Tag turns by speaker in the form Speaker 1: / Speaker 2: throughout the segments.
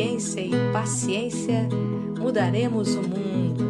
Speaker 1: e paciência mudaremos o mundo.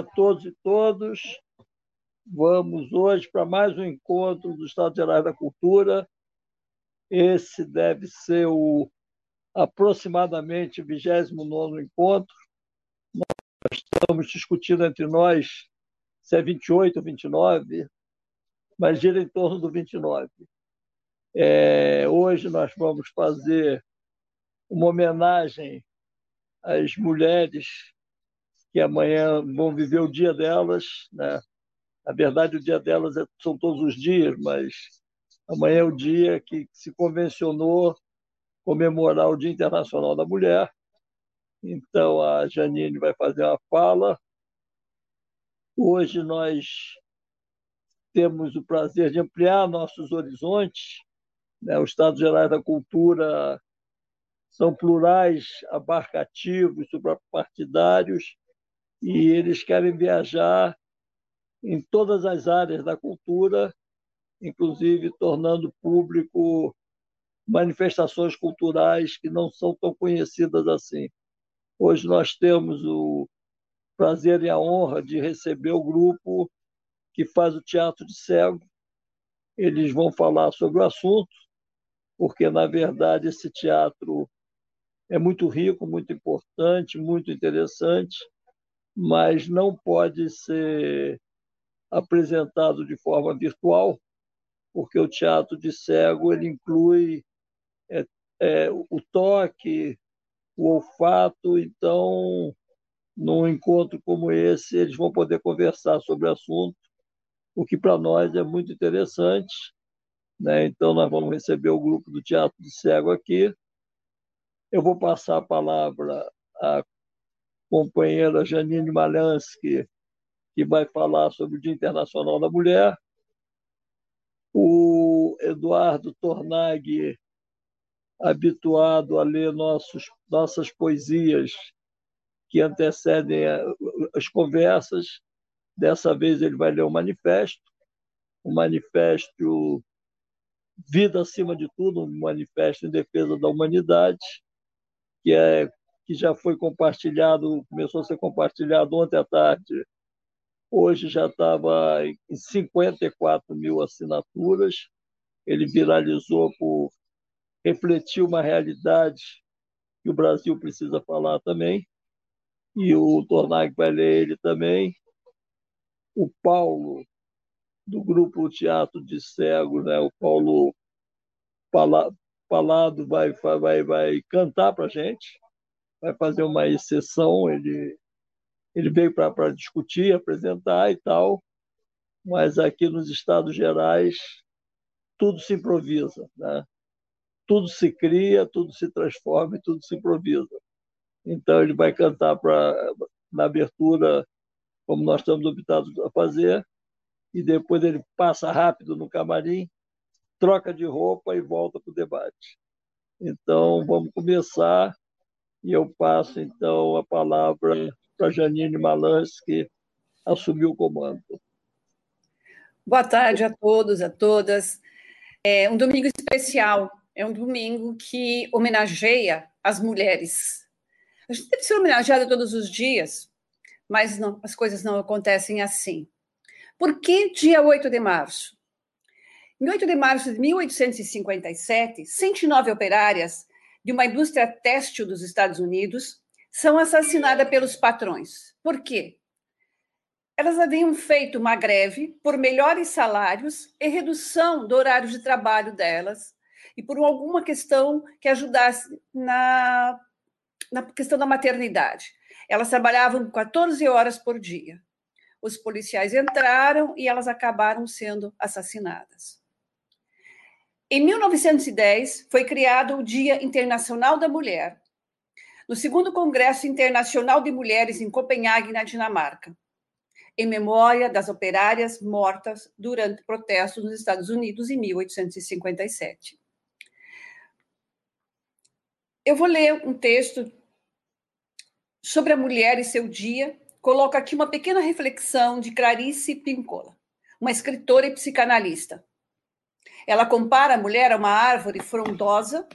Speaker 1: A
Speaker 2: todos e todas. Vamos hoje para mais um encontro do Estado Gerais da Cultura. Esse deve ser o aproximadamente 29 encontro. Nós estamos discutindo entre nós se é 28 ou 29, mas gira em torno do 29. É, hoje nós vamos fazer uma homenagem às mulheres que amanhã vão viver o dia delas, né? Na verdade, o dia delas é, são todos os dias, mas amanhã é o dia que se convencionou comemorar o Dia Internacional da Mulher. Então, a Janine vai fazer uma fala. Hoje nós temos o prazer de ampliar nossos horizontes. Né? Os Estados Gerais da Cultura são plurais, abarcativos, suprapartidários, e eles querem viajar em todas as áreas da cultura, inclusive tornando público manifestações culturais que não são tão conhecidas assim. Hoje nós temos o prazer e a honra de receber o grupo que faz o Teatro de Cego. Eles vão falar sobre o assunto, porque, na verdade, esse teatro é muito rico, muito importante, muito interessante mas não pode ser apresentado de forma virtual, porque o teatro de cego ele inclui é, é, o toque, o olfato, então num encontro como esse eles vão poder conversar sobre o assunto, o que para nós é muito interessante, né? Então nós vamos receber o grupo do Teatro de Cego aqui. Eu vou passar a palavra à companheira Janine Malansky, que vai falar sobre o Dia Internacional da Mulher, o Eduardo Tornag, habituado a ler nossos, nossas poesias que antecedem as conversas. Dessa vez ele vai ler o manifesto, o manifesto Vida Acima de Tudo, um manifesto em defesa da humanidade, que, é, que já foi compartilhado, começou a ser compartilhado ontem à tarde, hoje já estava em 54 mil assinaturas, ele viralizou por refletir uma realidade que o Brasil precisa falar também, e o Tornag vai ler ele também. O Paulo, do grupo Teatro de Cego, né? o Paulo Palado vai, vai, vai cantar para a gente, vai fazer uma exceção, ele, ele veio para discutir, apresentar e tal, mas aqui nos Estados Gerais tudo se improvisa, né? tudo se cria, tudo se transforma e tudo se improvisa. Então ele vai cantar para na abertura, como nós estamos optados a fazer, e depois ele passa rápido no camarim, troca de roupa e volta para o debate. Então vamos começar e eu passo então a palavra para Janine Malans, que assumiu o comando.
Speaker 3: Boa tarde a todos, a todas. É um domingo especial, é um domingo que homenageia as mulheres. A gente deve ser homenageada todos os dias, mas não, as coisas não acontecem assim. Por que dia 8 de março? Em 8 de março de 1857, 109 operárias de uma indústria têxtil dos Estados Unidos são assassinadas pelos patrões. Por quê? elas haviam feito uma greve por melhores salários e redução do horário de trabalho delas, e por alguma questão que ajudasse na, na questão da maternidade. Elas trabalhavam 14 horas por dia. Os policiais entraram e elas acabaram sendo assassinadas. Em 1910, foi criado o Dia Internacional da Mulher, no segundo Congresso Internacional de Mulheres em Copenhague, na Dinamarca em memória das operárias mortas durante protestos nos Estados Unidos em 1857. Eu vou ler um texto sobre a mulher e seu dia. Coloco aqui uma pequena reflexão de Clarice Pincola, uma escritora e psicanalista. Ela compara a mulher a uma árvore frondosa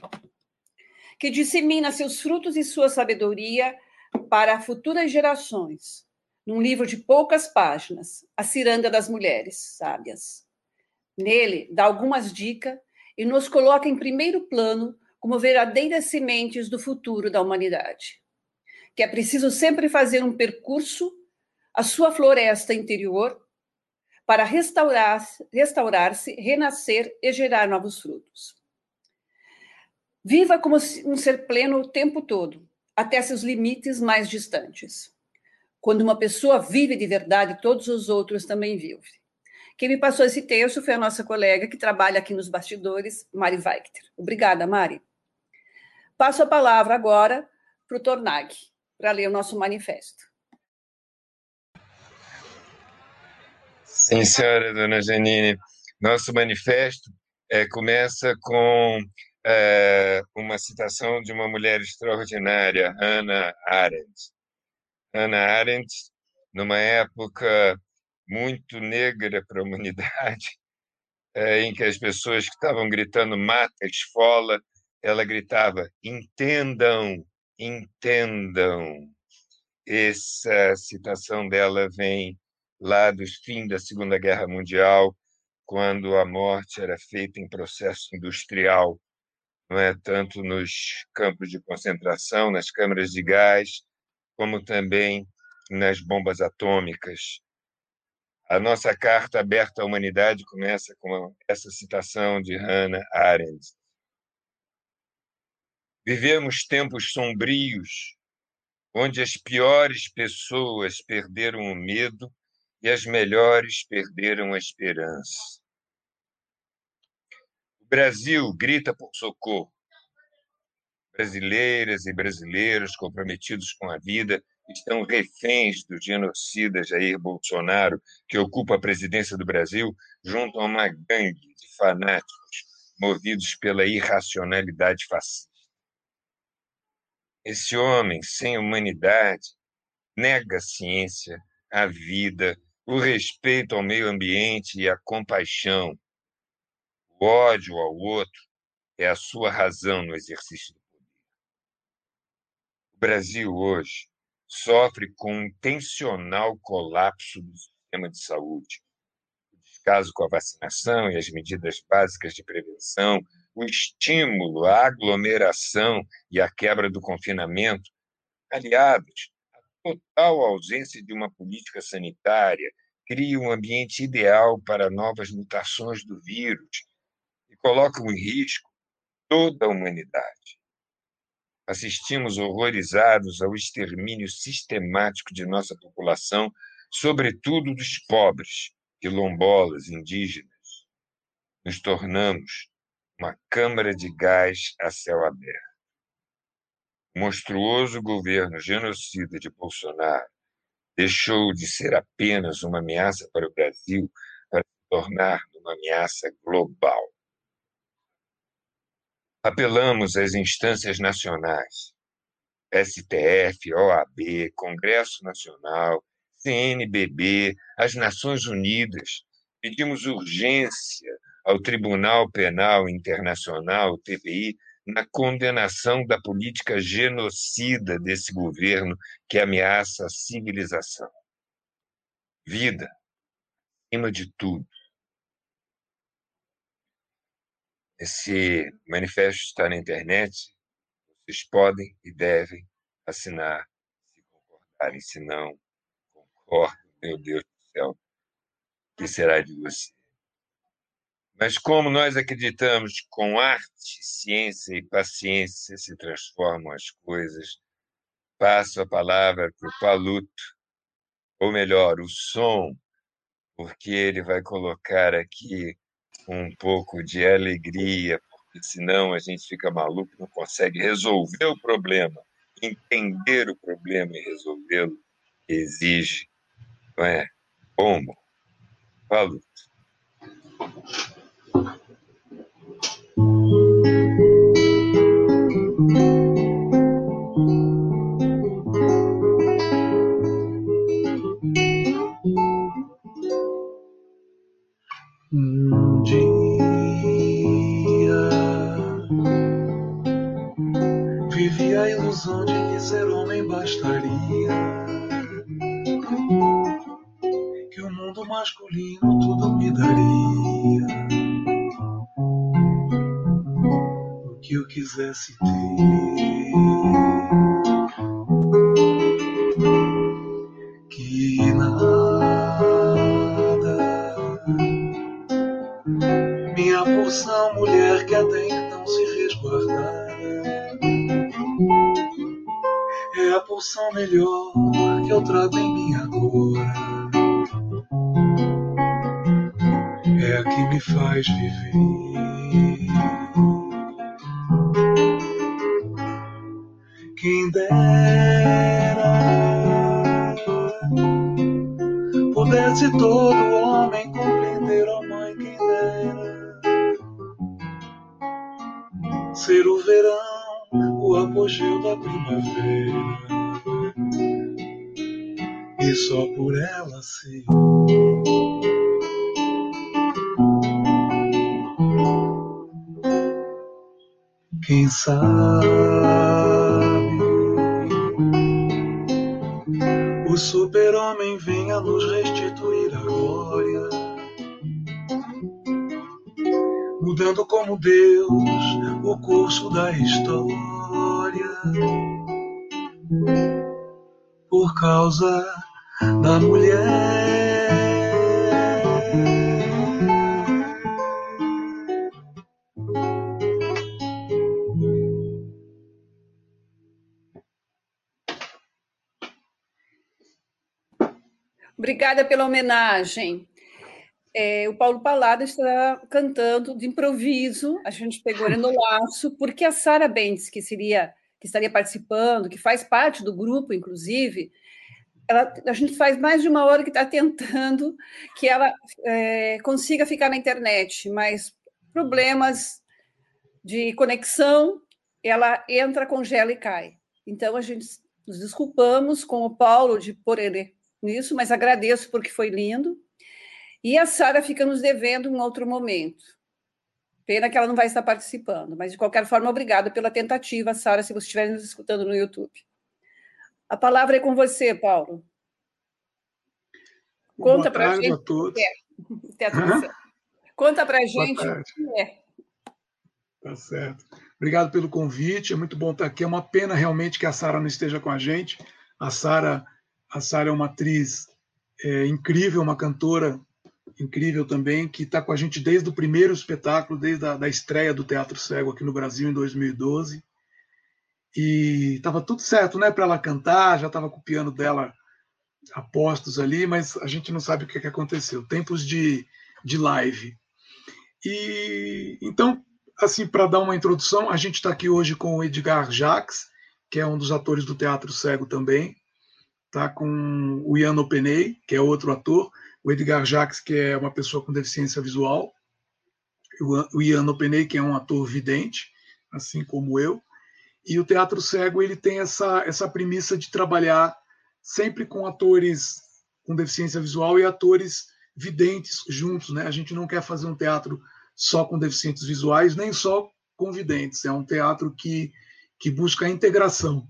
Speaker 3: que dissemina seus frutos e sua sabedoria para futuras gerações num livro de poucas páginas, A Ciranda das Mulheres Sábias. Nele, dá algumas dicas e nos coloca em primeiro plano como verdadeiras sementes do futuro da humanidade. Que é preciso sempre fazer um percurso à sua floresta interior para restaurar-se, restaurar renascer e gerar novos frutos. Viva como um ser pleno o tempo todo, até seus limites mais distantes. Quando uma pessoa vive de verdade, todos os outros também vivem. Quem me passou esse texto foi a nossa colega que trabalha aqui nos bastidores, Mari Weichter. Obrigada, Mari. Passo a palavra agora para o Tornag, para ler o nosso manifesto.
Speaker 4: Sim, senhora, dona Janine. Nosso manifesto é, começa com é, uma citação de uma mulher extraordinária, Hannah Arendt. Hannah Arendt, numa época muito negra para a humanidade, é, em que as pessoas que estavam gritando mata, esfola, ela gritava entendam, entendam. Essa citação dela vem lá dos fins da Segunda Guerra Mundial, quando a morte era feita em processo industrial, não é tanto nos campos de concentração, nas câmaras de gás, como também nas bombas atômicas. A nossa carta aberta à humanidade começa com essa citação de Hannah Arendt. Vivemos tempos sombrios, onde as piores pessoas perderam o medo e as melhores perderam a esperança. O Brasil grita por socorro brasileiras e brasileiros comprometidos com a vida estão reféns do genocida Jair Bolsonaro, que ocupa a presidência do Brasil, junto a uma gangue de fanáticos movidos pela irracionalidade fascista. Esse homem sem humanidade nega a ciência, a vida, o respeito ao meio ambiente e a compaixão. O ódio ao outro é a sua razão no exercício do poder. O Brasil hoje sofre com um intencional colapso do sistema de saúde. O descaso com a vacinação e as medidas básicas de prevenção, o estímulo à aglomeração e à quebra do confinamento, aliados total ausência de uma política sanitária, cria um ambiente ideal para novas mutações do vírus e colocam em risco toda a humanidade. Assistimos horrorizados ao extermínio sistemático de nossa população, sobretudo dos pobres, quilombolas, indígenas. Nos tornamos uma câmara de gás a céu aberto. Monstruoso governo genocida de Bolsonaro deixou de ser apenas uma ameaça para o Brasil para se tornar uma ameaça global. Apelamos às instâncias nacionais, STF, OAB, Congresso Nacional, CNBB, as Nações Unidas. Pedimos urgência ao Tribunal Penal Internacional, TPI, na condenação da política genocida desse governo que ameaça a civilização. Vida, acima de tudo. Esse manifesto está na internet. Vocês podem e devem assinar se concordarem. Se não concordam, meu Deus do céu, o que será de você? Mas como nós acreditamos que com arte, ciência e paciência se transformam as coisas, passo a palavra para o Paluto, ou melhor, o som, porque ele vai colocar aqui um pouco de alegria, porque senão a gente fica maluco, não consegue resolver o problema, entender o problema e resolvê-lo exige, não é? Como? Paluto.
Speaker 5: Masculino tudo me daria, que eu quisesse ter. Que nada minha porção, mulher que até então se resguardara. É a porção melhor que eu trago em mim agora. É a que me faz viver. Da história, por causa da mulher.
Speaker 3: Obrigada pela homenagem. É, o Paulo Palada está cantando de improviso, a gente pegou ele no laço, porque a Sara Bentes, que seria que estaria participando, que faz parte do grupo, inclusive, ela, a gente faz mais de uma hora que está tentando que ela é, consiga ficar na internet, mas problemas de conexão, ela entra, congela e cai. Então a gente nos desculpamos com o Paulo de pôr ele nisso, mas agradeço porque foi lindo. E a Sara fica nos devendo um outro momento. Pena que ela não vai estar participando, mas de qualquer forma, obrigada pela tentativa, Sara, se você estiver nos escutando no YouTube. A palavra é com você, Paulo. Conta para a gente. A todos. É. Conta para a gente o que é.
Speaker 5: Tá certo. Obrigado pelo convite, é muito bom estar aqui. É uma pena realmente que a Sara não esteja com a gente. A Sara a Sara é uma atriz é, incrível, uma cantora incrível também, que está com a gente desde o primeiro espetáculo, desde a da estreia do Teatro Cego aqui no Brasil em 2012. E estava tudo certo, né, para ela cantar, já estava com o piano dela a postos ali, mas a gente não sabe o que, que aconteceu. Tempos de, de live. E então, assim, para dar uma introdução, a gente está aqui hoje com o Edgar Jacques, que é um dos atores do Teatro Cego também, tá com o Ian Openei, que é outro ator, o Edgar Jacques, que é uma pessoa com deficiência visual, o Ian Openei, que é um ator vidente, assim como eu, e o Teatro Cego ele tem essa, essa premissa de trabalhar sempre com atores com deficiência visual e atores videntes juntos, né? A gente não quer fazer um teatro só com deficientes visuais, nem só com videntes. É um teatro que, que busca a integração.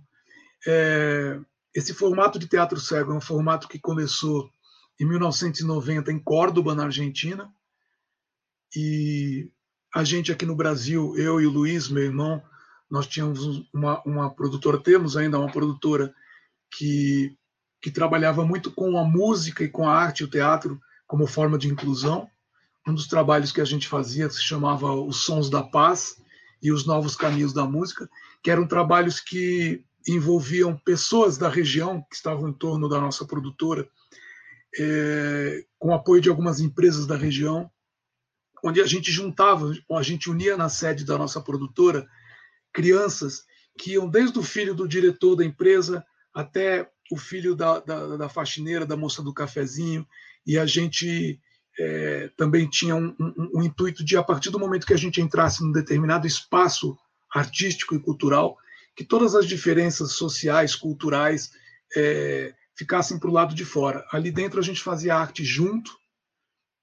Speaker 5: É, esse formato de teatro cego é um formato que começou em 1990 em Córdoba, na Argentina. E a gente aqui no Brasil, eu e o Luiz, meu irmão, nós tínhamos uma, uma produtora, temos ainda uma produtora que, que trabalhava muito com a música e com a arte e o teatro como forma de inclusão. Um dos trabalhos que a gente fazia se chamava Os Sons da Paz e os Novos Caminhos da Música, que eram trabalhos que envolviam pessoas da região que estavam em torno da nossa produtora, é, com apoio de algumas empresas da região, onde a gente juntava, a gente unia na sede da nossa produtora crianças que iam desde o filho do diretor da empresa até o filho da, da, da faxineira, da moça do cafezinho, e a gente é, também tinha um, um, um, intuito de, a partir do momento que a gente entrasse num determinado espaço artístico e cultural, que todas as diferenças sociais, culturais, é, ficassem para o lado de fora. Ali dentro a gente fazia arte junto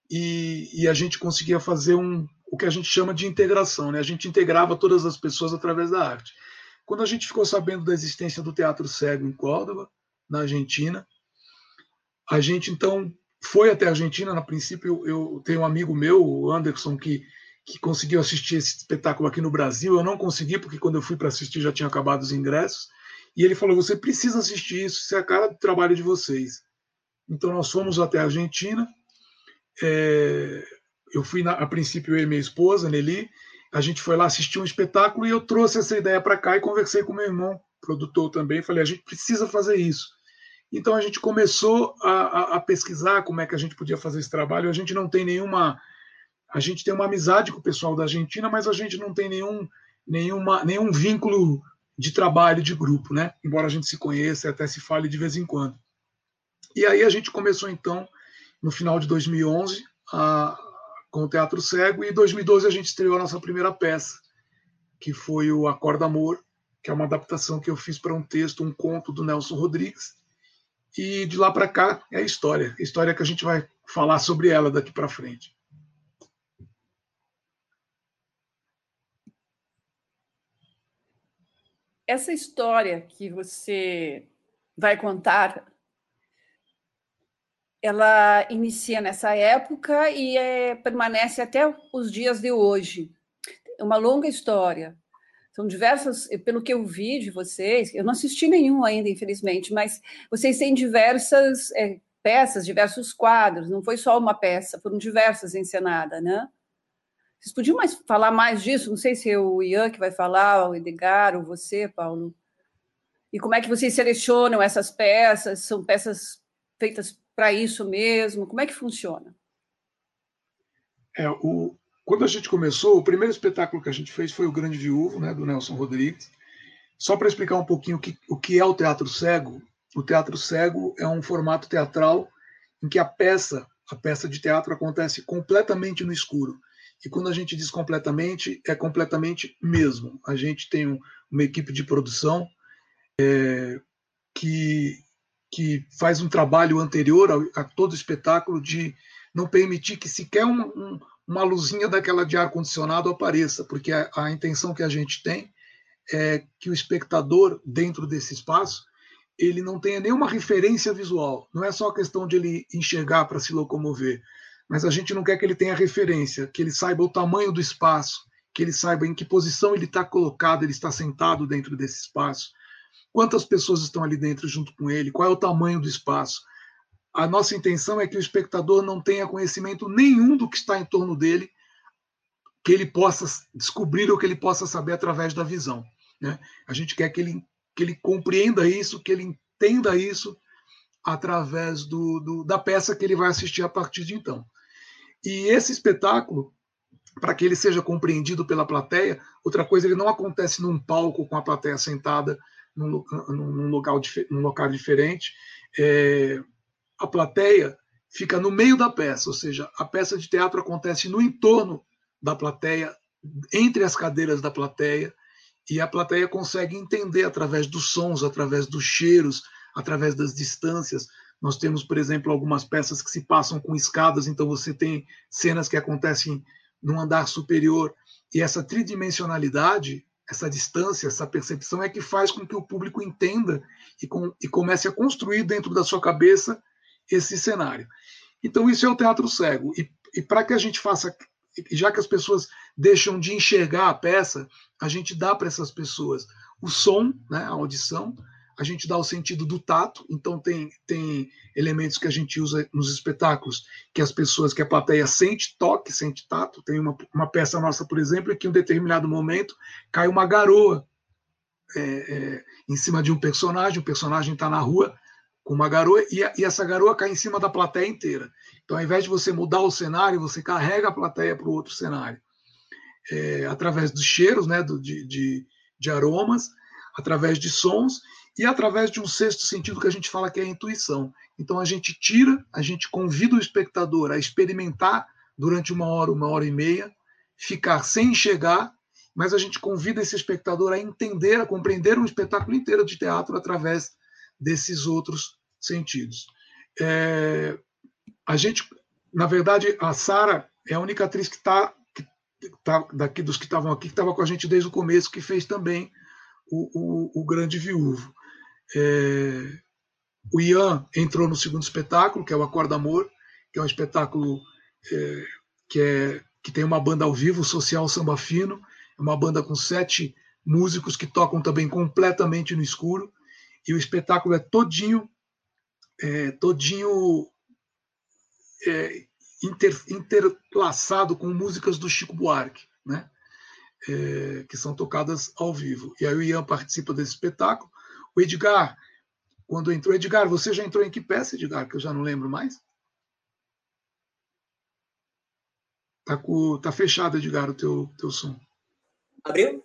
Speaker 5: e, e, a gente conseguia fazer um, o que a gente chama de integração. Né? A gente integrava todas as pessoas através da arte. Quando a gente ficou sabendo da existência do Teatro Cego em Córdoba, na Argentina, a gente então foi até a Argentina. Na princípio, eu, eu tenho um amigo meu, o Anderson, que, que conseguiu assistir esse espetáculo aqui no Brasil. Eu não consegui, porque quando eu fui para assistir já tinha acabado os ingressos. E ele falou: você precisa assistir isso, isso é a cara do trabalho de vocês. Então nós fomos até a Argentina. É, eu fui, na, a princípio, eu e minha esposa, Nelly. A gente foi lá assistir um espetáculo e eu trouxe essa ideia para cá e conversei com meu irmão, produtor também. Falei: a gente precisa fazer isso. Então a gente começou a, a, a pesquisar como é que a gente podia fazer esse trabalho. A gente não tem nenhuma. A gente tem uma amizade com o pessoal da Argentina, mas a gente não tem nenhum, nenhuma, nenhum vínculo de trabalho de grupo, né? Embora a gente se conheça e até se fale de vez em quando. E aí a gente começou então no final de 2011 a, com o Teatro Cego e em 2012 a gente estreou a nossa primeira peça, que foi o Acorda Amor, que é uma adaptação que eu fiz para um texto, um conto do Nelson Rodrigues. E de lá para cá é a história, a história que a gente vai falar sobre ela daqui para frente.
Speaker 3: Essa história que você vai contar, ela inicia nessa época e é, permanece até os dias de hoje. É uma longa história. São diversas, pelo que eu vi de vocês, eu não assisti nenhum ainda, infelizmente, mas vocês têm diversas é, peças, diversos quadros, não foi só uma peça, foram diversas encenadas, né? Vocês podiam mais falar mais disso? Não sei se é o Ian que vai falar, o Edgar, ou você, Paulo. E como é que vocês selecionam essas peças? São peças feitas para isso mesmo? Como é que funciona?
Speaker 5: É, o, quando a gente começou, o primeiro espetáculo que a gente fez foi o Grande Viúvo, né, do Nelson Rodrigues. Só para explicar um pouquinho o que, o que é o teatro cego, o teatro cego é um formato teatral em que a peça, a peça de teatro acontece completamente no escuro. E quando a gente diz completamente, é completamente mesmo. A gente tem um, uma equipe de produção é, que, que faz um trabalho anterior a, a todo espetáculo de não permitir que sequer um, um, uma luzinha daquela de ar-condicionado apareça, porque a, a intenção que a gente tem é que o espectador, dentro desse espaço, ele não tenha nenhuma referência visual. Não é só a questão de ele enxergar para se locomover, mas a gente não quer que ele tenha referência, que ele saiba o tamanho do espaço, que ele saiba em que posição ele está colocado, ele está sentado dentro desse espaço, quantas pessoas estão ali dentro junto com ele, qual é o tamanho do espaço. A nossa intenção é que o espectador não tenha conhecimento nenhum do que está em torno dele, que ele possa descobrir ou que ele possa saber através da visão. Né? A gente quer que ele, que ele compreenda isso, que ele entenda isso através do, do, da peça que ele vai assistir a partir de então. E esse espetáculo, para que ele seja compreendido pela plateia, outra coisa, ele não acontece num palco com a plateia sentada num, num, local, num local diferente. É, a plateia fica no meio da peça, ou seja, a peça de teatro acontece no entorno da plateia, entre as cadeiras da plateia, e a plateia consegue entender através dos sons, através dos cheiros, através das distâncias. Nós temos, por exemplo, algumas peças que se passam com escadas, então você tem cenas que acontecem no andar superior, e essa tridimensionalidade, essa distância, essa percepção é que faz com que o público entenda e, com, e comece a construir dentro da sua cabeça esse cenário. Então, isso é o teatro cego. E, e para que a gente faça já que as pessoas deixam de enxergar a peça, a gente dá para essas pessoas o som, né, a audição, a gente dá o sentido do tato, então tem, tem elementos que a gente usa nos espetáculos, que as pessoas, que a plateia sente toque, sente tato. Tem uma, uma peça nossa, por exemplo, que em um determinado momento cai uma garoa é, é, em cima de um personagem, o personagem está na rua com uma garoa e, e, essa garoa cai em cima da plateia inteira. Então, ao invés de você mudar o cenário, você carrega a plateia para o outro cenário. É, através dos cheiros, né, do, de, de, de aromas, através de sons e através de um sexto sentido que a gente fala que é a intuição. Então a gente tira, a gente convida o espectador a experimentar durante uma hora, uma hora e meia, ficar sem enxergar, mas a gente convida esse espectador a entender, a compreender um espetáculo inteiro de teatro através desses outros sentidos. É, a gente, na verdade, a Sara é a única atriz que está tá, daqui dos que estavam aqui que estava com a gente desde o começo, que fez também o, o, o Grande Viúvo. É, o Ian entrou no segundo espetáculo, que é o Acorda Amor, que é um espetáculo é, que, é, que tem uma banda ao vivo, Social Samba Fino, é uma banda com sete músicos que tocam também completamente no escuro, e o espetáculo é todinho, é, todinho é, inter, interlaçado com músicas do Chico Buarque, né? É, que são tocadas ao vivo. E aí o Ian participa desse espetáculo. O Edgar, quando entrou, Edgar, você já entrou em que peça, Edgar? Que eu já não lembro mais. Tá, com, tá fechado, Edgar, o teu, teu som.
Speaker 6: Abriu?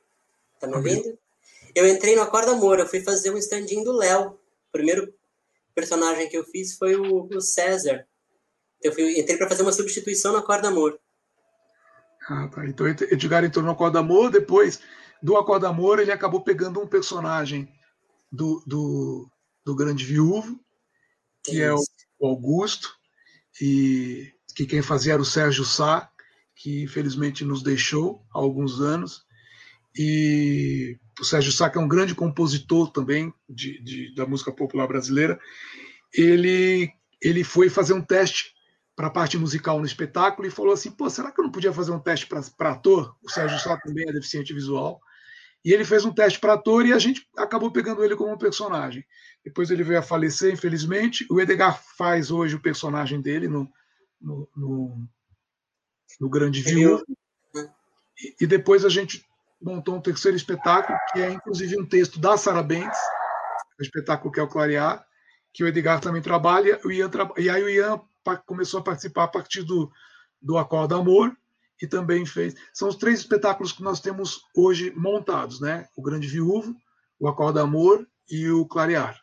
Speaker 6: Tá me ouvindo? Eu entrei no Acorda Amor, eu fui fazer um standinho do Léo. O primeiro personagem que eu fiz foi o, o César. Eu fui, entrei para fazer uma substituição no Acorda Amor.
Speaker 5: Ah, tá. Então Edgar entrou no Acorda Amor, depois do Acorda Amor ele acabou pegando um personagem do, do, do Grande Viúvo, que é o Augusto, e que quem fazia era o Sérgio Sá, que infelizmente nos deixou há alguns anos. E o Sérgio Sá, que é um grande compositor também de, de, da música popular brasileira, ele, ele foi fazer um teste para a parte musical no espetáculo e falou assim: pô, será que eu não podia fazer um teste para ator? O Sérgio Sá também é deficiente visual. E ele fez um teste para ator e a gente acabou pegando ele como personagem. Depois ele veio a falecer, infelizmente. O Edgar faz hoje o personagem dele no, no, no, no Grande Viúva. E, e depois a gente montou um terceiro espetáculo, que é inclusive um texto da Sara Bentes, o espetáculo que é o Clarear, que o Edgar também trabalha, o Ian tra... e aí o Ian começou a participar a partir do, do Acordo Amor, e também fez. São os três espetáculos que nós temos hoje montados, né? O Grande Viúvo, o Acorda Amor e o Clarear.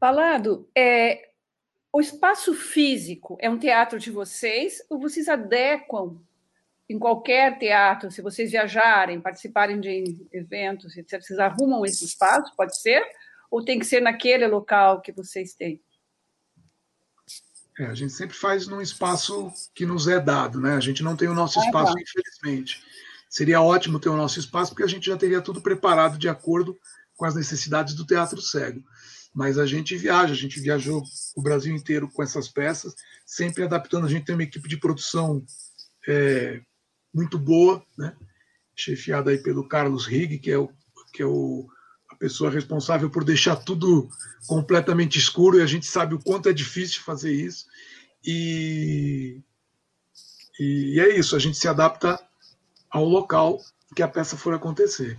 Speaker 3: Falado, é, o espaço físico é um teatro de vocês ou vocês adequam em qualquer teatro, se vocês viajarem, participarem de eventos, etc., vocês arrumam esse espaço, pode ser? Ou tem que ser naquele local que vocês têm?
Speaker 5: É, a gente sempre faz num espaço que nos é dado, né? A gente não tem o nosso
Speaker 3: Ah,
Speaker 5: espaço,
Speaker 3: tá.
Speaker 5: infelizmente. Seria ótimo ter o nosso espaço, porque a gente já teria tudo preparado de acordo com as necessidades do teatro cego. Mas a gente viaja, a gente viajou o Brasil inteiro com essas peças, sempre adaptando. A gente tem uma equipe de produção é, muito boa, né? chefiada aí pelo Carlos Rigg, que é, o, que é o, pessoa responsável por deixar tudo completamente escuro, e a gente sabe o quanto é difícil fazer isso. E, e é isso, a gente se adapta ao local que a peça for acontecer.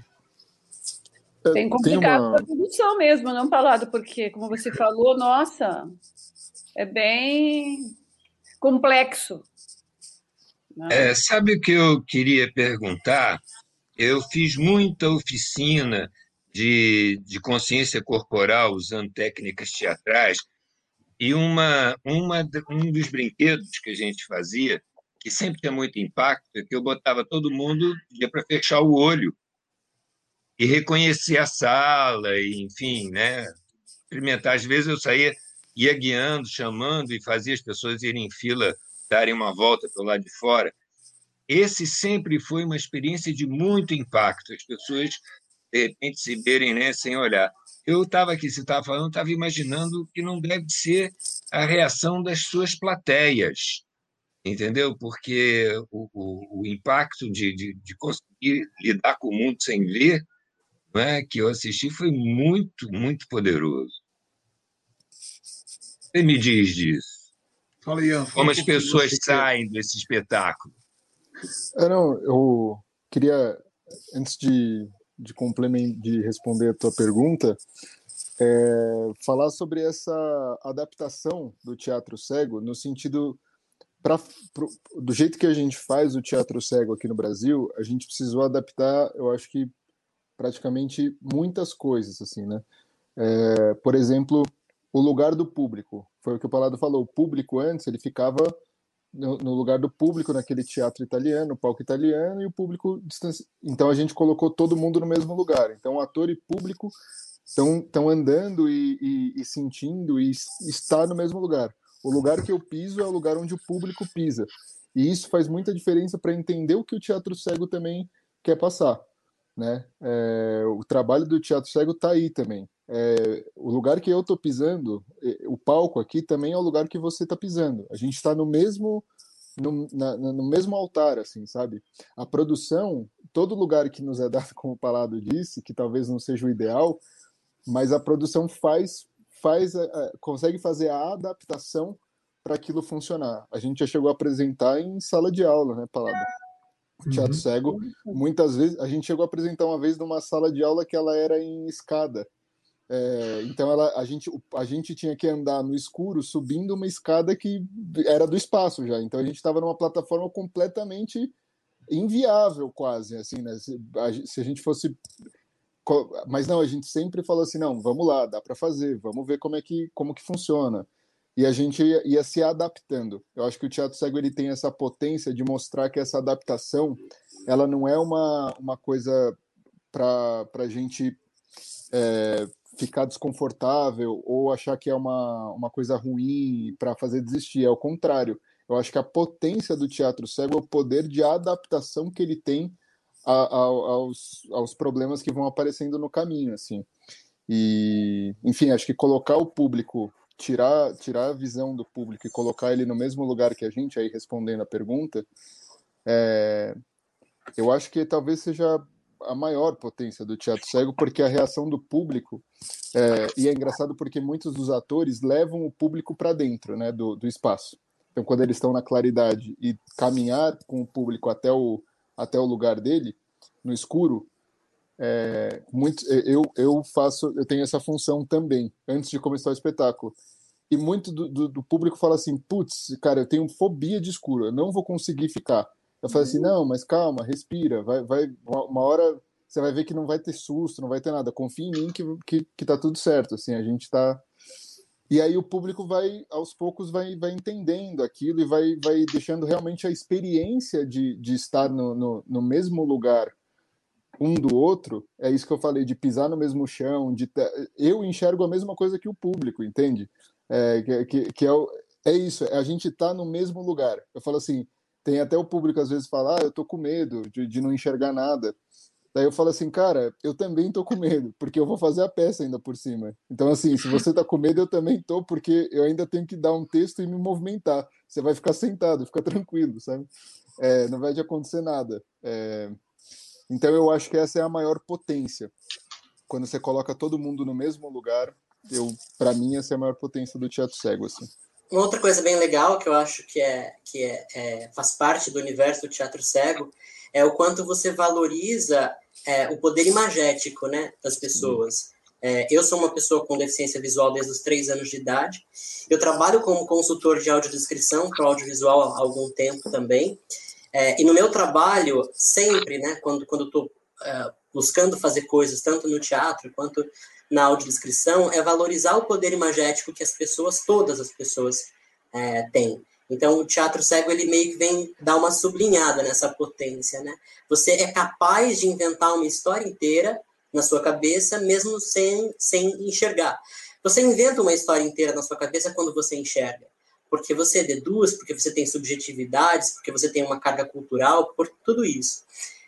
Speaker 3: Tem
Speaker 7: Tem
Speaker 3: complicado
Speaker 7: uma,
Speaker 3: a produção mesmo, não, Palado? Porque, como você falou, nossa, é bem complexo. né?
Speaker 4: É, sabe o que eu queria perguntar? Eu fiz muita oficina de, de consciência corporal usando técnicas teatrais e uma, uma, um dos brinquedos que a gente fazia, que sempre tinha muito impacto, é que eu botava todo mundo para fechar o olho e reconhecer a sala, e, enfim, né? experimentar. Às vezes eu saía, ia guiando, chamando e fazia as pessoas irem em fila, darem uma volta pelo lado de fora. Esse sempre foi uma experiência de muito impacto, as pessoas, de repente, se verem né, sem olhar. Eu estava aqui, você estava falando, estava imaginando que não deve ser a reação das suas plateias, entendeu? Porque o, o, o impacto de, de, de conseguir lidar com o mundo sem ver, não é, que eu assisti, foi muito, muito poderoso. Você me diz disso?
Speaker 5: Fala, Ian. fala
Speaker 4: Como as pessoas saem desse espetáculo?
Speaker 7: É, não, eu queria, antes de, de, complemen- de responder a tua pergunta, é, falar sobre essa adaptação do teatro cego, no sentido, do jeito que a gente faz o teatro cego aqui no Brasil, a gente precisou adaptar, eu acho que praticamente muitas coisas, assim, né? É, por exemplo, o lugar do público. Foi o que o Palado falou. O público antes, ele ficava no, lugar do público naquele teatro italiano, palco italiano, e o público distanci... Então a gente colocou todo mundo no mesmo lugar. Então ator e público estão andando e, e, e sentindo e está no mesmo lugar. O lugar que eu piso é o lugar onde o público pisa. E isso faz muita diferença para entender o que o teatro cego também quer passar. Né? É, o trabalho do teatro cego está aí também. É, o lugar que eu estou pisando, o palco aqui também é o lugar que você está pisando. A gente está no mesmo no, na, no, mesmo altar, assim, sabe? A produção, todo lugar que nos é dado, como o Palado disse, que talvez não seja o ideal, mas a produção faz, faz consegue fazer a adaptação para aquilo funcionar. A gente já chegou a apresentar em sala de aula, né, Palado? Teatro uhum. cego, muitas vezes a gente chegou a apresentar uma vez numa sala de aula que ela era em escada. É, então ela, a, gente, a gente tinha que andar no escuro subindo uma escada que era do espaço já. Então a gente estava numa plataforma completamente inviável, quase assim, né? Se a, se a gente fosse, mas não, a gente sempre falou assim, não, vamos lá, dá para fazer, vamos ver como é que como que funciona. E a gente ia, ia se adaptando. Eu acho que o teatro cego ele tem essa potência de mostrar que essa adaptação, ela não é uma, uma coisa para a gente é, ficar desconfortável ou achar que é uma, uma coisa ruim para fazer desistir. É o contrário. Eu acho que a potência do teatro cego é o poder de adaptação que ele tem a, a, aos, aos problemas que vão aparecendo no caminho, assim. E, enfim, acho que colocar o público, tirar, tirar a visão do público e colocar ele no mesmo lugar que a gente, aí respondendo a pergunta, é, eu acho que talvez seja a maior potência do teatro cego, porque a reação do público, é, e é engraçado porque muitos dos atores levam o público para dentro né, do, do espaço. Então, quando eles estão na claridade e caminhar com o público até o, até o lugar dele, no escuro, é, muito, eu, eu faço, eu tenho essa função também, antes de começar o espetáculo. E muito do, do, do público fala assim: putz, cara, eu tenho fobia de escuro, eu não vou conseguir ficar. Eu falei assim, não, mas calma, respira, vai, vai, uma hora você vai ver que não vai ter susto, não vai ter nada, confia em mim que, que, que tá tudo certo, assim, a gente tá... E aí o público vai, aos poucos, vai, vai entendendo aquilo e vai, vai deixando realmente a experiência de, de estar no, no, no mesmo lugar um do outro, é isso que eu falei, de pisar no mesmo chão, de eu enxergo a mesma coisa que o público, entende? É, que, que, que é o, é isso, é a gente tá no mesmo lugar. Eu falo assim, tem até o público às vezes fala, ah, eu tô com medo de, de não enxergar nada. Daí eu falo assim, cara, eu também tô com medo, porque eu vou fazer a peça ainda por cima. Então, assim, se você tá com medo, eu também tô, porque eu ainda tenho que dar um texto e me movimentar. Você vai ficar sentado, fica tranquilo, sabe? É, não vai te acontecer nada. É... Então, eu acho que essa é a maior potência. Quando você coloca todo mundo no mesmo lugar, eu, para mim, essa é a maior potência do teatro cego, assim.
Speaker 6: Uma outra coisa bem legal que eu acho que é que é, é faz parte do universo do teatro cego é o quanto você valoriza é, o poder imagético né, das pessoas. É, eu sou uma pessoa com deficiência visual desde os três anos de idade. Eu trabalho como consultor de audiodescrição para audiovisual há algum tempo também. É, e no meu trabalho, sempre, né, quando quando estou é, buscando fazer coisas, tanto no teatro quanto na audiodescrição, é valorizar o poder imagético que as pessoas, todas as pessoas, é, têm. Então, o teatro cego, ele meio que vem dar uma sublinhada nessa potência, né? Você é capaz de inventar uma história inteira na sua cabeça, mesmo sem, sem enxergar. Você inventa uma história inteira na sua cabeça quando você enxerga. Porque você deduz, porque você tem subjetividades, porque você tem uma carga cultural, por tudo isso.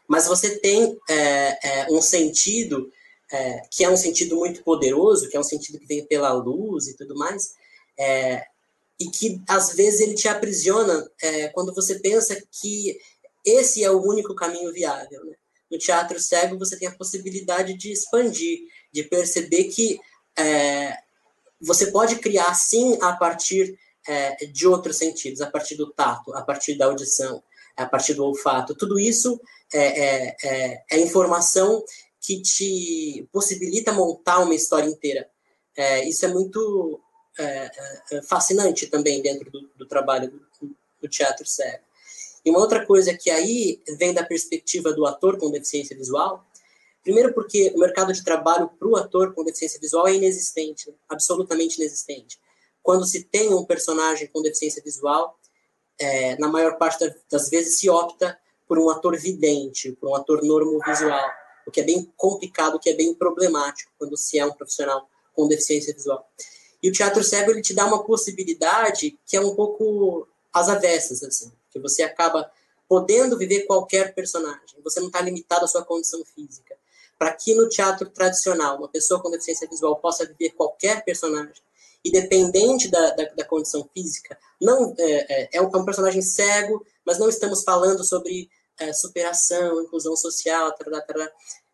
Speaker 6: Mas você tem é, é, um sentido é, que é um sentido muito poderoso, que é um sentido que vem pela luz e tudo mais, é, e que às vezes ele te aprisiona é, quando você pensa que esse é o único caminho viável. Né? No teatro cego você tem a possibilidade de expandir, de perceber que é, você pode criar sim a partir é, de outros sentidos, a partir do tato, a partir da audição, a partir do olfato. Tudo isso é, é, é, é informação que te possibilita montar uma história inteira. É, isso é muito é, fascinante também dentro do, do trabalho do, do, teatro cego. E uma outra coisa que aí vem da perspectiva do ator com deficiência visual, primeiro porque o mercado de trabalho para o ator com deficiência visual é inexistente, absolutamente inexistente. Quando se tem um personagem com deficiência visual, é, na maior parte das vezes se opta por um ator vidente, por um ator normovisual o que é bem complicado, o que é bem problemático quando se é um profissional com deficiência visual. E o teatro cego ele te dá uma possibilidade que é um pouco às avessas, assim, que você acaba podendo viver qualquer personagem. Você não está limitado à sua condição física. Para que no teatro tradicional uma pessoa com deficiência visual possa viver qualquer personagem, independente da, da, da condição física, não é, é, é, um, é um personagem cego, mas não estamos falando sobre é, superação, inclusão social.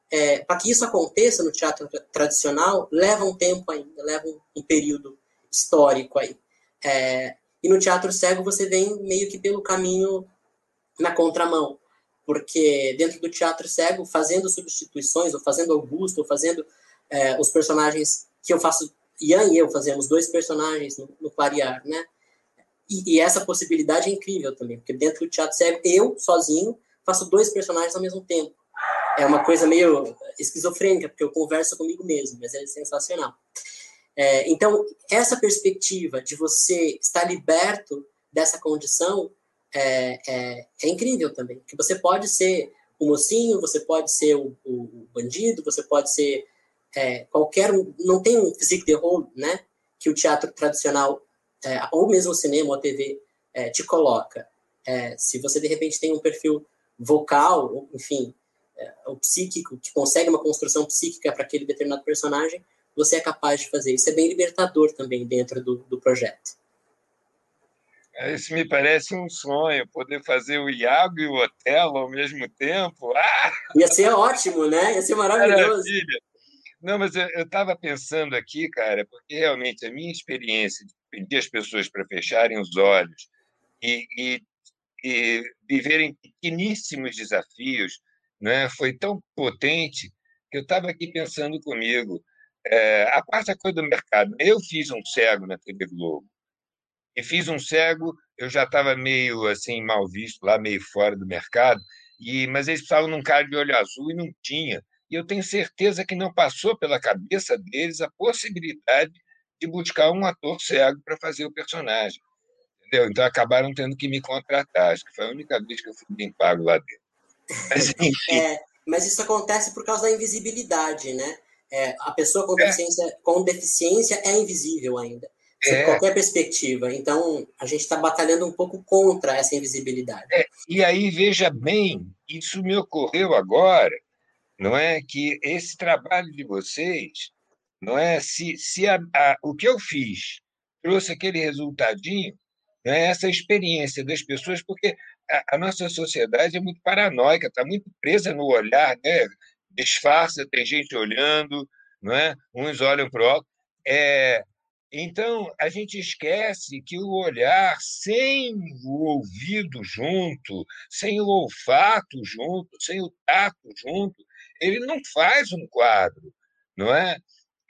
Speaker 6: É, para que isso aconteça no teatro tradicional, leva um tempo ainda, leva um, um período histórico aí. É, e no teatro cego você vem meio que pelo caminho na contramão, porque dentro do teatro cego, fazendo substituições, ou fazendo Augusto, ou fazendo é, os personagens que eu faço, Ian e eu fazemos dois personagens no, no Clarear, né? E, e, essa possibilidade é incrível também, porque dentro do teatro cego, eu, sozinho, faço dois personagens ao mesmo tempo. É uma coisa meio esquizofrênica, porque eu converso comigo mesmo, mas é sensacional. É, então, essa perspectiva de você estar liberto dessa condição é, é, é incrível também. Que você pode ser o mocinho, você pode ser o, o bandido, você pode ser é, qualquer. Não tem um physique de rôle, né? Que o teatro tradicional, é, ou mesmo o cinema ou a TV, é, te coloca. se você de repente tem um perfil vocal, enfim, é, o psíquico, que consegue uma construção psíquica para aquele determinado personagem, você é capaz de fazer. Isso é bem libertador também dentro do, do projeto.
Speaker 4: Isso me parece um sonho, poder fazer o Iago e o Otelo ao mesmo tempo. Ah!
Speaker 6: Ia ser ótimo, né? Ia ser maravilhoso.
Speaker 4: Maravilha. Não, mas eu estava pensando aqui, cara, porque realmente a minha experiência de pedir as pessoas para fecharem os olhos e, e e viverem pequeníssimos desafios, né? foi tão potente que eu estava aqui pensando comigo. É, a parte da coisa do mercado. Eu fiz um cego na TV Globo. E fiz um cego, eu já estava meio assim mal visto lá, meio fora do mercado, e mas eles precisavam de um cara de olho azul e não tinha. E eu tenho certeza que não passou pela cabeça deles a possibilidade de buscar um ator cego para fazer o personagem entendeu? Então acabaram tendo que me contratar. Acho que foi a única vez que eu fui bem pago lá dentro.
Speaker 6: Mas, é, mas isso acontece por causa da invisibilidade, né? É, a pessoa com é. deficiência, é. com deficiência é invisível ainda. é. qualquer perspectiva. Então, a gente está batalhando um pouco contra essa invisibilidade.
Speaker 4: É, e aí, veja bem, isso me ocorreu agora, não é? Que esse trabalho de vocês, não é? Se, se a, a, o que eu fiz trouxe aquele resultadinho, né? essa experiência das pessoas, porque a, a nossa sociedade é muito paranoica, está muito presa no olhar, né? disfarça, tem gente olhando, não é? uns olham para o alto. É, então, a gente esquece que o olhar sem o ouvido junto, sem o olfato junto, sem o tato junto, ele não faz um quadro, não é?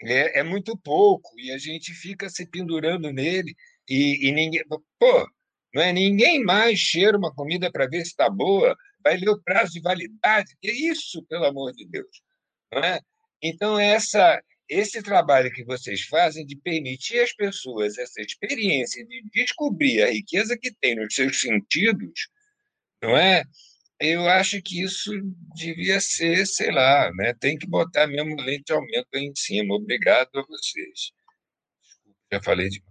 Speaker 4: É, é muito pouco, e a gente fica se pendurando nele, e, e ninguém. Pô, não é? Ninguém mais cheira uma comida para ver se está boa, vai ler o prazo de validade. Que isso, pelo amor de Deus? Não é? Então, essa, esse trabalho que vocês fazem de permitir às pessoas essa experiência de descobrir a riqueza que tem nos seus sentidos, não é? Eu acho que isso devia ser, sei lá, né? tem que botar mesmo lente de aumento aí em cima. Obrigado a vocês. Desculpa, já falei demais.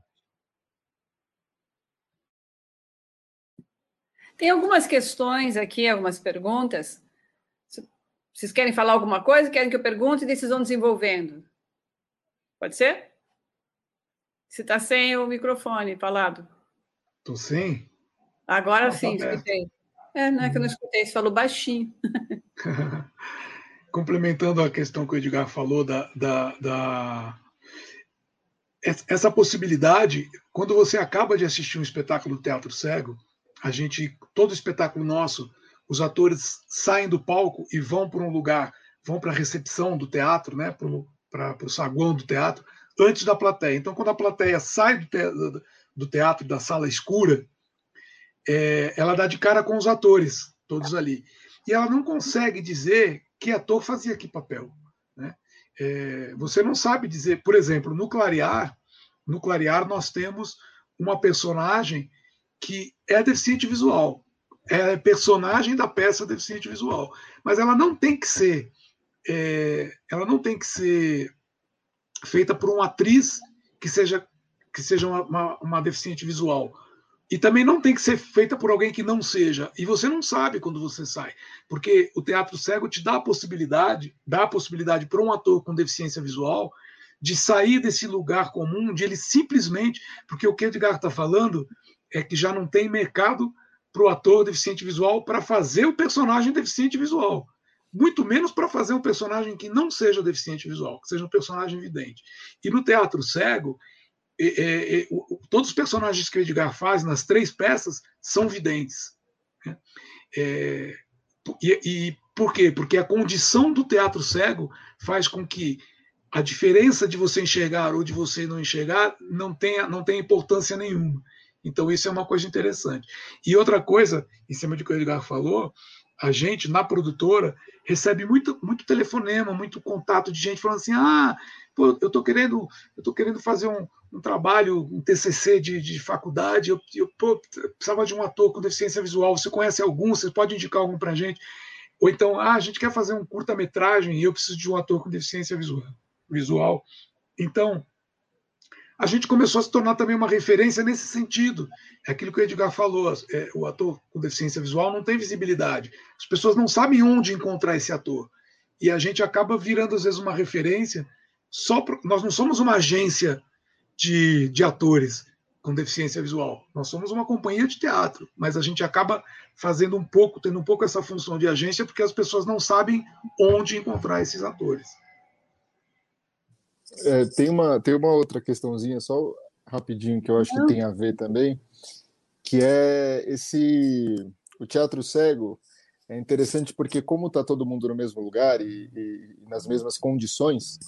Speaker 3: Tem algumas questões aqui, algumas perguntas. Vocês querem falar alguma coisa? Querem que eu pergunte e vocês vão desenvolvendo? Pode ser? Você está sem o microfone falado.
Speaker 5: Estou sem?
Speaker 3: Agora sim, escutei. É, não é que eu não escutei, você falou baixinho.
Speaker 5: Complementando a questão que o Edgar falou da, da, da, essa possibilidade, quando você acaba de assistir um espetáculo do teatro cego, a gente, todo espetáculo nosso, os atores saem do palco e vão para um lugar, vão para a recepção do teatro, né, para o saguão do teatro, antes da plateia. Então, quando a plateia sai do, te, do teatro, da sala escura, é, ela dá de cara com os atores, todos ali. E ela não consegue dizer que ator fazia que papel. Né? É, você não sabe dizer, por exemplo, no Clarear, no Clarear nós temos uma personagem que é deficiente visual. É personagem da peça deficiente visual. Mas ela não tem que ser. É, ela não tem que ser feita por uma atriz que seja, que seja uma, uma, uma deficiente visual. E também não tem que ser feita por alguém que não seja. E você não sabe quando você sai. Porque o teatro cego te dá a possibilidade, dá a possibilidade para um ator com deficiência visual de sair desse lugar comum, de ele simplesmente. Porque o que Edgar está falando é que já não tem mercado para o ator deficiente visual para fazer o personagem deficiente visual. Muito menos para fazer um personagem que não seja deficiente visual, que seja um personagem vidente. E no teatro cego, é, é, o, todos os personagens que o Edgar faz nas três peças são videntes. Né? É, e, e por quê? Porque a condição do teatro cego faz com que a diferença de você enxergar ou de você não enxergar não tenha, não tenha importância nenhuma. Então, isso é uma coisa interessante. E outra coisa, em cima de que o Edgar falou, a gente, na produtora, recebe muito, muito telefonema, muito contato de gente falando assim: ah, pô, eu estou querendo, eu tô querendo fazer um, um trabalho, um TCC de, de faculdade, eu, eu pô, precisava de um ator com deficiência visual, você conhece algum, você pode indicar algum para gente? Ou então, ah, a gente quer fazer um curta-metragem e eu preciso de um ator com deficiência visual. visual. Então, a gente começou a se tornar também uma referência nesse sentido. É aquilo que o Edgar falou: é, o ator com deficiência visual não tem visibilidade. As pessoas não sabem onde encontrar esse ator. E a gente acaba virando, às vezes, uma referência. Só pro... Nós não somos uma agência de, de atores com deficiência visual. Nós somos uma companhia de teatro, mas a gente acaba fazendo um pouco, tendo um pouco essa função de agência, porque as pessoas não sabem onde encontrar esses atores.
Speaker 7: É, tem, uma, tem uma outra questãozinha, só rapidinho, que eu acho que tem a ver também, que é esse. O teatro cego é interessante porque, como está todo mundo no mesmo lugar e, e nas mesmas condições,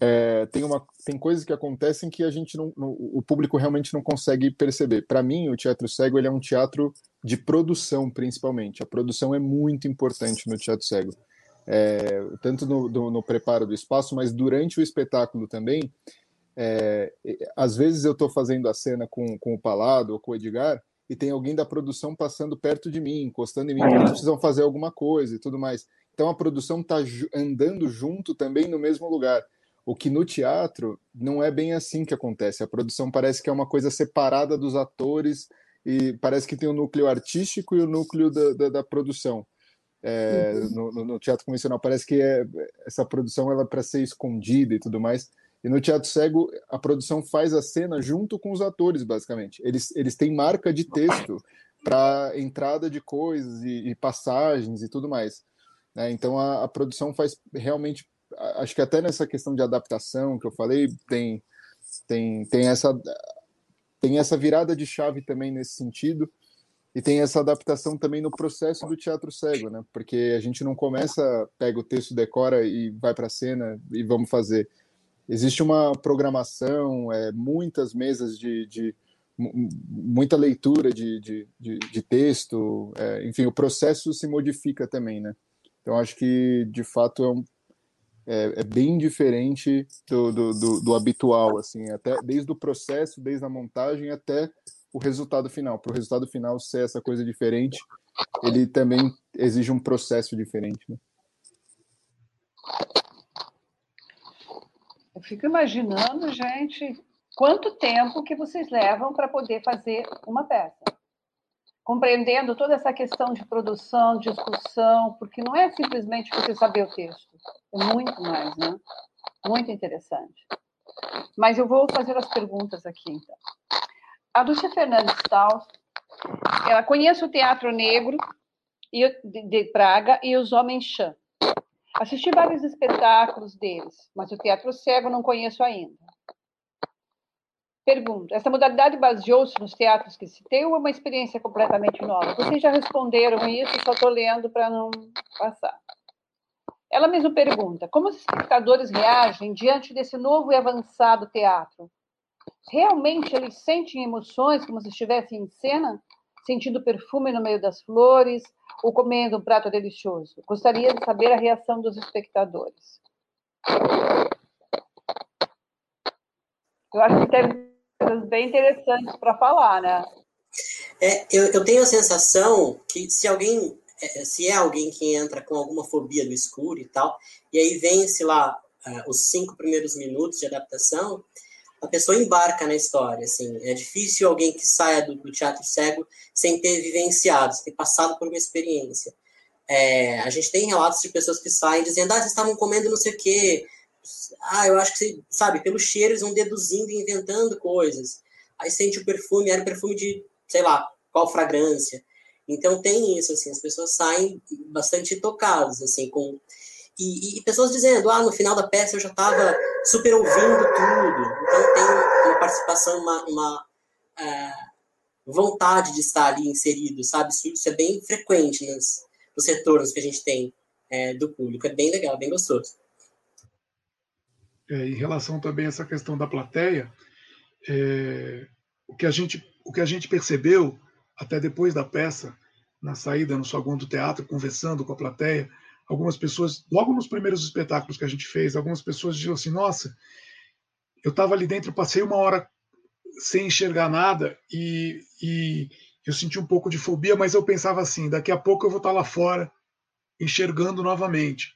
Speaker 7: é, tem, uma, tem coisas que acontecem que a gente não, o público realmente não consegue perceber. Para mim, o teatro cego ele é um teatro de produção, principalmente. A produção é muito importante no teatro cego é, tanto no, do, no, preparo do espaço, mas durante o espetáculo também. É, às vezes eu estou fazendo a cena com, com o Palado ou com o Edgar e tem alguém da produção passando perto de mim, encostando em mim, eles precisam fazer alguma coisa e tudo mais. Então a produção está andando junto também no mesmo lugar. O que no teatro não é bem assim que acontece. A produção parece que é uma coisa separada dos atores e parece que tem o núcleo artístico e o núcleo da, da, da produção. É, uhum. no, no, teatro convencional parece que é, essa produção ela é para ser escondida e tudo mais. E no teatro cego a produção faz a cena junto com os atores, basicamente. Eles, eles têm marca de texto para entrada de coisas e, e, passagens e tudo mais. Né? Então a, a, produção faz realmente, acho que até nessa questão de adaptação que eu falei tem tem tem essa tem essa virada de chave também nesse sentido e tem essa adaptação também no processo do teatro cego, né? Porque a gente não começa, pega o texto, decora e vai para a cena e vamos fazer. Existe uma programação, é, muitas mesas de, de muita leitura de, de, de, de texto, é, enfim, o processo se modifica também, né? Então acho que de fato é, um, é, é bem diferente do, do, do, do habitual, assim, até desde o processo, desde a montagem até o resultado final. Para o resultado final ser essa coisa diferente, ele também exige um processo diferente. Né?
Speaker 3: Eu fico imaginando, gente, quanto tempo que vocês levam para poder fazer uma peça. Compreendendo toda essa questão de produção, discussão, porque não é simplesmente você saber o texto, é muito mais, né? Muito interessante. Mas eu vou fazer as perguntas aqui, então a Lúcia Fernandes Staus, ela conhece o Teatro Negro de Praga e os Homens Chã. Assisti vários espetáculos deles, mas o Teatro Cego não conheço ainda. Pergunta: essa modalidade baseou-se nos teatros que citei ou é uma experiência completamente nova? Vocês já responderam isso, só estou lendo para não passar. Ela mesma pergunta: como os espectadores reagem diante desse novo e avançado teatro? realmente eles sentem emoções como se estivessem em cena, sentindo perfume no meio das flores ou comendo um prato delicioso. Gostaria de saber a reação dos espectadores. Eu acho que tem coisas bem interessantes para falar, né?
Speaker 6: É, eu, eu tenho a sensação que se alguém, é, se é alguém que entra com alguma fobia do escuro e tal, e aí vence lá uh, os cinco primeiros minutos de adaptação, a pessoa embarca na história, assim. É difícil alguém que saia do, do teatro cego sem ter vivenciado, sem ter passado por uma experiência. É, a gente tem relatos de pessoas que saem dizendo, ah, vocês estavam comendo não sei o quê. Ah, eu acho que, sabe, pelo cheiro eles vão deduzindo e inventando coisas. Aí sente o perfume, era perfume de, sei lá, qual fragrância. Então tem isso, assim, as pessoas saem bastante tocadas, assim, com e, e, pessoas dizendo, ah, no final da peça eu já estava super ouvindo tudo. Então tem uma participação, uma, uma uh, vontade de estar ali inserido, sabe? Isso, isso é bem frequente nos, nos retornos que a gente tem é, do público. É bem legal, bem gostoso.
Speaker 5: É, em relação também a essa questão da plateia, é, o, que a gente, o que a gente percebeu até depois da peça, na saída no segundo teatro, conversando com a plateia, algumas pessoas, logo nos primeiros espetáculos que a gente fez, algumas pessoas diziam assim: nossa, eu estava ali dentro, passei uma hora sem enxergar nada e, e, eu senti um pouco de fobia, mas eu pensava assim: daqui a pouco eu vou estar lá fora enxergando novamente.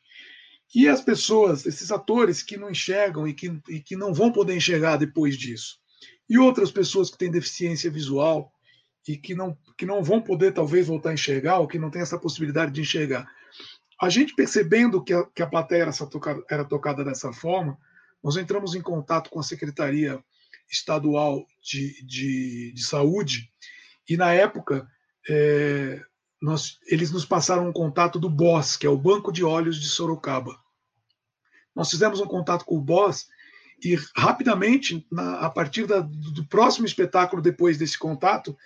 Speaker 5: E as pessoas, esses atores que não enxergam e que, e que não vão poder enxergar depois disso, e outras pessoas que têm deficiência visual e que não, que não vão poder talvez voltar a enxergar, ou que não têm essa possibilidade de enxergar. A gente percebendo que a, que a plateia era tocada, era tocada dessa forma, nós entramos em contato com a Secretaria Estadual de, de, de Saúde e, na época, é, nós, eles nos passaram um contato do BOS, que é o Banco de Olhos de Sorocaba. Nós fizemos um contato com o BOS e, rapidamente, na, a partir da, do próximo espetáculo, depois desse contato,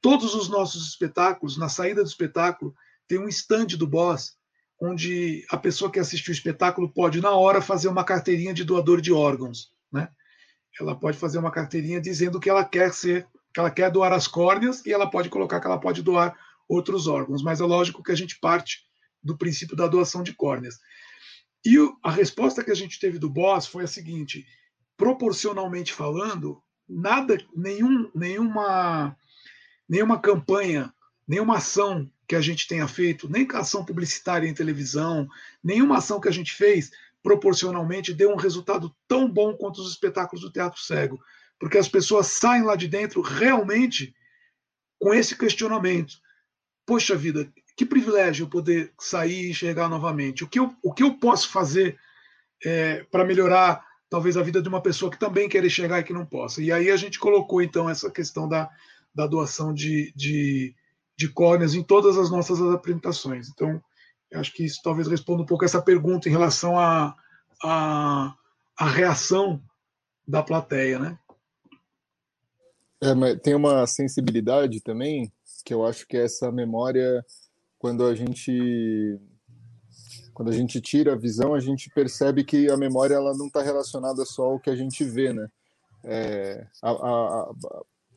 Speaker 5: todos os nossos espetáculos, na saída do espetáculo, tem um stand do BOS onde a pessoa que assistiu o espetáculo pode, na hora, fazer uma carteirinha de doador de órgãos. Né? Ela pode fazer uma carteirinha dizendo que ela quer ser, que ela quer doar as córneas e ela pode colocar que ela pode doar outros órgãos. Mas é lógico que a gente parte do princípio da doação de córneas. E a resposta que a gente teve do boss foi a seguinte: proporcionalmente falando, nada, nenhum, nenhuma, nenhuma campanha, nenhuma ação que a gente tenha feito, nem ação publicitária em televisão, nenhuma ação que a gente fez proporcionalmente dê um resultado tão bom quanto os espetáculos do teatro cego, porque as pessoas saem lá de dentro realmente com esse questionamento. Poxa vida, que privilégio poder sair e enxergar novamente. O que eu, o que eu posso fazer é, para melhorar talvez a vida de uma pessoa que também quer enxergar e que não possa? E aí a gente colocou então essa questão da, da doação de, de, de córneas em todas as nossas apresentações. Então, acho que isso talvez responda um pouco essa pergunta em relação à a, a, a, reação da plateia, né?
Speaker 7: É, mas tem uma sensibilidade também que eu acho que é essa memória quando a gente quando a gente tira a visão a gente percebe que a memória ela não está relacionada só ao que a gente vê, né? É, a, a,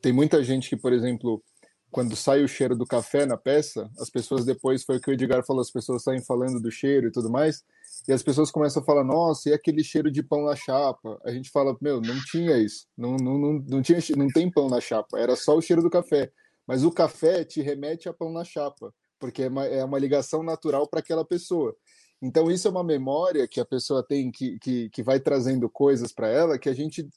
Speaker 7: tem muita gente que, por exemplo, quando sai o cheiro do café na peça, as pessoas depois, foi o que o Edgar falou, as pessoas saem falando do cheiro e tudo mais, e as pessoas começam a falar, nossa, e aquele cheiro de pão na chapa? A gente fala, meu, não tinha isso, não, não, não, não, tinha, não tem pão na chapa, era só o cheiro do café. Mas o café te remete a pão na chapa, porque é uma, é uma ligação natural para aquela pessoa. Então, isso é uma memória que a pessoa tem, que, que, que vai trazendo coisas para ela, que a gente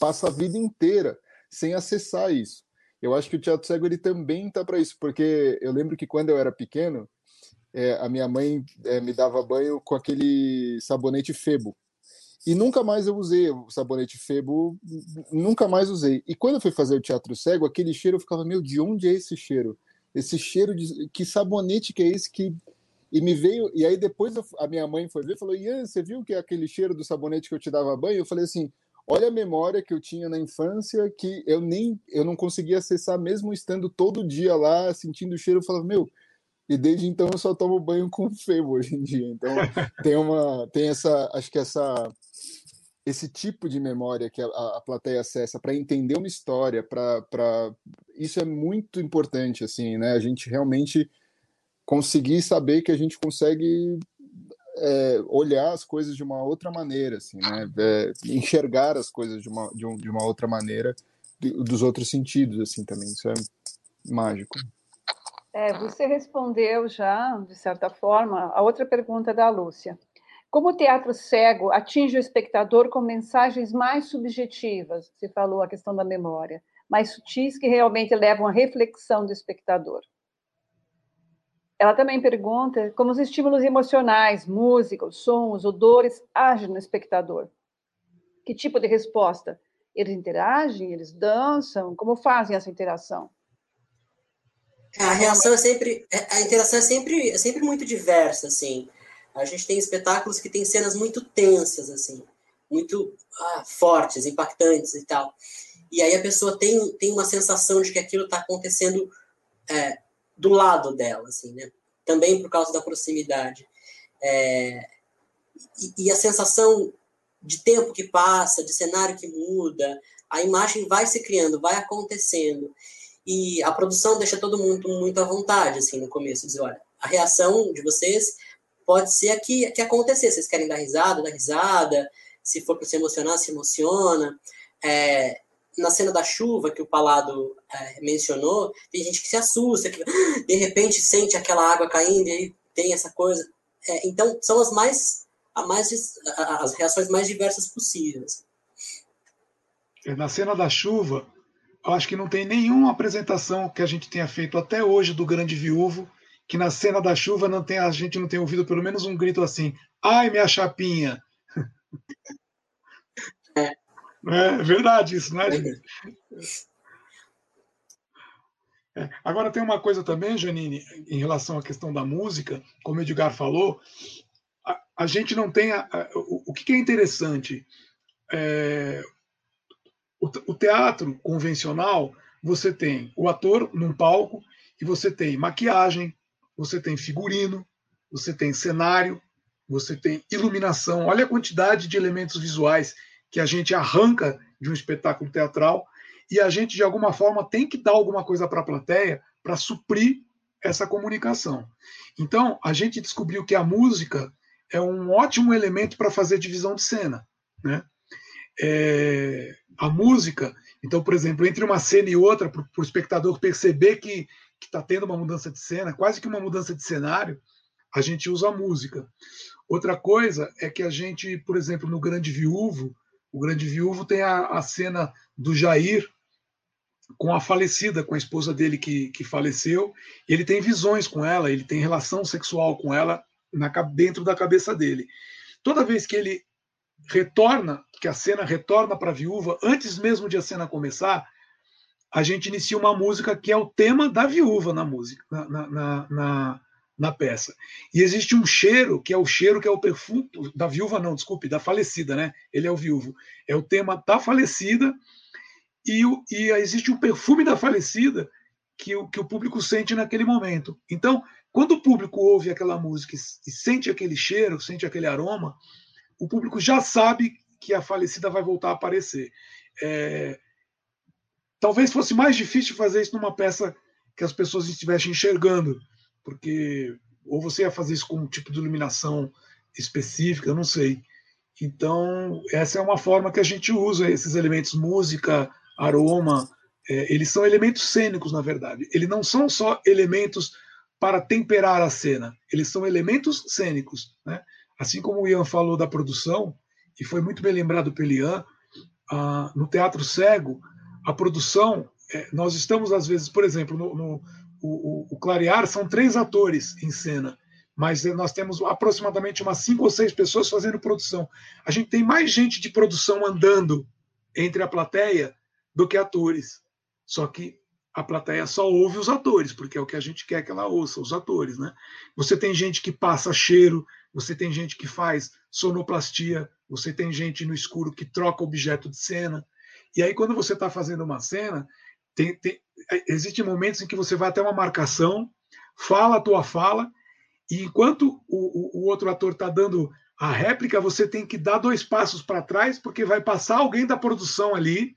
Speaker 7: passa a vida inteira sem acessar isso. Eu acho que o teatro cego ele também tá para isso, porque eu lembro que quando eu era pequeno, é, a minha mãe é, me dava banho com aquele sabonete Febo. E nunca mais eu usei o sabonete Febo, nunca mais usei. E quando eu fui fazer o teatro cego, aquele cheiro eu ficava, meu, de onde é esse cheiro? Esse cheiro de que sabonete que é esse que e me veio e aí depois eu, a minha mãe foi ver falou: "Ian, você viu que é aquele cheiro do sabonete que eu te dava banho?" Eu falei assim: Olha a memória que eu tinha na infância que eu nem eu não conseguia acessar mesmo estando todo dia lá sentindo o cheiro, eu falava, meu, e desde então eu só tomo banho com febo hoje em dia. Então tem uma tem essa acho que essa esse tipo de memória que a, a plateia acessa para entender uma história, para isso é muito importante assim, né? A gente realmente conseguir saber que a gente consegue é, olhar as coisas de uma outra maneira, assim, né? É, enxergar as coisas de uma, de, um, de uma outra maneira, dos outros sentidos, assim, também. Isso é mágico.
Speaker 3: É, você respondeu já, de certa forma, a outra pergunta da Lúcia. Como o teatro cego atinge o espectador com mensagens mais subjetivas? Você falou a questão da memória, mais sutis que realmente levam à reflexão do espectador. Ela também pergunta como os estímulos emocionais, música, sons, odores agem no espectador. Que tipo de resposta? Eles interagem, eles dançam? Como fazem essa interação?
Speaker 6: A reação é sempre, a interação é sempre, é sempre muito diversa, assim. A gente tem espetáculos que tem cenas muito tensas, assim, muito ah, fortes, impactantes e tal. E aí a pessoa tem, tem uma sensação de que aquilo está acontecendo é, do lado dela, assim, né? Também por causa da proximidade. É, e, e, a sensação de tempo que passa, de cenário que muda, a imagem vai se criando, vai acontecendo. E a produção deixa todo mundo muito à vontade, assim, no começo. Diz, olha, a reação de vocês pode ser que, que acontecer. Vocês querem dar risada, dar risada. Se for para se emocionar, se emociona. É, na cena da chuva que o Palado é, mencionou, tem gente que se assusta, que de repente sente aquela água caindo e aí tem essa coisa. É, então, são as mais, a mais as reações mais diversas possíveis.
Speaker 5: É, na cena da chuva, eu acho que não tem nenhuma apresentação que a gente tenha feito até hoje do Grande Viúvo que na cena da chuva não tem, a gente não tenha ouvido pelo menos um grito assim: "Ai, minha chapinha!" É. É verdade isso, não é, Janine? É. Agora tem uma coisa também, Janine, em relação à questão da música, como o Edgar falou, a, a gente não tem. A, a, o, o, que é interessante? É, o, o teatro convencional, você tem o ator num palco e você tem maquiagem, você tem figurino, você tem cenário, você tem iluminação. Olha a quantidade de elementos visuais que a gente arranca de um espetáculo teatral e a gente, de alguma forma, tem que dar alguma coisa para a plateia para suprir essa comunicação. Então, a gente descobriu que a música é um ótimo elemento para fazer divisão de cena. Né? É, a música, então, por exemplo, entre uma cena e outra, para o espectador perceber que está tendo uma mudança de cena, quase que uma mudança de cenário, a gente usa a música. Outra coisa é que a gente, por exemplo, no Grande Viúvo, o Grande Viúvo tem a, a cena do Jair com a falecida, com a esposa dele que, que faleceu. Ele tem visões com ela, ele tem relação sexual com ela na, dentro da cabeça dele. Toda vez que ele retorna, que a cena retorna para a viúva, antes mesmo de a cena começar, a gente inicia uma música que é o tema da viúva na música, na, na, na, na, peça. E existe um cheiro, que é o cheiro que é o perfume da viúva, não, desculpe, da falecida, né? Ele é o viúvo. É o tema da falecida e, e existe um perfume da falecida que o, que o público sente naquele momento. Então, quando o público ouve aquela música e sente aquele cheiro, sente aquele aroma, o público já sabe que a falecida vai voltar a aparecer. É, talvez fosse mais difícil fazer isso numa peça que as pessoas estivessem enxergando, porque ou você ia fazer isso com um tipo de iluminação específica, não sei. Então, essa é uma forma que a gente usa esses elementos música, aroma, é, eles são elementos cênicos, na verdade. Eles não são só elementos para temperar a cena, eles são elementos cênicos. Né? Assim como o Ian falou da produção, e foi muito bem lembrado pelo Ian, ah, no Teatro Cego, a produção, é, nós estamos às vezes, por exemplo, no, no o, o, Clarear são três atores em cena, mas nós temos aproximadamente umas cinco ou seis pessoas fazendo produção. A gente tem mais gente de produção andando entre a plateia do que atores. Só que a plateia só ouve os atores, porque é o que a gente quer que ela ouça, os atores, né? Você tem gente que passa cheiro, você tem gente que faz sonoplastia, você tem gente no escuro que troca objeto de cena. E aí, quando você está fazendo uma cena, tem, tem, existem momentos em que você vai até uma marcação, fala a tua fala, e enquanto o, o, o outro ator está dando a réplica, você tem que dar dois passos para trás, porque vai passar alguém da produção ali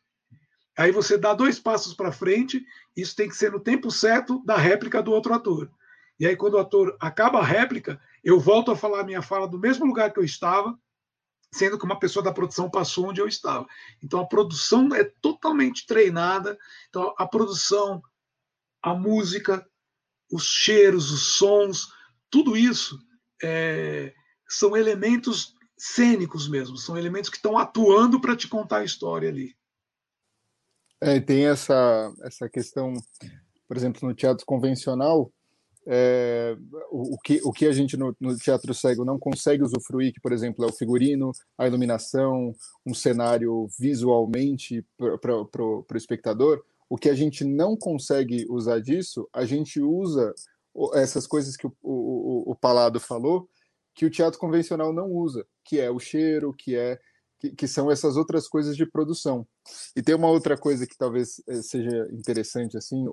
Speaker 5: Aí você dá dois passos para frente, isso tem que ser no tempo certo da réplica do outro ator. E aí, quando o ator acaba a réplica, eu volto a falar a minha fala do mesmo lugar que eu estava, sendo que uma pessoa da produção passou onde eu estava. Então, a produção é totalmente treinada. Então, a produção, a música, os cheiros, os sons, tudo isso é, são elementos cênicos mesmo, são elementos que estão atuando para te contar a história ali.
Speaker 7: É, tem essa, essa questão, por exemplo, no teatro convencional, é, o, o, que, o que a gente no, no, teatro cego não consegue usufruir, que, por exemplo, é o figurino, a iluminação, um cenário visualmente para o espectador, o que a gente não consegue usar disso, a gente usa essas coisas que o, o, o Palado falou, que o teatro convencional não usa, que é o cheiro, que é que, que são essas outras coisas de produção. E tem uma outra coisa que talvez eh, seja interessante assim,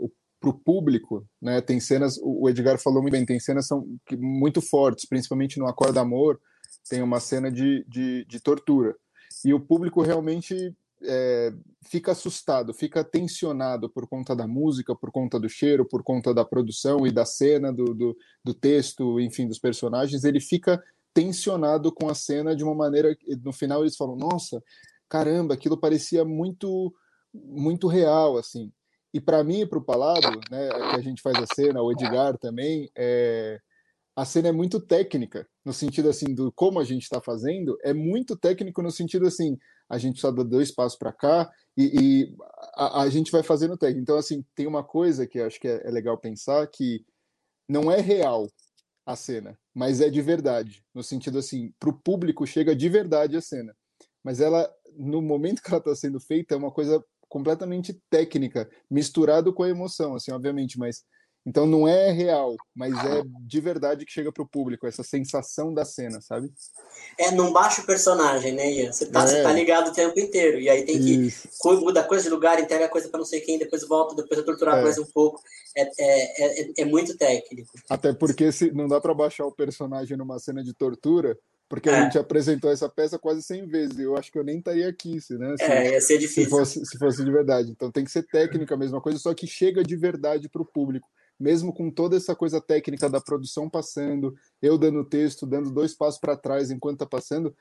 Speaker 7: para o público, né? Tem cenas, o Edgar falou muito bem, tem cenas são muito fortes, principalmente no Acorda Amor, tem uma cena de, de, de tortura. E o público realmente é, fica assustado, fica tensionado por conta da música, por conta do cheiro, por conta da produção e da cena, do, do, do texto, enfim, dos personagens. Ele fica tensionado com a cena de uma maneira no final eles falam: "Nossa, caramba, aquilo parecia muito muito real assim". E para mim e para o Palado, né, que a gente faz a cena, o Edgar também, é, a cena é muito técnica, no sentido assim do como a gente está fazendo, é muito técnico no sentido assim, a gente só dá dois passos para cá e, e a, a, gente vai fazendo técnico. Então assim, tem uma coisa que acho que é, é legal pensar que não é real a cena, mas é de verdade, no sentido assim, para o público chega de verdade a cena, mas ela, no momento que ela está sendo feita, é uma coisa completamente técnica, misturado com a emoção, assim, obviamente, mas então não é real, mas é de verdade que chega para o público, essa sensação da cena, sabe?
Speaker 6: É, não baixa o personagem, né, Ian? Você tá, é. você tá ligado o tempo inteiro. E aí tem que Isso. muda coisa de lugar, entrega a coisa para não sei quem, depois volta, depois é torturar é. mais um pouco. É, é, é, é, muito técnico.
Speaker 7: Até porque se, não dá para baixar o personagem numa cena de tortura, porque a é. gente apresentou essa peça quase 100 vezes. Eu acho que eu nem estaria aqui, né? Se,
Speaker 6: é, ia ser difícil.
Speaker 7: Se fosse, se fosse de verdade. Então tem que ser técnica a mesma coisa, só que chega de verdade para o público mesmo com toda essa coisa técnica da produção passando, eu dando texto, dando dois passos para trás enquanto está passando,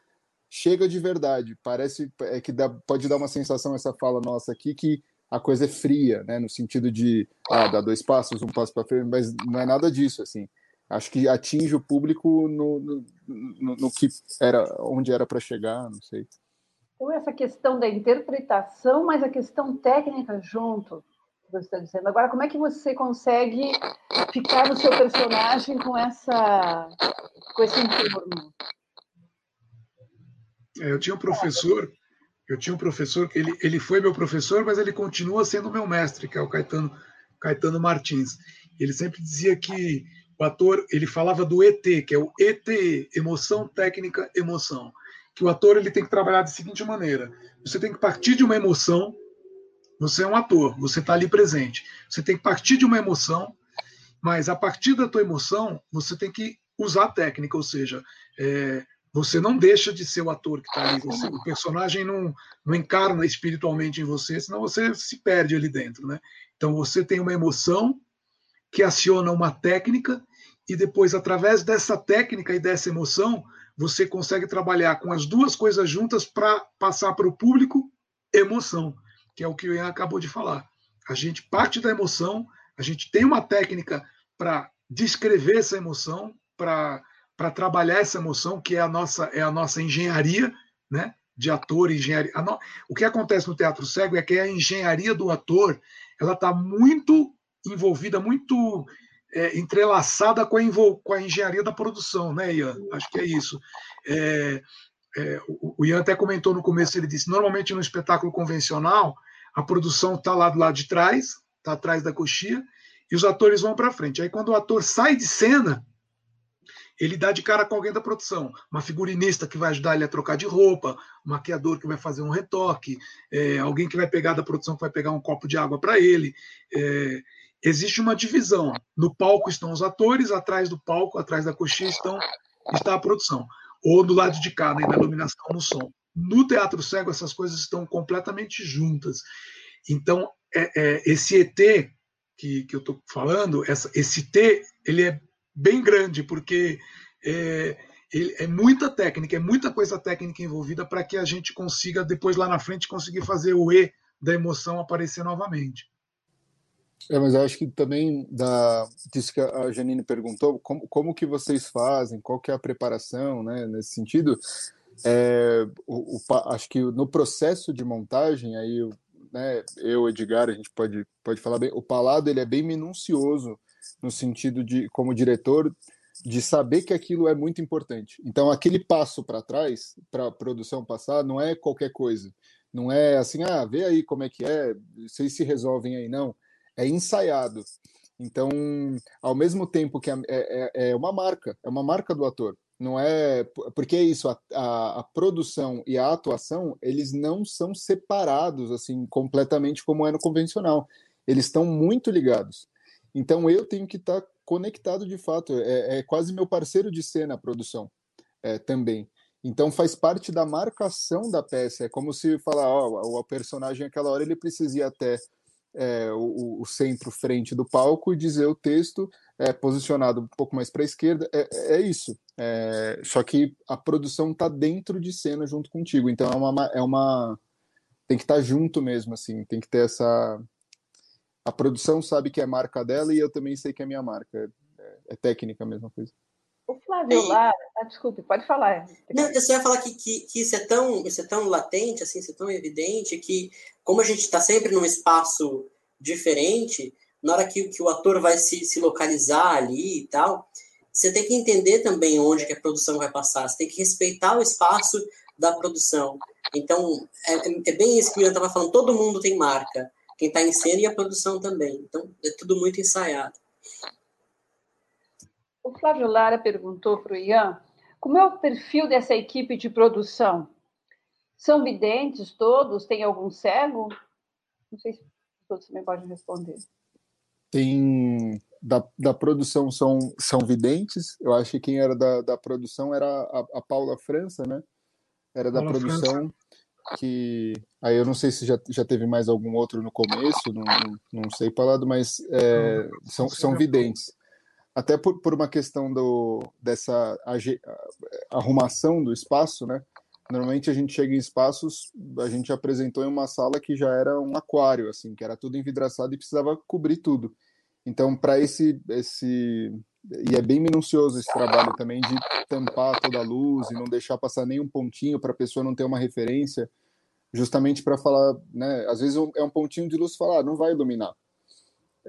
Speaker 7: chega de verdade. Parece é que dá, pode dar uma sensação essa fala nossa aqui que a coisa é fria, né, no sentido de ah, dar dois passos, um passo para frente, mas não é nada disso assim. Acho que atinge o público no, no, no, no que era, onde era para chegar, não sei.
Speaker 3: Então, essa questão da interpretação, mas a questão técnica junto, que você está dizendo. Agora, como é que você consegue ficar no seu personagem com, essa, com esse entorno?
Speaker 5: É, eu tinha um professor, eu tinha um professor que ele, ele foi meu professor, mas ele continua sendo meu mestre, que é o Caetano, Caetano Martins. Ele sempre dizia que o ator, ele falava do ET, que é o ET, emoção, técnica, emoção. Que o ator ele tem que trabalhar da seguinte maneira: você tem que partir de uma emoção, você é um ator, você está ali presente. Você tem que partir de uma emoção, mas a partir da tua emoção, você tem que usar a técnica, ou seja, é, você não deixa de ser o ator que está ali. Você, o personagem não, não encarna espiritualmente em você, senão você se perde ali dentro. Né? Então você tem uma emoção que aciona uma técnica e depois, através dessa técnica e dessa emoção, você consegue trabalhar com as duas coisas juntas para passar para o público emoção, que é o que o Ian acabou de falar. A gente parte da emoção, a gente tem uma técnica para descrever essa emoção, para para trabalhar essa emoção, que é a nossa, é a nossa engenharia, né? De ator, engenharia. No... O que acontece no teatro cego é que a engenharia do ator ela está muito envolvida, muito é, entrelaçada com a, com a, engenharia da produção, né, Ian? Acho que é isso. É, é, o, Ian até comentou no começo, ele disse, normalmente no espetáculo convencional, a produção está lá do lado de trás, está atrás da coxia, e os atores vão para frente. Aí quando o ator sai de cena, ele dá de cara com alguém da produção, uma figurinista que vai ajudar ele a trocar de roupa, um maquiador que vai fazer um retoque, é, alguém que vai pegar da produção que vai pegar um copo de água para ele. É, existe uma divisão. No palco estão os atores, atrás do palco, atrás da coxinha estão, está a produção. Ou do lado de cá, né, na iluminação, no som. No teatro cego, essas coisas estão completamente juntas. Então, é, é, esse ET que, que eu estou falando, essa, esse T, ele é bem grande, porque é, é muita técnica, é muita coisa técnica envolvida para que a gente consiga, depois lá na frente, conseguir fazer o E da emoção aparecer novamente.
Speaker 7: É, mas eu acho que também da disso que a Janine perguntou, como, como que vocês fazem, qual que é a preparação, né, nesse sentido. É, o, o, acho que no processo de montagem, aí né, eu, Edgar, a gente pode, pode falar bem, o Palado ele é bem minucioso no sentido de, como diretor, de saber que aquilo é muito importante. Então, aquele passo para trás, para a produção passar, não é qualquer coisa. Não é assim, ah, vê aí como é que é, vocês se resolvem aí, não. É ensaiado. Então, ao mesmo tempo que é, é, é uma marca, é uma marca do ator. Não é. Porque é isso, a, a, a, produção e a atuação, eles não são separados, assim, completamente como é no convencional. Eles estão muito ligados. Então eu tenho que estar tá conectado de fato. É, é, quase meu parceiro de cena a produção é, também. Então faz parte da marcação da peça. É como se falar, ó, o personagem aquela hora ele precisa ir até é, o, o, centro frente do palco e dizer o texto é, posicionado um pouco mais para a esquerda. É, é isso. É, só que a produção está dentro de cena junto contigo. Então é uma, é uma tem que estar tá junto mesmo assim. Tem que ter essa a produção sabe que é marca dela e eu também sei que é minha marca. É, é técnica a mesma coisa.
Speaker 3: O Flávio Lara, ah, desculpe, pode falar.
Speaker 6: Não, eu só ia falar que, que, que, isso, é tão, isso é tão latente, assim, isso é tão evidente, que como a gente está sempre num espaço diferente, na hora que, que o ator vai se, se localizar ali e tal, você tem que entender também onde que a produção vai passar, você tem que respeitar o espaço da produção. Então, é, é bem isso que o Ian estava falando, todo mundo tem marca quem está em cena e a produção também. Então, é tudo muito ensaiado.
Speaker 3: O Flávio Lara perguntou para o Ian como é o perfil dessa equipe de produção? São videntes todos? Tem algum cego? Não sei se todos também podem responder.
Speaker 7: Tem. Da, da produção são, são videntes. Eu acho que quem era da, da produção era a, a Paula França, né? Era da Paula produção. França que aí eu não sei se já, já teve mais algum outro no começo, não, não, não sei lado mas é, são, são videntes. Até por, por uma questão do, dessa arrumação do espaço, né? Normalmente a gente chega em espaços, a gente apresentou em uma sala que já era um aquário, assim, que era tudo envidraçado e precisava cobrir tudo. Então, para esse, esse. E é bem minucioso esse trabalho também de tampar toda a luz e não deixar passar nenhum pontinho para a pessoa não ter uma referência, justamente para falar, né? Às vezes é um pontinho de luz falar, ah, não vai iluminar.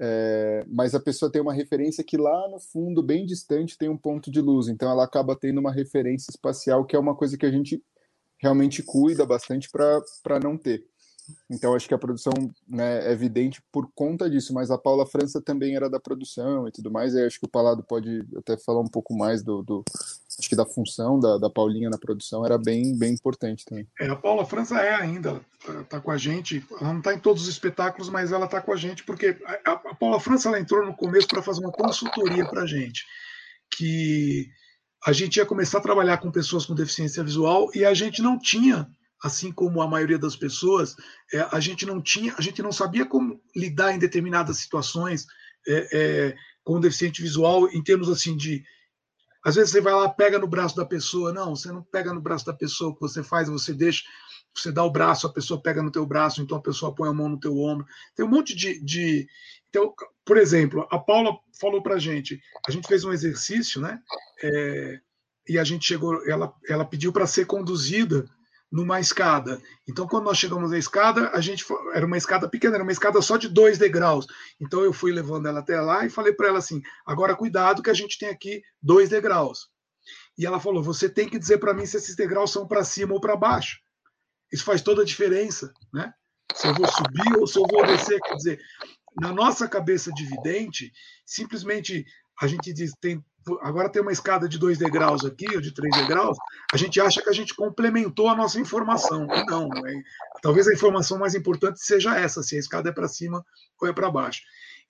Speaker 7: É, mas a pessoa tem uma referência que lá no fundo, bem distante, tem um ponto de luz. Então ela acaba tendo uma referência espacial, que é uma coisa que a gente realmente cuida bastante para não ter. Então acho que a produção né, é evidente por conta disso, mas a Paula França também era da produção e tudo mais. E acho que o Palado pode até falar um pouco mais do, do acho que da função da, da Paulinha na produção era bem bem importante também.
Speaker 5: É, a Paula França é ainda tá, tá com a gente. Ela não está em todos os espetáculos, mas ela está com a gente porque a, a Paula França ela entrou no começo para fazer uma consultoria para a gente que a gente ia começar a trabalhar com pessoas com deficiência visual e a gente não tinha assim como a maioria das pessoas, é, a gente não tinha, a gente não sabia como lidar em determinadas situações é, é, com o deficiente visual, em termos assim de às vezes você vai lá, pega no braço da pessoa, não, você não pega no braço da pessoa, o que você faz, você deixa, você dá o braço, a pessoa pega no teu braço, então a pessoa põe a mão no teu ombro. Tem um monte de, de... então, por exemplo, a Paula falou para gente, a gente fez um exercício, né? É, e a gente chegou, ela, ela pediu para ser conduzida numa escada. Então, quando nós chegamos na escada, a gente era uma escada pequena, era uma escada só de dois degraus. Então, eu fui levando ela até lá e falei para ela assim: agora cuidado que a gente tem aqui dois degraus. E ela falou: você tem que dizer para mim se esses degraus são para cima ou para baixo. Isso faz toda a diferença, né? Se eu vou subir ou se eu vou descer, quer dizer, na nossa cabeça de vidente, simplesmente a gente diz tem agora tem uma escada de dois degraus aqui, ou de três degraus, a gente acha que a gente complementou a nossa informação. Não, é, talvez a informação mais importante seja essa, se a escada é para cima ou é para baixo.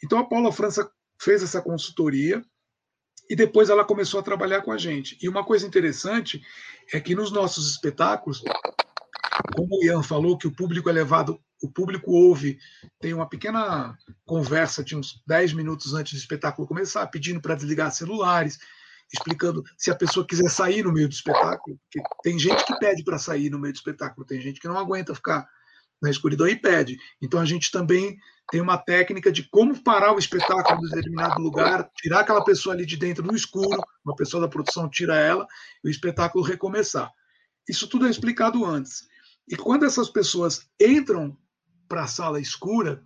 Speaker 5: Então a Paula França fez essa consultoria e depois ela começou a trabalhar com a gente. E uma coisa interessante é que nos nossos espetáculos, como o Ian falou, que o público é levado o público ouve, tem uma pequena conversa de uns 10 minutos antes do espetáculo começar, pedindo para desligar celulares, explicando se a pessoa quiser sair no meio do espetáculo, porque tem gente que pede para sair no meio do espetáculo, tem gente que não aguenta ficar na escuridão e pede. Então a gente também tem uma técnica de como parar o espetáculo em determinado lugar, tirar aquela pessoa ali de dentro no escuro, uma pessoa da produção tira ela e o espetáculo recomeçar. Isso tudo é explicado antes. E quando essas pessoas entram para a sala escura,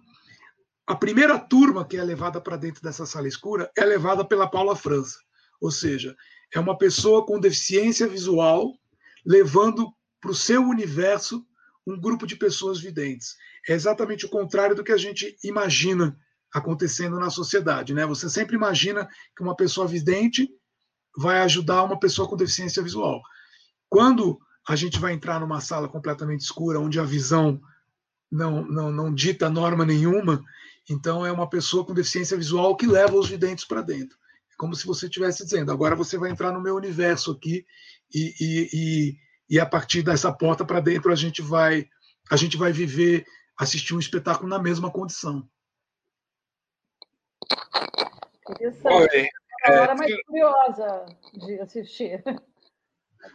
Speaker 5: a primeira turma que é levada para dentro dessa sala escura é levada pela Paula França. Ou seja, é uma pessoa com deficiência visual levando para o seu universo um grupo de pessoas videntes. É exatamente o contrário do que a gente imagina acontecendo na sociedade. Né? Você sempre imagina que uma pessoa vidente vai ajudar uma pessoa com deficiência visual. Quando a gente vai entrar numa sala completamente escura, onde a visão não, não, não dita norma nenhuma, então é uma pessoa com deficiência visual que leva os videntes para dentro. É como se você estivesse dizendo: agora você vai entrar no meu universo aqui e, e, e, e a partir dessa porta para dentro a gente vai a gente vai viver, assistir um espetáculo na mesma condição.
Speaker 3: Interessante. É a hora mais curiosa de assistir.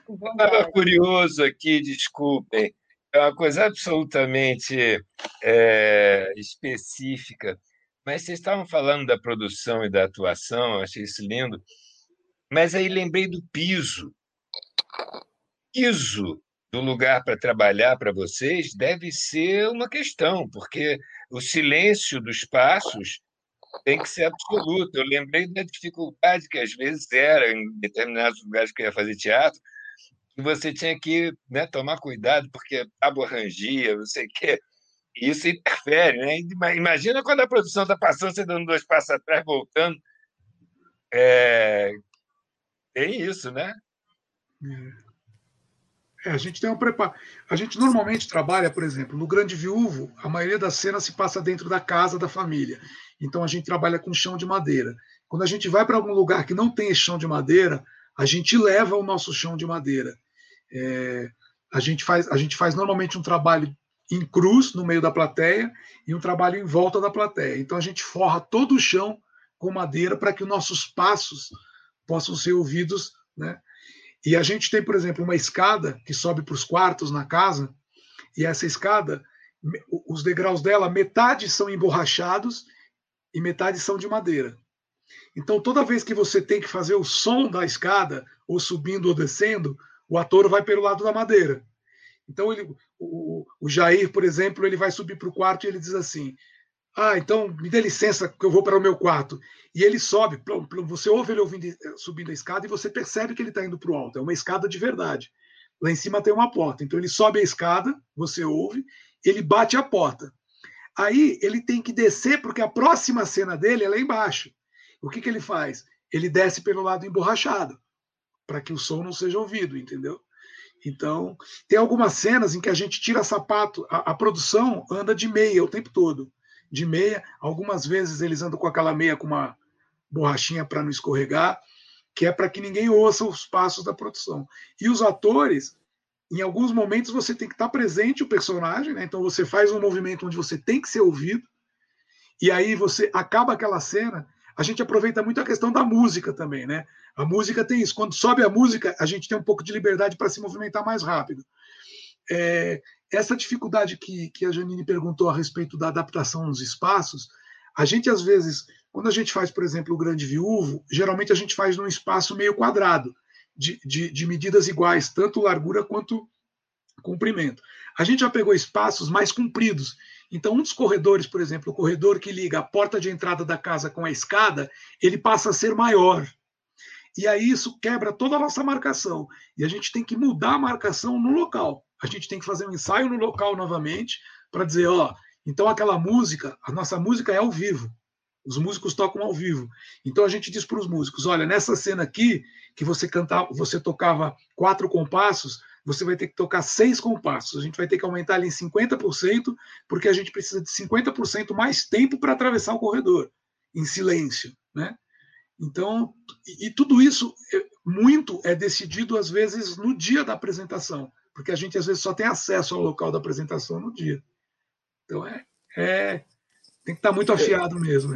Speaker 4: Estava curioso aqui, desculpem é uma coisa absolutamente é, específica. Mas vocês estavam falando da produção e da atuação, achei isso lindo. Mas aí lembrei do piso. Piso do lugar para trabalhar para vocês deve ser uma questão, porque o silêncio dos passos tem que ser absoluto. Eu lembrei da dificuldade que às vezes era em determinados lugares que eu ia fazer teatro, você tinha que né, tomar cuidado, porque rangia, não sei o quê. Isso interfere, né? Imagina quando a produção está passando, você dando dois passos atrás, voltando. É... Tem isso, né?
Speaker 5: É, a gente tem um preparo. A gente normalmente trabalha, por exemplo, no Grande Viúvo, a maioria das cenas se passa dentro da casa da família. Então a gente trabalha com chão de madeira. Quando a gente vai para algum lugar que não tem chão de madeira, a gente leva o nosso chão de madeira. É, a, gente faz, a gente faz normalmente um trabalho em cruz no meio da plateia e um trabalho em volta da plateia. Então a gente forra todo o chão com madeira para que os nossos passos possam ser ouvidos, né? E a gente tem, por exemplo, uma escada que sobe para os quartos na casa, e essa escada, os degraus dela, metade são emborrachados e metade são de madeira. Então, toda vez que você tem que fazer o som da escada, ou subindo ou descendo, o ator vai pelo lado da madeira. Então, ele, o, o Jair, por exemplo, ele vai subir para o quarto e ele diz assim: Ah, então me dê licença que eu vou para o meu quarto. E ele sobe, você ouve ele ouvindo, subindo a escada e você percebe que ele está indo para o alto. É uma escada de verdade. Lá em cima tem uma porta. Então, ele sobe a escada, você ouve, ele bate a porta. Aí ele tem que descer, porque a próxima cena dele é lá embaixo. O que, que ele faz? Ele desce pelo lado emborrachado, para que o som não seja ouvido, entendeu? Então, tem algumas cenas em que a gente tira sapato, a, a produção anda de meia o tempo todo. De meia, algumas vezes eles andam com aquela meia com uma borrachinha para não escorregar, que é para que ninguém ouça os passos da produção. E os atores, em alguns momentos você tem que estar presente o personagem, né? então você faz um movimento onde você tem que ser ouvido, e aí você acaba aquela cena a gente aproveita muito a questão da música também, né? A música tem isso. Quando sobe a música, a gente tem um pouco de liberdade para se movimentar mais rápido. É, essa dificuldade que, que a Janine perguntou a respeito da adaptação nos espaços, a gente às vezes, quando a gente faz, por exemplo, o Grande Viúvo, geralmente a gente faz num espaço meio quadrado, de, de, de medidas iguais, tanto largura quanto comprimento. A gente já pegou espaços mais compridos. Então, um dos corredores, por exemplo, o corredor que liga a porta de entrada da casa com a escada, ele passa a ser maior. E aí isso quebra toda a nossa marcação. E a gente tem que mudar a marcação no local. A gente tem que fazer um ensaio no local novamente para dizer, ó, então aquela música, a nossa música é ao vivo. Os músicos tocam ao vivo. Então a gente diz para os músicos, olha, nessa cena aqui que você cantava, você tocava quatro compassos, você vai ter que tocar seis compassos. A gente vai ter que aumentar ali em 50%, porque a gente precisa de 50% mais tempo para atravessar o corredor, em silêncio. Né? Então, e, e tudo isso, é, muito é decidido, às vezes, no dia da apresentação, porque a gente, às vezes, só tem acesso ao local da apresentação no dia. Então, é, é tem que estar muito afiado mesmo.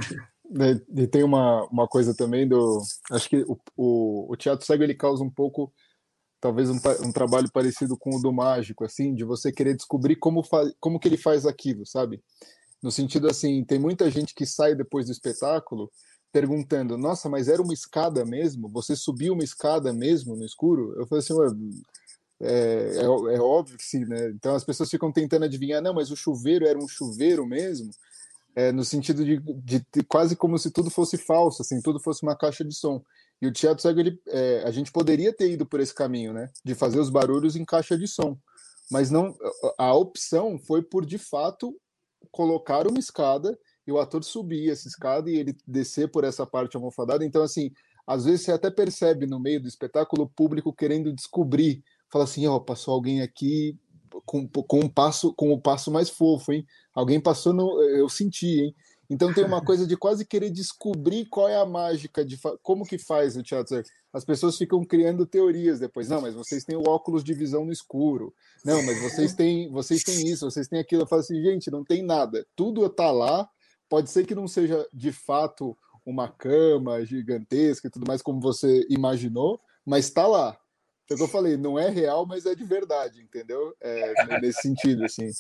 Speaker 7: Né, e tem uma, uma coisa também do. Acho que o, o, o teatro cego ele causa um pouco talvez um, um, trabalho parecido com o do mágico, assim, de você querer descobrir como, como que ele faz aquilo, sabe? No sentido assim, tem muita gente que sai depois do espetáculo perguntando, nossa, mas era uma escada mesmo? Você subiu uma escada mesmo no escuro? Eu falei assim, é, é, é óbvio que sim, né? Então as pessoas ficam tentando adivinhar, não, mas o chuveiro era um chuveiro mesmo? É, no sentido de, de, de, quase como se tudo fosse falso, assim, tudo fosse uma caixa de som. E o cego, ele, é, a gente poderia ter ido por esse caminho, né? De fazer os barulhos em caixa de som. Mas não, a opção foi por, de fato, colocar uma escada e o ator subir essa escada e ele descer por essa parte almofadada. Então, assim, às vezes você até percebe no meio do espetáculo o público querendo descobrir. Fala assim, ó, oh, passou alguém aqui com, com um passo com o passo mais fofo, hein? Alguém passou no. Eu senti, hein? Então tem uma coisa de quase querer descobrir qual é a mágica de como que faz o teatro. As pessoas ficam criando teorias depois. Não, mas vocês têm o óculos de visão no escuro. Não, mas vocês têm, vocês têm isso, vocês têm aquilo. Eu falo assim, gente, não tem nada. Tudo está lá. Pode ser que não seja de fato uma cama gigantesca e tudo mais como você imaginou, mas está lá. É o que eu falei, não é real, mas é de verdade, entendeu? É, nesse sentido, assim.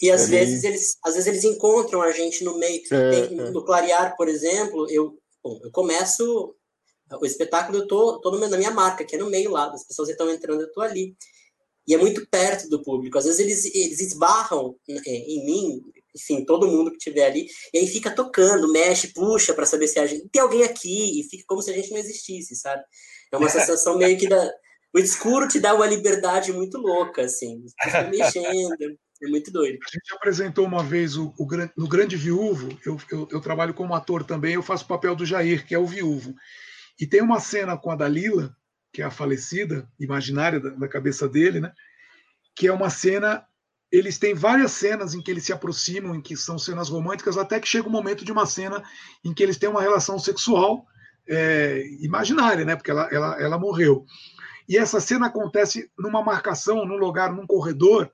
Speaker 6: E às é vezes bem... eles, às vezes eles encontram a gente no meio. É, Tem, é. no Clarear, por exemplo, eu, bom, eu começo o espetáculo, eu tô, tô na minha marca, que é no meio lá, as pessoas estão entrando, eu tô ali. E é muito perto do público. Às vezes eles, eles esbarram é, em mim, enfim, todo mundo que estiver ali, e aí fica tocando, mexe, puxa para saber se a gente tem alguém aqui, e fica como se a gente não existisse, sabe? É uma sensação meio que da, o escuro te dá uma liberdade muito louca, assim. Fica mexendo, é muito doido.
Speaker 5: A gente apresentou uma vez o, o no Grande Viúvo, eu, eu, eu, trabalho como ator também, eu faço o papel do Jair, que é o viúvo. E tem uma cena com a Dalila, que é a falecida, imaginária da, da cabeça dele, né? Que é uma cena eles têm várias cenas em que eles se aproximam, em que são cenas românticas, até que chega o um momento de uma cena em que eles têm uma relação sexual é, imaginária, né? Porque ela, ela, ela morreu. E essa cena acontece numa marcação, num lugar, num corredor,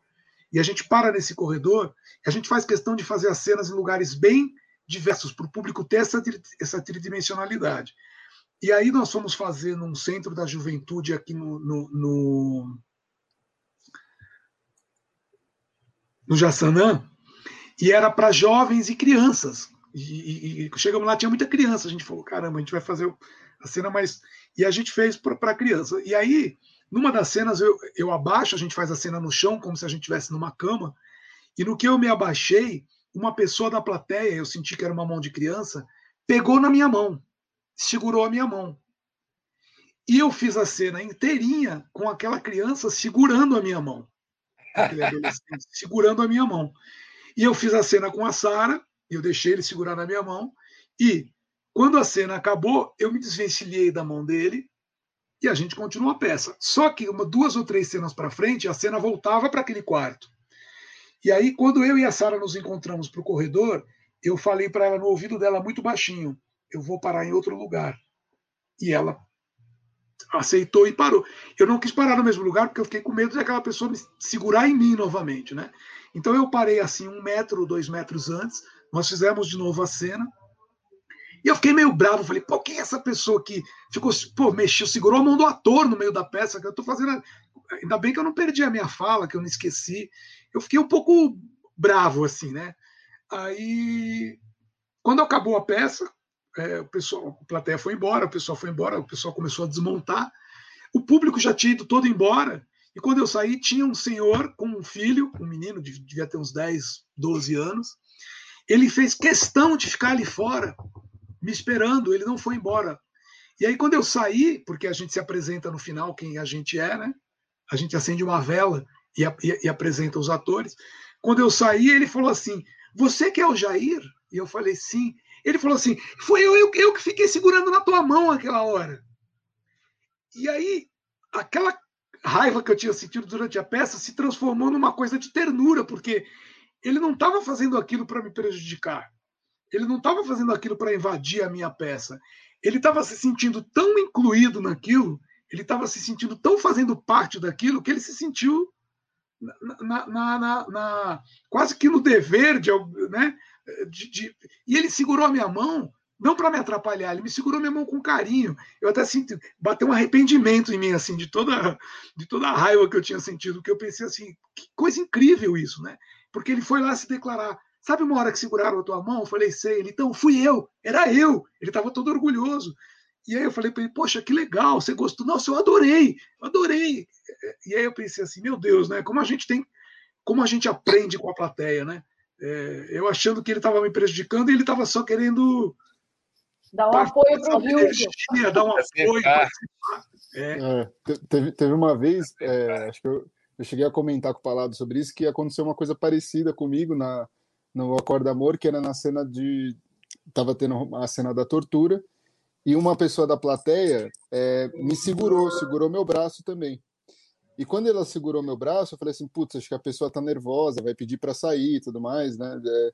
Speaker 5: e a gente para nesse corredor, a gente faz questão de fazer as cenas em lugares bem diversos, para o público ter essa, essa tridimensionalidade. E aí nós fomos fazer num centro da juventude aqui no, no, no, no Jaçanã, e era para jovens e crianças, E, e, e, chegamos lá, tinha muita criança. A gente falou: caramba, a gente vai fazer a cena mais. E a gente fez para criança. E aí, numa das cenas, eu, eu abaixo, a gente faz a cena no chão, como se a gente estivesse numa cama. E no que eu me abaixei, uma pessoa da plateia, eu senti que era uma mão de criança, pegou na minha mão, segurou a minha mão. E eu fiz a cena inteirinha com aquela criança segurando a minha mão. segurando a minha mão. E eu fiz a cena com a Sara, eu deixei ele segurar na minha mão, e quando a cena acabou, eu me desvencilhei da mão dele e a gente continuou a peça. Só que uma, duas ou três cenas para frente, a cena voltava para aquele quarto. E aí, quando eu e a Sara nos encontramos para o corredor, eu falei para ela no ouvido dela muito baixinho: eu vou parar em outro lugar. E ela aceitou e parou. Eu não quis parar no mesmo lugar porque eu fiquei com medo de aquela pessoa me segurar em mim novamente, né? Então eu parei assim um metro, dois metros antes. Nós fizemos de novo a cena. E eu fiquei meio bravo, falei, pô, quem é essa pessoa que ficou, pô, mexeu, segurou a mão do ator no meio da peça, que eu tô fazendo. Ainda bem que eu não perdi a minha fala, que eu não esqueci. Eu fiquei um pouco bravo, assim, né? Aí, quando acabou a peça, é, o pessoal, a plateia foi embora, o pessoal foi embora, o pessoal começou a desmontar. O público já tinha ido todo embora. E quando eu saí, tinha um senhor com um filho, um menino, devia ter uns 10, 12 anos. Ele fez questão de ficar ali fora, me esperando, ele não foi embora. E aí, quando eu saí, porque a gente se apresenta no final quem a gente é, né? A gente acende uma vela e, e, e apresenta os atores. Quando eu saí, ele falou assim: Você que é o Jair? E eu falei: Sim. Ele falou assim: Foi eu, eu, eu que fiquei segurando na tua mão aquela hora. E aí, aquela raiva que eu tinha sentido durante a peça se transformou numa coisa de ternura, porque ele não estava fazendo aquilo para me prejudicar. Ele não estava fazendo aquilo para invadir a minha peça. Ele estava se sentindo tão incluído naquilo, ele estava se sentindo tão fazendo parte daquilo, que ele se sentiu na, na, na, na quase que no dever de, né, de, de, e ele segurou a minha mão não para me atrapalhar, ele me segurou minha mão com carinho. Eu até senti, bateu um arrependimento em mim, assim, de toda, de toda a raiva que eu tinha sentido, que eu pensei assim, que coisa incrível isso, né? Porque ele foi lá se declarar. Sabe uma hora que seguraram a tua mão? Eu falei, sei. Ele, então, fui eu, era eu. Ele estava todo orgulhoso. E aí eu falei para ele, poxa, que legal, você gostou? Nossa, eu adorei, eu adorei. E aí eu pensei assim, meu Deus, né? Como a gente tem, como a gente aprende com a plateia, né? É, eu achando que ele estava me prejudicando e ele estava só querendo
Speaker 3: Dá um apoio para o
Speaker 5: Rio. Dá um apoio.
Speaker 7: É. É, teve, teve uma vez, é, acho que eu, eu cheguei a comentar com o Palado sobre isso, que aconteceu uma coisa parecida comigo na, no Acordo Amor, que era na cena de. Tava tendo a cena da tortura, e uma pessoa da plateia é, me segurou, segurou meu braço também. E quando ela segurou meu braço, eu falei assim: putz, acho que a pessoa tá nervosa, vai pedir para sair e tudo mais, né? É,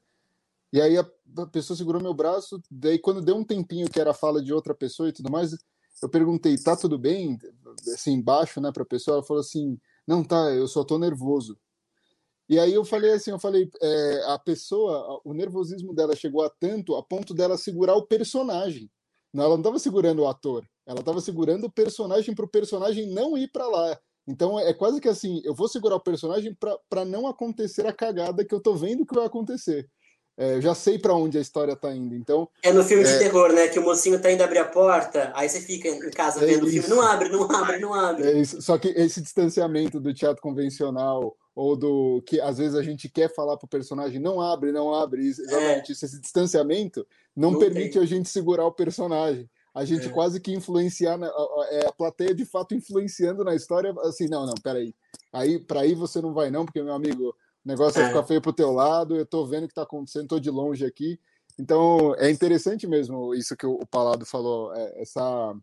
Speaker 7: e aí a, a, pessoa segurou meu braço, daí quando deu um tempinho que era a fala de outra pessoa e tudo mais, eu perguntei, tá tudo bem? Assim, embaixo, né, pra pessoa, ela falou assim, não, tá, eu só tô nervoso. E aí eu falei assim, eu falei, é, a pessoa, o nervosismo dela chegou a tanto, a ponto dela segurar o personagem. Não, ela não estava segurando o ator, ela estava segurando o personagem para o personagem não ir para lá. Então é quase que assim, eu vou segurar o personagem para não acontecer a cagada que eu tô vendo que vai acontecer. É, eu já sei para onde a história tá indo. Então
Speaker 6: é no filme é... de terror, né? Que o mocinho tá indo abrir a porta, aí você fica em casa é vendo o filme, não abre, não abre, não abre.
Speaker 7: É isso. Só que esse distanciamento do teatro convencional ou do que às vezes a gente quer falar pro personagem, não abre, não abre, exatamente isso, esse distanciamento não, não permite tem. a gente segurar o personagem. A gente é. quase que influenciar, na, a, é a plateia de fato influenciando na história, assim, não, não, peraí. Aí, para aí você não vai não, porque meu amigo, o negócio vai ficar feio pro teu lado, eu tô vendo o que tá acontecendo, tô de longe aqui. Então, é interessante mesmo isso que o Palado falou, é, essa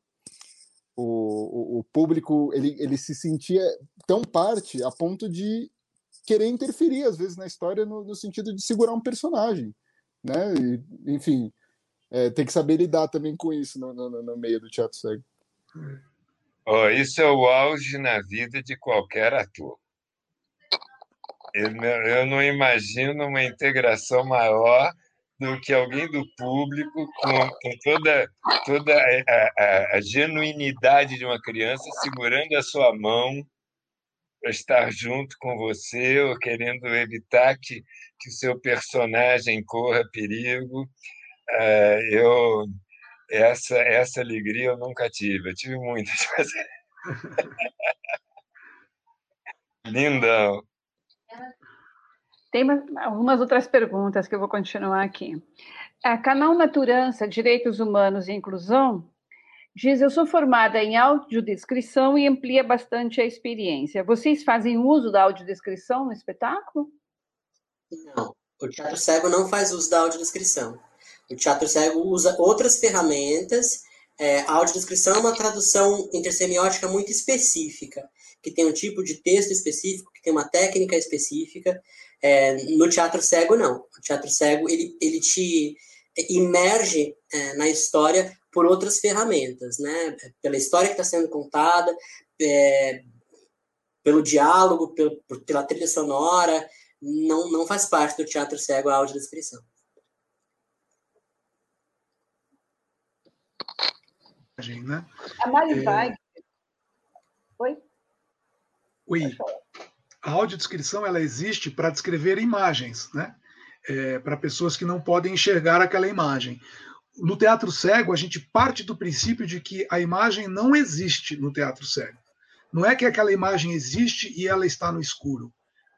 Speaker 7: o, o, o, público ele, ele se sentia tão parte a ponto de querer interferir às vezes na história no, no sentido de segurar um personagem, né? E, enfim, é, tem que saber lidar também com isso no, no, no meio do teatro cego.
Speaker 4: Oh, isso é o auge na vida de qualquer ator. Eu não, imagino uma integração maior do que alguém do público com, com toda, toda a, a, a, genuinidade de uma criança segurando a sua mão para estar junto com você ou querendo evitar que, que o seu personagem corra perigo. É, eu essa essa alegria eu nunca tive. Eu tive muita de fazer. Lindão.
Speaker 3: Tem algumas outras perguntas que eu vou continuar aqui. A Canal Naturança, Direitos Humanos e Inclusão diz: Eu sou formada em audiodescrição e amplia bastante a experiência. Vocês fazem uso da audiodescrição no espetáculo?
Speaker 6: Não, o teatro cego não faz uso da audiodescrição. O teatro cego usa outras ferramentas. É, a audiodescrição é uma tradução intersemiótica muito específica, que tem um tipo de texto específico, que tem uma técnica específica. É, no teatro cego, não. O teatro cego, ele, ele te imerge é, na história por outras ferramentas, né? Pela história que está sendo contada, é, pelo diálogo, pelo, pela trilha sonora, não, não faz parte do teatro cego a audiodescrição.
Speaker 5: Né?
Speaker 3: A Mari é... vai. Oi?
Speaker 5: Oi. A audiodescrição ela existe para descrever imagens, né? É, para pessoas que não podem enxergar aquela imagem. No teatro cego, a gente parte do princípio de que a imagem não existe no teatro cego. Não é que aquela imagem existe e ela está no escuro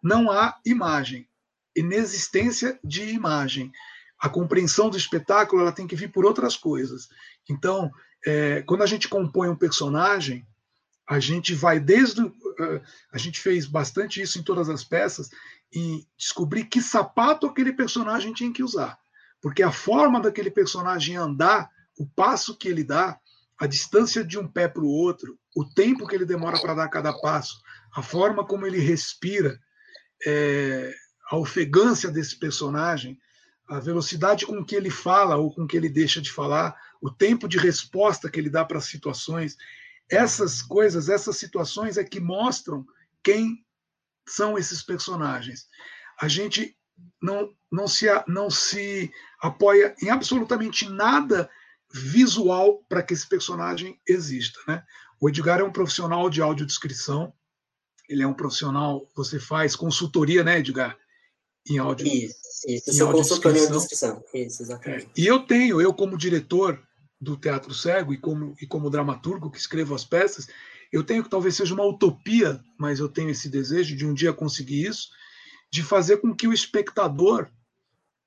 Speaker 5: não há imagem, inexistência de imagem. A compreensão do espetáculo ela tem que vir por outras coisas. Então, é, quando a gente compõe um personagem, a gente vai desde. Uh, a gente fez bastante isso em todas as peças, e descobrir que sapato aquele personagem tinha que usar. Porque a forma daquele personagem andar, o passo que ele dá, a distância de um pé para o outro, o tempo que ele demora para dar cada passo, a forma como ele respira, é, a ofegância desse personagem, a velocidade com que ele fala ou com que ele deixa de falar, o tempo de resposta que ele dá para as situações, essas coisas, essas situações é que mostram quem são esses personagens. A gente não, não, se, não se apoia em absolutamente nada visual para que esse personagem exista. Né? O Edgar é um profissional de audiodescrição, ele é um profissional, você faz consultoria, né, Edgar?
Speaker 6: Em áudio. Isso, isso. Eu sou consultor em descrição. Isso, exatamente. É.
Speaker 5: E eu tenho, eu como diretor do Teatro Cego e como, e como dramaturgo que escrevo as peças, eu tenho que talvez seja uma utopia, mas eu tenho esse desejo de um dia conseguir isso, de fazer com que o espectador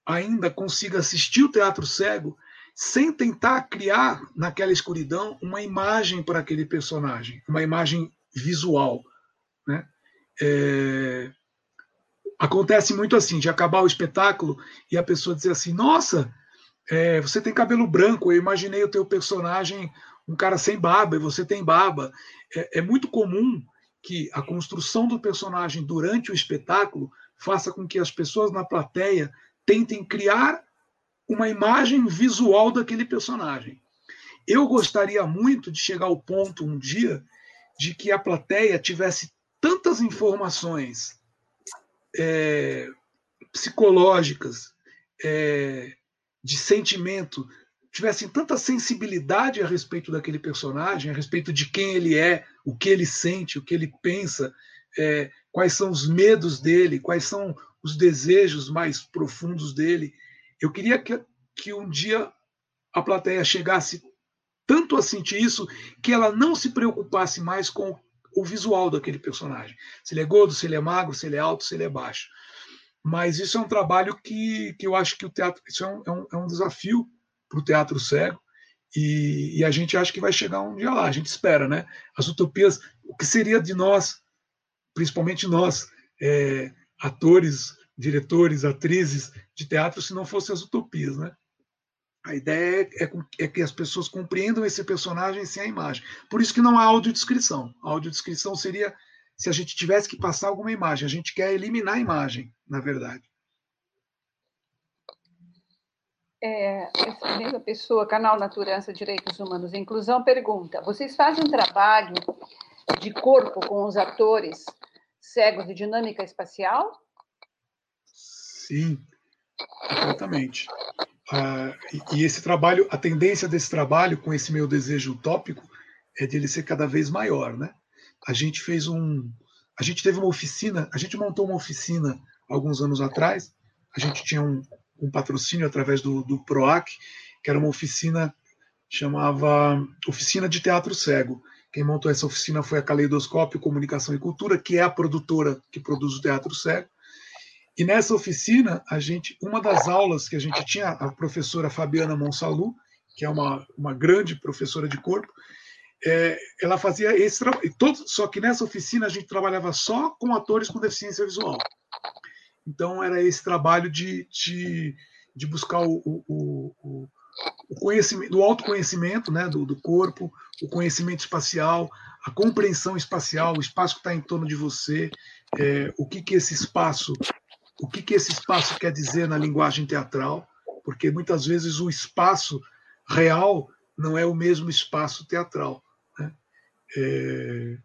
Speaker 5: ainda consiga assistir o Teatro Cego sem tentar criar naquela escuridão uma imagem para aquele personagem, uma imagem visual. Né? É... Acontece muito assim, de acabar o espetáculo e a pessoa dizer assim: Nossa, é, você tem cabelo branco, eu imaginei o teu personagem um cara sem barba e você tem barba. É, é muito comum que a construção do personagem durante o espetáculo faça com que as pessoas na plateia tentem criar uma imagem visual daquele personagem. Eu gostaria muito de chegar ao ponto um dia de que a plateia tivesse tantas informações é, psicológicas, é, de sentimento, tivessem tanta sensibilidade a respeito daquele personagem, a respeito de quem ele é, o que ele sente, o que ele pensa, é, quais são os medos dele, quais são os desejos mais profundos dele. Eu queria que, que um dia a plateia chegasse tanto a sentir isso que ela não se preocupasse mais com o visual daquele personagem. Se ele é gordo, se ele é magro, se ele é alto, se ele é baixo. Mas isso é um trabalho que, que eu acho que o teatro. Isso é um, é um, é um desafio para o teatro cego. E, e, a gente acha que vai chegar um dia lá, a gente espera, né? As utopias, o que seria de nós, principalmente nós, é, atores, diretores, atrizes de teatro, se não fossem as utopias, né? A ideia é, é, é, que as pessoas compreendam esse personagem sem a imagem. Por isso que não há audiodescrição. A audiodescrição seria se a gente tivesse que passar alguma imagem. A gente quer eliminar a imagem, na verdade.
Speaker 3: É, essa mesma pessoa, Canal Naturança, Direitos Humanos e Inclusão, pergunta: vocês fazem um trabalho de corpo com os atores cegos de dinâmica espacial?
Speaker 5: Sim, exatamente. Ah, e, esse trabalho, a tendência desse trabalho, com esse meu desejo utópico, é de ele ser cada vez maior, né? A gente fez um, a gente teve uma oficina, a gente montou uma oficina alguns anos atrás. A gente tinha um, um patrocínio através do, do PROAC, que era uma oficina chamava Oficina de Teatro Cego. Quem montou essa oficina foi a Caleidoscópio Comunicação e Cultura, que é a produtora que produz o Teatro Cego. E nessa oficina, a gente, uma das aulas que a gente tinha, a professora Fabiana Monsalu, que é uma, uma grande professora de corpo, é, ela fazia esse trabalho. Só que nessa oficina a gente trabalhava só com atores com deficiência visual. Então era esse trabalho de, de, de buscar o, o, o, do autoconhecimento né, do, do corpo, o conhecimento espacial, a compreensão espacial, o espaço que está em torno de você, é, o que, que esse espaço, o que, que esse espaço quer dizer na linguagem teatral, porque muitas vezes o espaço real não é o mesmo espaço teatral. Né? É,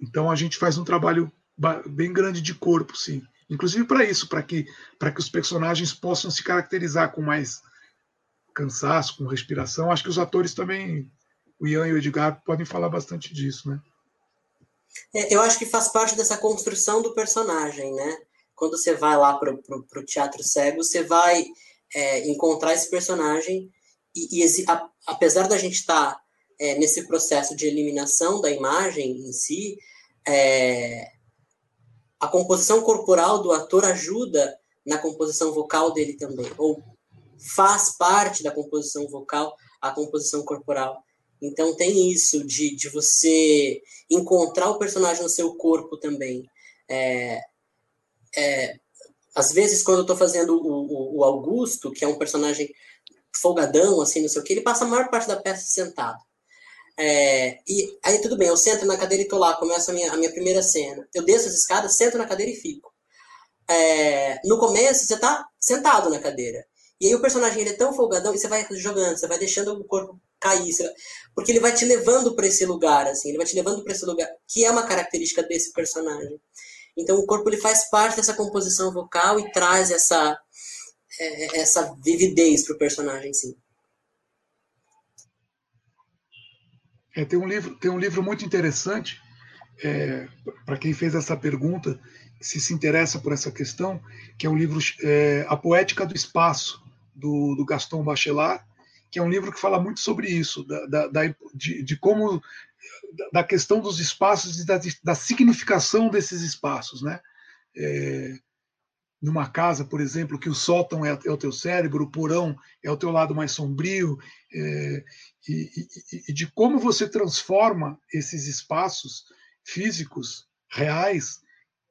Speaker 5: então a gente faz um trabalho bem grande de corpo, sim. Inclusive para isso, para que, que os personagens possam se caracterizar com mais cansaço, com respiração. Acho que os atores também, o Ian e o Edgar, podem falar bastante disso, né?
Speaker 6: É, eu acho que faz parte dessa construção do personagem, né? Quando você vai lá para o teatro cego, você vai é, encontrar esse personagem e, e a, apesar da gente estar tá, é, nesse processo de eliminação da imagem em si, é, a composição corporal do ator ajuda na composição vocal dele também, ou faz parte da composição vocal a composição corporal. Então tem isso de, de você encontrar o personagem no seu corpo também. É, é, às vezes, quando eu estou fazendo o, o, o, Augusto, que é um personagem folgadão, assim, não sei o que, ele passa a maior parte da peça sentado. É, e aí tudo bem, eu sento na cadeira e tô lá, começa a minha, a minha primeira cena. Eu desço as escadas, sento na cadeira e fico. É, no começo, você tá sentado na cadeira. E aí o personagem ele é tão folgadão e você vai jogando, você vai deixando o corpo cair, porque ele vai te levando para esse lugar, assim, ele vai te levando para esse lugar, que é uma característica desse personagem. Então o corpo ele faz parte dessa composição vocal e traz essa é, essa vividez para o personagem, sim.
Speaker 5: É, tem um livro tem um livro muito interessante é, para quem fez essa pergunta se se interessa por essa questão que é o livro é, A Poética do Espaço do, do Gaston Bachelard, que é um livro que fala muito sobre isso, da, da, da de, de, como da questão dos espaços e da, da significação desses espaços, né? É, numa casa, por exemplo, que o sótão é, é, o teu cérebro, o porão é o teu lado mais sombrio, é, e, e, e de como você transforma esses espaços físicos reais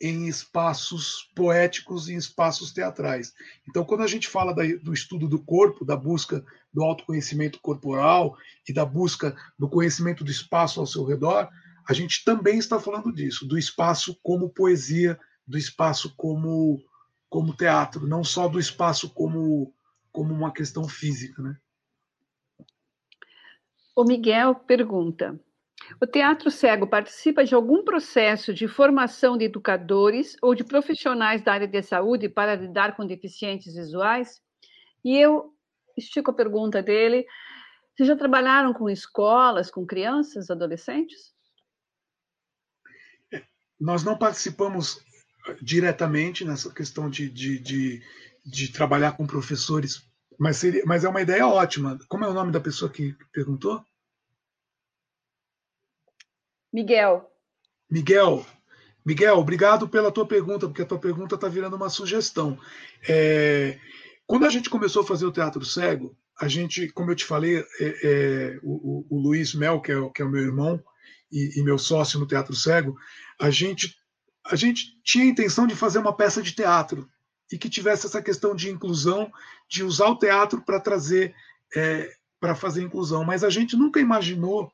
Speaker 5: em espaços poéticos e em espaços teatrais. Então, quando a gente fala do estudo do corpo, da busca do autoconhecimento corporal e da busca do conhecimento do espaço ao seu redor, a gente também está falando disso, do espaço como poesia, do espaço como, como teatro, não só do espaço como, como uma questão física. Né?
Speaker 3: O Miguel pergunta: o teatro cego participa de algum processo de formação de educadores ou de profissionais da área de saúde para lidar com deficientes visuais? E eu estico a pergunta dele: vocês já trabalharam com escolas, com crianças, adolescentes?
Speaker 5: Nós não participamos diretamente nessa questão de, de, de, de trabalhar com professores, mas, seria, mas é uma ideia ótima. Como é o nome da pessoa que perguntou?
Speaker 3: Miguel.
Speaker 5: Miguel, Miguel, obrigado pela tua pergunta, porque a tua pergunta está virando uma sugestão. É, quando a gente começou a fazer o Teatro Cego, a gente, como eu te falei, é, é, o, o, Luiz Mel, que é, que é o meu irmão e, e, meu sócio no Teatro Cego, a gente, a gente tinha a intenção de fazer uma peça de teatro e que tivesse essa questão de inclusão, de usar o teatro para trazer, é, para fazer inclusão. Mas a gente nunca imaginou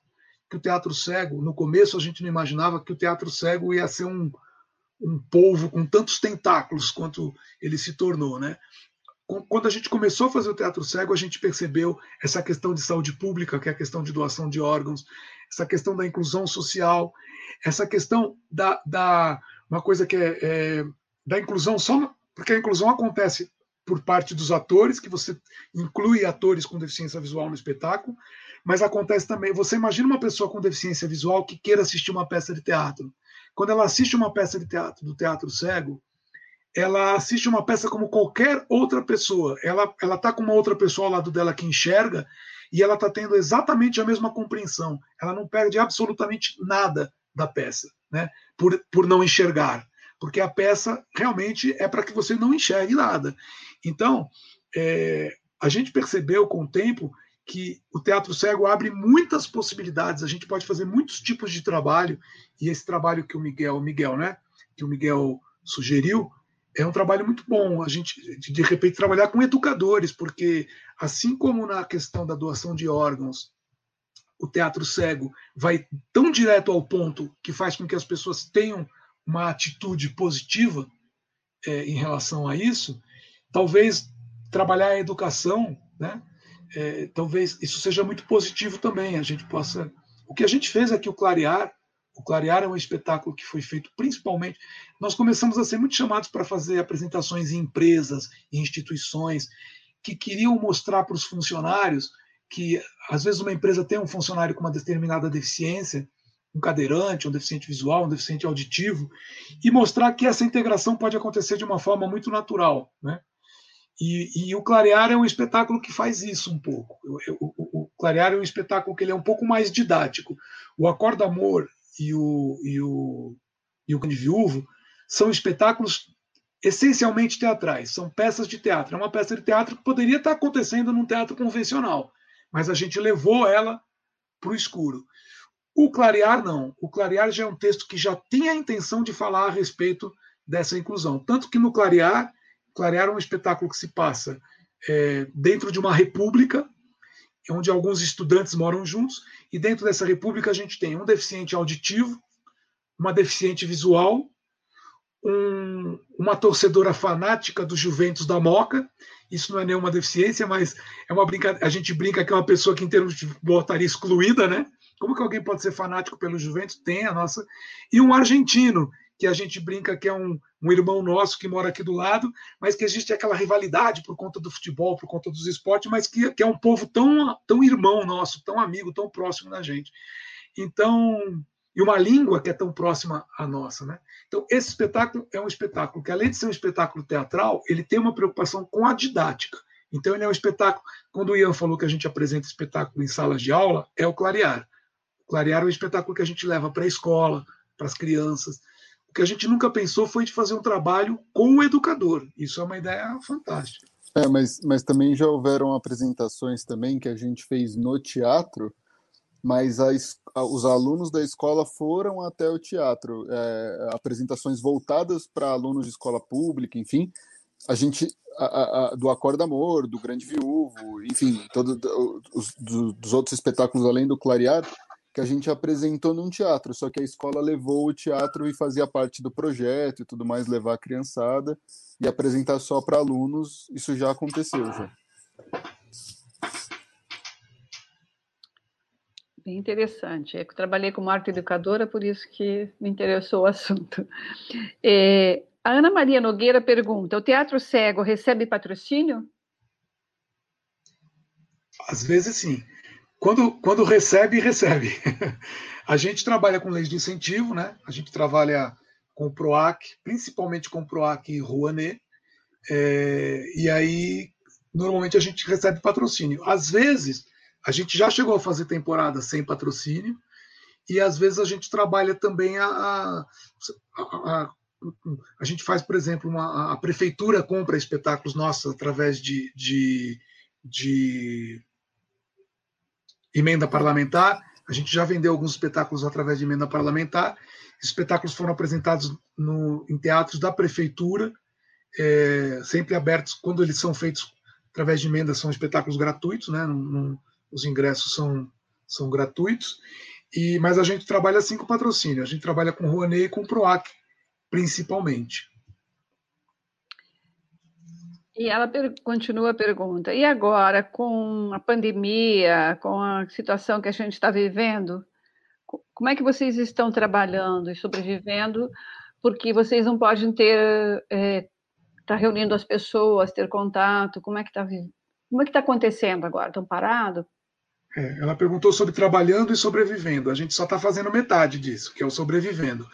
Speaker 5: que o teatro cego, no começo a gente não imaginava que o teatro cego ia ser um, um polvo com tantos tentáculos quanto ele se tornou, né? Quando a gente começou a fazer o teatro cego, a gente percebeu essa questão de saúde pública, que é a questão de doação de órgãos, essa questão da inclusão social, essa questão da, da uma coisa que é, é da inclusão só porque a inclusão acontece por parte dos atores, que você inclui atores com deficiência visual no espetáculo, mas acontece também. Você imagina uma pessoa com deficiência visual que queira assistir uma peça de teatro. Quando ela assiste uma peça de teatro do teatro cego, ela assiste uma peça como qualquer outra pessoa. Ela ela está com uma outra pessoa ao lado dela que enxerga e ela está tendo exatamente a mesma compreensão. Ela não perde absolutamente nada da peça, né? Por, por não enxergar, porque a peça realmente é para que você não enxergue nada. Então, é, a gente percebeu com o tempo que o teatro cego abre muitas possibilidades. A gente pode fazer muitos tipos de trabalho e esse trabalho que o Miguel, Miguel, né? Que o Miguel sugeriu é um trabalho muito bom. A gente de repente trabalhar com educadores, porque assim como na questão da doação de órgãos, o teatro cego vai tão direto ao ponto que faz com que as pessoas tenham uma atitude positiva é, em relação a isso. Talvez trabalhar a educação, né? É, talvez isso seja muito positivo também. A gente possa. O que a gente fez aqui, o Clarear, o Clarear é um espetáculo que foi feito principalmente. Nós começamos a ser muito chamados para fazer apresentações em empresas, em instituições, que queriam mostrar para os funcionários que, às vezes, uma empresa tem um funcionário com uma determinada deficiência, um cadeirante, um deficiente visual, um deficiente auditivo, e mostrar que essa integração pode acontecer de uma forma muito natural. Né? E, e, o Clarear é um espetáculo que faz isso um pouco. O, o, o, Clarear é um espetáculo que ele é um pouco mais didático. O Acorda Amor e o, e o, e o Grande Viúvo são espetáculos essencialmente teatrais, são peças de teatro. É uma peça de teatro que poderia estar acontecendo num teatro convencional, mas a gente levou ela para o escuro. O Clarear, não. O Clarear já é um texto que já tem a intenção de falar a respeito dessa inclusão. Tanto que no Clarear, Clarear um espetáculo que se passa é, dentro de uma república, onde alguns estudantes moram juntos, e dentro dessa república a gente tem um deficiente auditivo, uma deficiente visual, um, uma torcedora fanática do Juventus da Moca. Isso não é nenhuma deficiência, mas é uma brincadeira. A gente brinca que é uma pessoa que, em termos de futebol, estaria excluída, né? Como que alguém pode ser fanático pelo Juventus? Tem a nossa. E um argentino, que a gente brinca que é um, um irmão nosso que mora aqui do lado, mas que existe aquela rivalidade por conta do futebol, por conta dos esportes, mas que, que é um povo tão, tão irmão nosso, tão amigo, tão próximo da gente. Então, e uma língua que é tão próxima à nossa, né? Então, esse espetáculo é um espetáculo que, além de ser um espetáculo teatral, ele tem uma preocupação com a didática. Então, ele é um espetáculo. Quando o Ian falou que a gente apresenta espetáculo em salas de aula, é o Clarear. O Clarear é um espetáculo que a gente leva para a escola, para as crianças que a gente nunca pensou foi de fazer um trabalho com o educador. Isso é uma ideia fantástica.
Speaker 7: É, mas, mas também já houveram apresentações também que a gente fez no teatro, mas a, os alunos da escola foram até o teatro. É, apresentações voltadas para alunos de escola pública, enfim. A gente, a, a, do Acorda Amor, do Grande Viúvo, enfim, todos os dos outros espetáculos além do Clarear, que a gente apresentou num teatro, só que a escola levou o teatro e fazia parte do projeto e tudo mais, levar a criançada e apresentar só para alunos, isso já aconteceu já.
Speaker 3: Bem interessante. Eu trabalhei como arte educadora, por isso que me interessou o assunto. É, a Ana Maria Nogueira pergunta: o teatro cego recebe patrocínio?
Speaker 5: Às vezes sim. Quando, quando recebe, recebe. a gente trabalha com leis de incentivo, né? A gente trabalha com o PROAC, principalmente com o PROAC e Rouanet, é, e aí normalmente a gente recebe patrocínio. Às vezes, a gente já chegou a fazer temporada sem patrocínio, e às vezes a gente trabalha também a, a, a, a gente faz, por exemplo, uma, a prefeitura compra espetáculos nossos através de, de, de emenda parlamentar. A gente já vendeu alguns espetáculos através de emenda parlamentar. Espetáculos foram apresentados no, em teatros da prefeitura, é, sempre abertos quando eles são feitos através de emenda, são espetáculos gratuitos, né? Os ingressos são, são gratuitos. E, mas a gente trabalha assim com patrocínio, a gente trabalha com Rouanet e com Proac, principalmente.
Speaker 3: E ela continua a pergunta: e agora, com a pandemia, com a situação que a gente está vivendo, como é que vocês estão trabalhando e sobrevivendo? Porque vocês não podem ter é, tá reunindo as pessoas, ter contato. Como é que está como é que está acontecendo agora? Estão parados?
Speaker 5: É, ela perguntou sobre trabalhando e sobrevivendo. A gente só está fazendo metade disso, que é o sobrevivendo.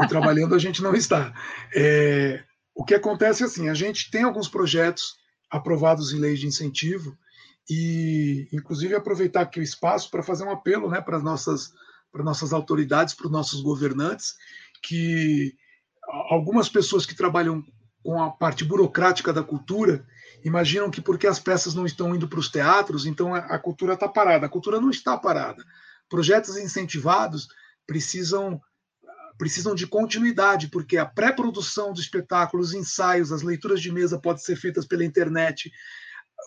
Speaker 5: O trabalhando a gente não está. É, o que acontece é assim, a gente tem alguns projetos aprovados em leis de incentivo e, inclusive, aproveitar aqui o espaço para fazer um apelo né, para as nossas, para nossas autoridades, para os nossos governantes, que algumas pessoas que trabalham com a parte burocrática da cultura imaginam que porque as peças não estão indo para os teatros, então a cultura está parada. A cultura não está parada. Projetos incentivados precisam precisam de continuidade, porque a pré-produção do espetáculo, os ensaios, as leituras de mesa podem ser feitas pela internet.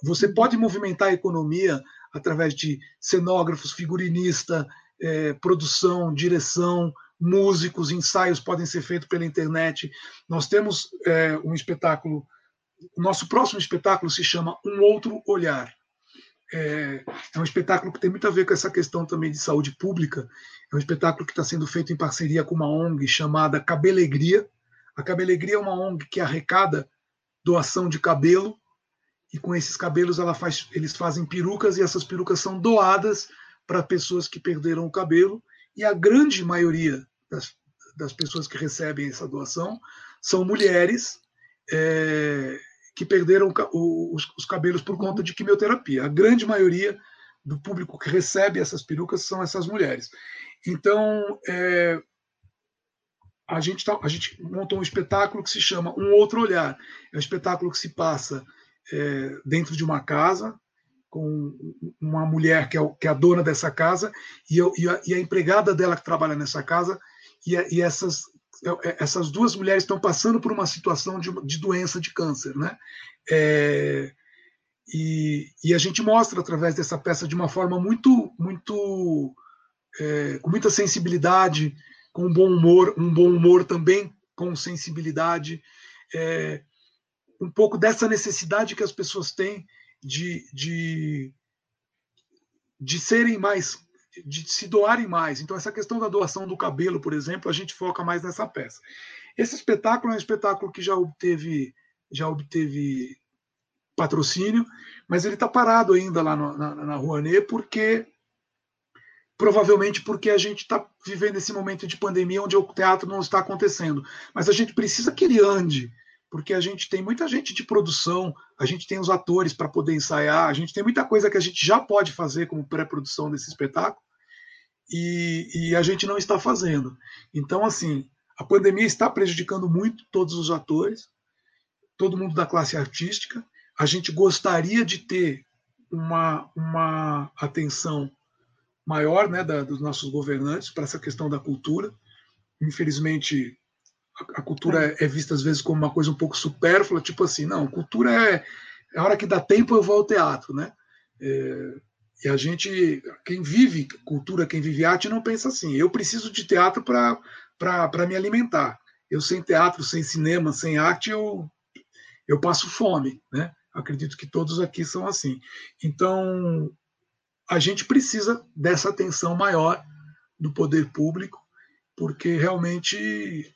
Speaker 5: Você pode movimentar a economia através de cenógrafos, figurinista, é, produção, direção, músicos, ensaios podem ser feitos pela internet. Nós temos é, um espetáculo, o nosso próximo espetáculo se chama Um Outro Olhar. É, é, um espetáculo que tem muito a ver com essa questão também de saúde pública. É um espetáculo que está sendo feito em parceria com uma ONG chamada Cabelegria. A Cabelegria é uma ONG que arrecada doação de cabelo e com esses cabelos faz, eles fazem perucas e essas perucas são doadas para pessoas que perderam o cabelo e a grande maioria das, das pessoas que recebem essa doação são mulheres é, que perderam os, os, cabelos por conta de quimioterapia. A grande maioria do público que recebe essas perucas são essas mulheres. Então, é, a, gente tá, a gente montou um espetáculo que se chama Um Outro Olhar. É um espetáculo que se passa é, dentro de uma casa, com uma mulher que é, que é a dona dessa casa e, eu, e, a, e, a, empregada dela que trabalha nessa casa e, e essas é, essas duas mulheres estão passando por uma situação de, de doença de câncer, né? É, e, e, a gente mostra através dessa peça de uma forma muito muito é, com muita sensibilidade com um bom humor um bom humor também com sensibilidade é, um pouco dessa necessidade que as pessoas têm de, de, de serem mais, de se doarem mais. Então, essa questão da doação do cabelo, por exemplo, a gente foca mais nessa peça. Esse espetáculo é um espetáculo que já obteve, já obteve patrocínio, mas ele está parado ainda lá no, na, na Rouanet, porque provavelmente porque a gente está vivendo esse momento de pandemia onde o teatro não está acontecendo. Mas a gente precisa que ele ande, porque a gente tem muita gente de produção, a gente tem os atores para poder ensaiar, a gente tem muita coisa que a gente já pode fazer como pré-produção desse espetáculo e, e, a gente não está fazendo. Então, assim, a pandemia está prejudicando muito todos os atores, todo mundo da classe artística. A gente gostaria de ter uma, uma atenção maior né, da, dos nossos governantes para essa questão da cultura. Infelizmente, a cultura é. é vista às vezes como uma coisa um pouco supérflua, tipo assim, não, cultura é, é a hora que dá tempo eu vou ao teatro, né? É, e a gente, quem vive cultura, quem vive arte, não pensa assim. Eu preciso de teatro para me alimentar. Eu sem teatro, sem cinema, sem arte, eu, eu passo fome, né? Acredito que todos aqui são assim. Então, a gente precisa dessa atenção maior do poder público, porque realmente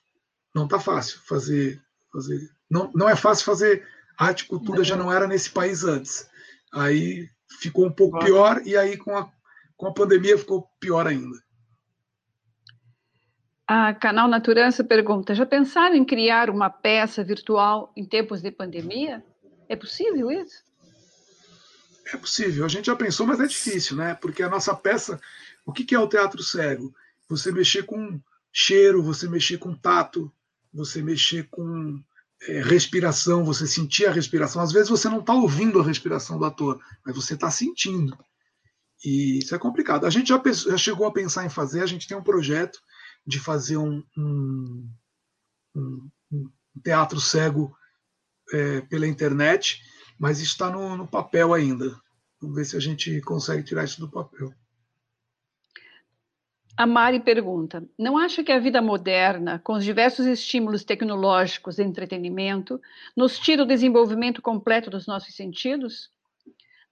Speaker 5: não está fácil fazer, fazer não, não é fácil fazer arte e cultura, já não era nesse país antes. Aí ficou um pouco pior, e aí com a, com a pandemia ficou pior ainda.
Speaker 3: A Canal Naturança pergunta: já pensaram em criar uma peça virtual em tempos de pandemia? É possível isso?
Speaker 5: É possível. A gente já pensou, mas é difícil, né? Porque a nossa peça, o que é o teatro cego? Você mexer com cheiro, você mexer com tato, você mexer com é, respiração, você sentir a respiração. Às vezes você não está ouvindo a respiração do ator, mas você está sentindo. E isso é complicado. A gente já, já, chegou a pensar em fazer, a gente tem um projeto de fazer um, um, um, teatro cego é, pela internet, mas está no, no papel ainda. Vamos ver se a gente consegue tirar isso do papel.
Speaker 3: A Mari pergunta: não acha que a vida moderna, com os diversos estímulos tecnológicos e entretenimento, nos tira o desenvolvimento completo dos nossos sentidos?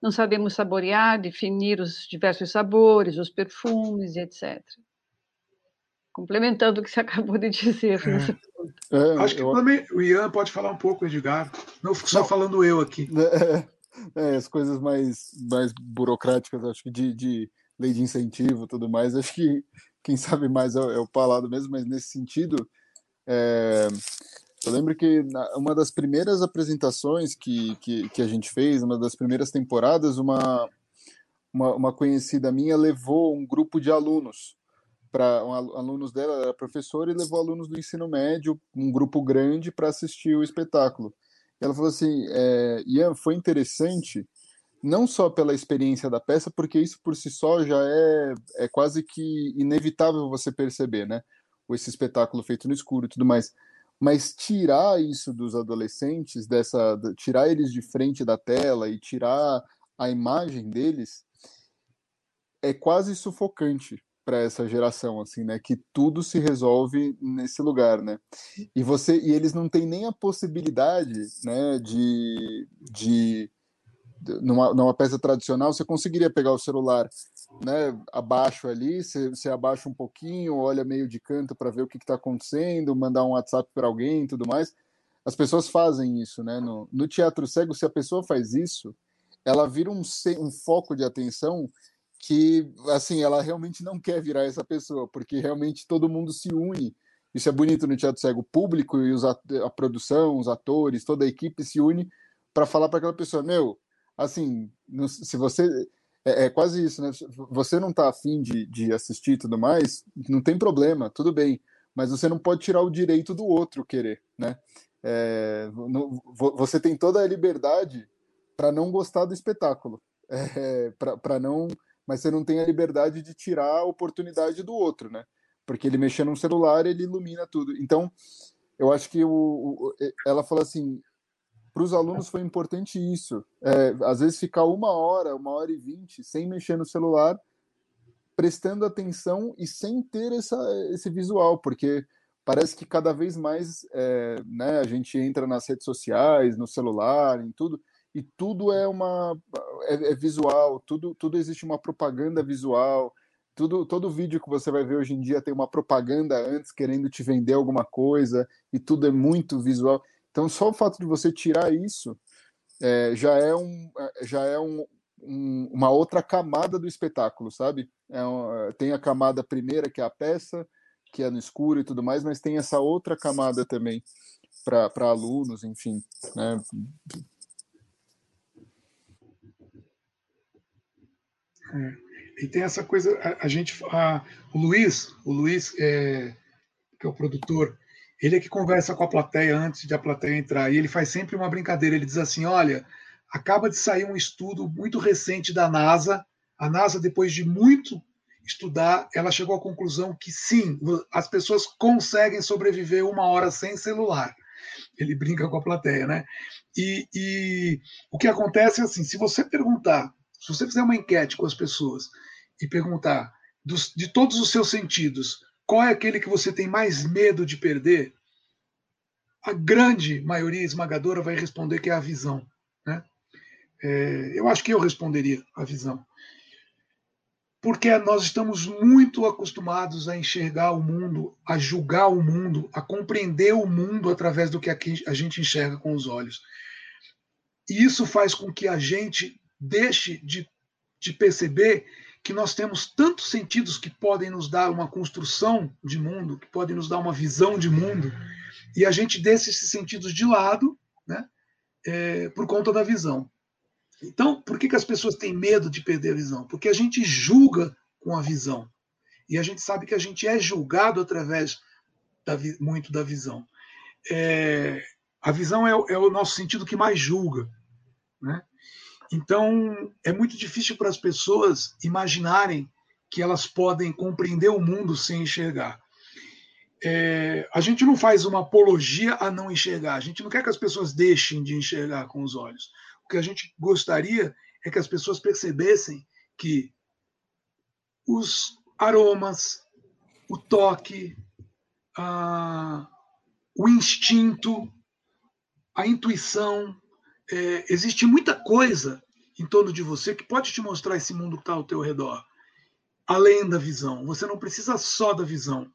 Speaker 3: Não sabemos saborear, definir os diversos sabores, os perfumes, etc. Complementando o que você acabou de dizer.
Speaker 5: É. É, Acho que eu... também o Ian pode falar um pouco, Edgar. Não fico só não. falando eu aqui.
Speaker 7: É, é, as coisas mais, mais burocráticas, acho que de, de lei de incentivo tudo mais. Acho que quem sabe mais é, é o Palado mesmo, mas nesse sentido, é, Eu lembro que uma das primeiras apresentações que, que, que, a gente fez, uma das primeiras temporadas, uma, uma, uma conhecida minha levou um grupo de alunos para um, alunos dela era professora e levou alunos do ensino médio, um grupo grande, para assistir o espetáculo. Ela falou assim, é, Ian, foi interessante não só pela experiência da peça, porque isso por si só já é, é quase que inevitável você perceber, né? Esse espetáculo feito no escuro e tudo mais. Mas tirar isso dos adolescentes, dessa, tirar eles de frente da tela e tirar a imagem deles, é quase sufocante para essa geração, assim, né? Que tudo se resolve nesse lugar, né? E você e eles não têm nem a possibilidade, né? De, de numa, numa peça tradicional você conseguiria pegar o celular, né? Abaixo ali, você, você abaixa um pouquinho, olha meio de canto para ver o que está acontecendo, mandar um WhatsApp para alguém, tudo mais. As pessoas fazem isso, né? No, no teatro cego, se a pessoa faz isso, ela vira um, um foco de atenção que, assim, ela realmente não quer virar essa pessoa, porque realmente todo mundo se une. Isso é bonito no Teatro Cego. O público e a produção, os atores, toda a equipe se une para falar para aquela pessoa: meu, assim, se você. É, é, quase isso, né? Você não está afim de, de assistir e tudo mais, não tem problema, tudo bem. Mas você não pode tirar o direito do outro querer, né? É, no, você tem toda a liberdade para não gostar do espetáculo, é, para não mas você não tem a liberdade de tirar a oportunidade do outro, né? Porque ele mexendo no celular, ele ilumina tudo. Então, eu acho que o, o ela fala assim, para os alunos foi importante isso. É, às vezes ficar uma hora, uma hora e vinte sem mexer no celular, prestando atenção e sem ter essa, esse visual, porque parece que cada vez mais é, né, a gente entra nas redes sociais, no celular, em tudo, e tudo é uma é, é, visual, tudo tudo existe uma propaganda visual. Tudo, todo vídeo que você vai ver hoje em dia tem uma propaganda antes querendo te vender alguma coisa e tudo é muito visual. Então só o fato de você tirar isso é, já é um é, já é um, um, uma outra camada do espetáculo, sabe? É um, tem a camada primeira que é a peça, que é no escuro e tudo mais, mas tem essa outra camada também para alunos, enfim, né?
Speaker 5: É. E tem essa coisa, a, a gente, a, o Luiz, o Luiz, é, que é o produtor, ele é que conversa com a plateia antes de a plateia entrar, e ele faz sempre uma brincadeira, ele diz assim, olha, acaba de sair um estudo muito recente da NASA, a NASA, depois de muito estudar, ela chegou à conclusão que sim, as pessoas conseguem sobreviver uma hora sem celular. Ele brinca com a plateia, né? E, e o que acontece é assim: se você perguntar se você fizer uma enquete com as pessoas e perguntar dos, de todos os seus sentidos, qual é aquele que você tem mais medo de perder, a grande maioria esmagadora vai responder que é a visão. Né? É, eu acho que eu responderia a visão. Porque nós estamos muito acostumados a enxergar o mundo, a julgar o mundo, a compreender o mundo através do que a gente enxerga com os olhos. E isso faz com que a gente deixe de, de perceber que nós temos tantos sentidos que podem nos dar uma construção de mundo, que podem nos dar uma visão de mundo, e a gente deixa esses sentidos de lado né, é, por conta da visão. Então, por que, que as pessoas têm medo de perder a visão? Porque a gente julga com a visão. E a gente sabe que a gente é julgado através da, muito da visão. É, a visão é, é, o nosso sentido que mais julga. Né? Então, é muito difícil para as pessoas imaginarem que elas podem compreender o mundo sem enxergar. É, a gente não faz uma apologia a não enxergar, a gente não quer que as pessoas deixem de enxergar com os olhos. O que a gente gostaria é que as pessoas percebessem que os aromas, o toque, a, o instinto, a intuição, é, existe muita coisa em torno de você que pode te mostrar esse mundo que está ao teu redor, além da visão. Você não precisa só da visão.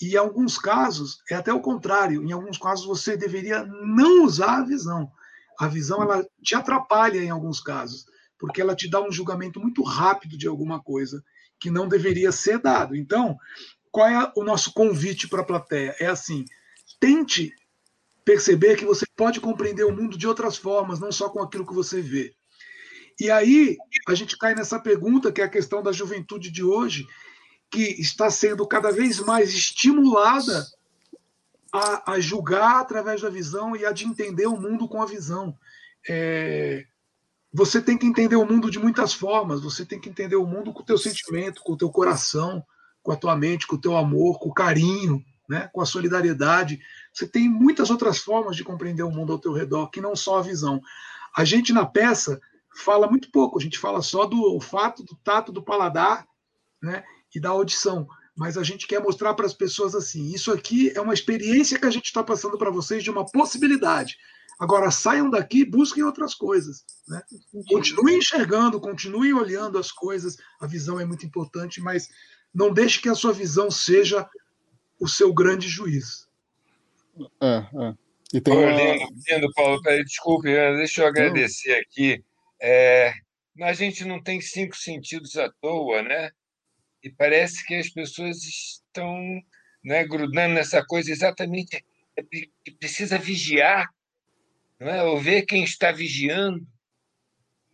Speaker 5: E em alguns casos, é até o contrário. Em alguns casos, você deveria não usar a visão. A visão ela te atrapalha em alguns casos, porque ela te dá um julgamento muito rápido de alguma coisa que não deveria ser dado. Então, qual é o nosso convite para a plateia? É assim: tente perceber que você pode compreender o mundo de outras formas, não só com aquilo que você vê. E aí a gente cai nessa pergunta, que é a questão da juventude de hoje, que está sendo cada vez mais estimulada a, a julgar através da visão e a de entender o mundo com a visão. É, você tem que entender o mundo de muitas formas. Você tem que entender o mundo com o teu sentimento, com o teu coração, com a tua mente, com o teu amor, com o carinho, né? com a solidariedade. Você tem muitas outras formas de compreender o mundo ao teu redor, que não só a visão. A gente na peça fala muito pouco, a gente fala só do olfato, do tato, do paladar né? e da audição. Mas a gente quer mostrar para as pessoas assim: isso aqui é uma experiência que a gente está passando para vocês de uma possibilidade. Agora saiam daqui, busquem outras coisas. Né? Continuem enxergando, continuem olhando as coisas. A visão é muito importante, mas não deixe que a sua visão seja o seu grande juiz.
Speaker 7: É, é. E tem uma...
Speaker 4: lindo, lindo, Paulo. Peraí, desculpe, deixa eu agradecer não. aqui. É, a gente não tem cinco sentidos à toa, né? E parece que as pessoas estão né, grudando nessa coisa exatamente que precisa vigiar não é? ou ver quem está vigiando.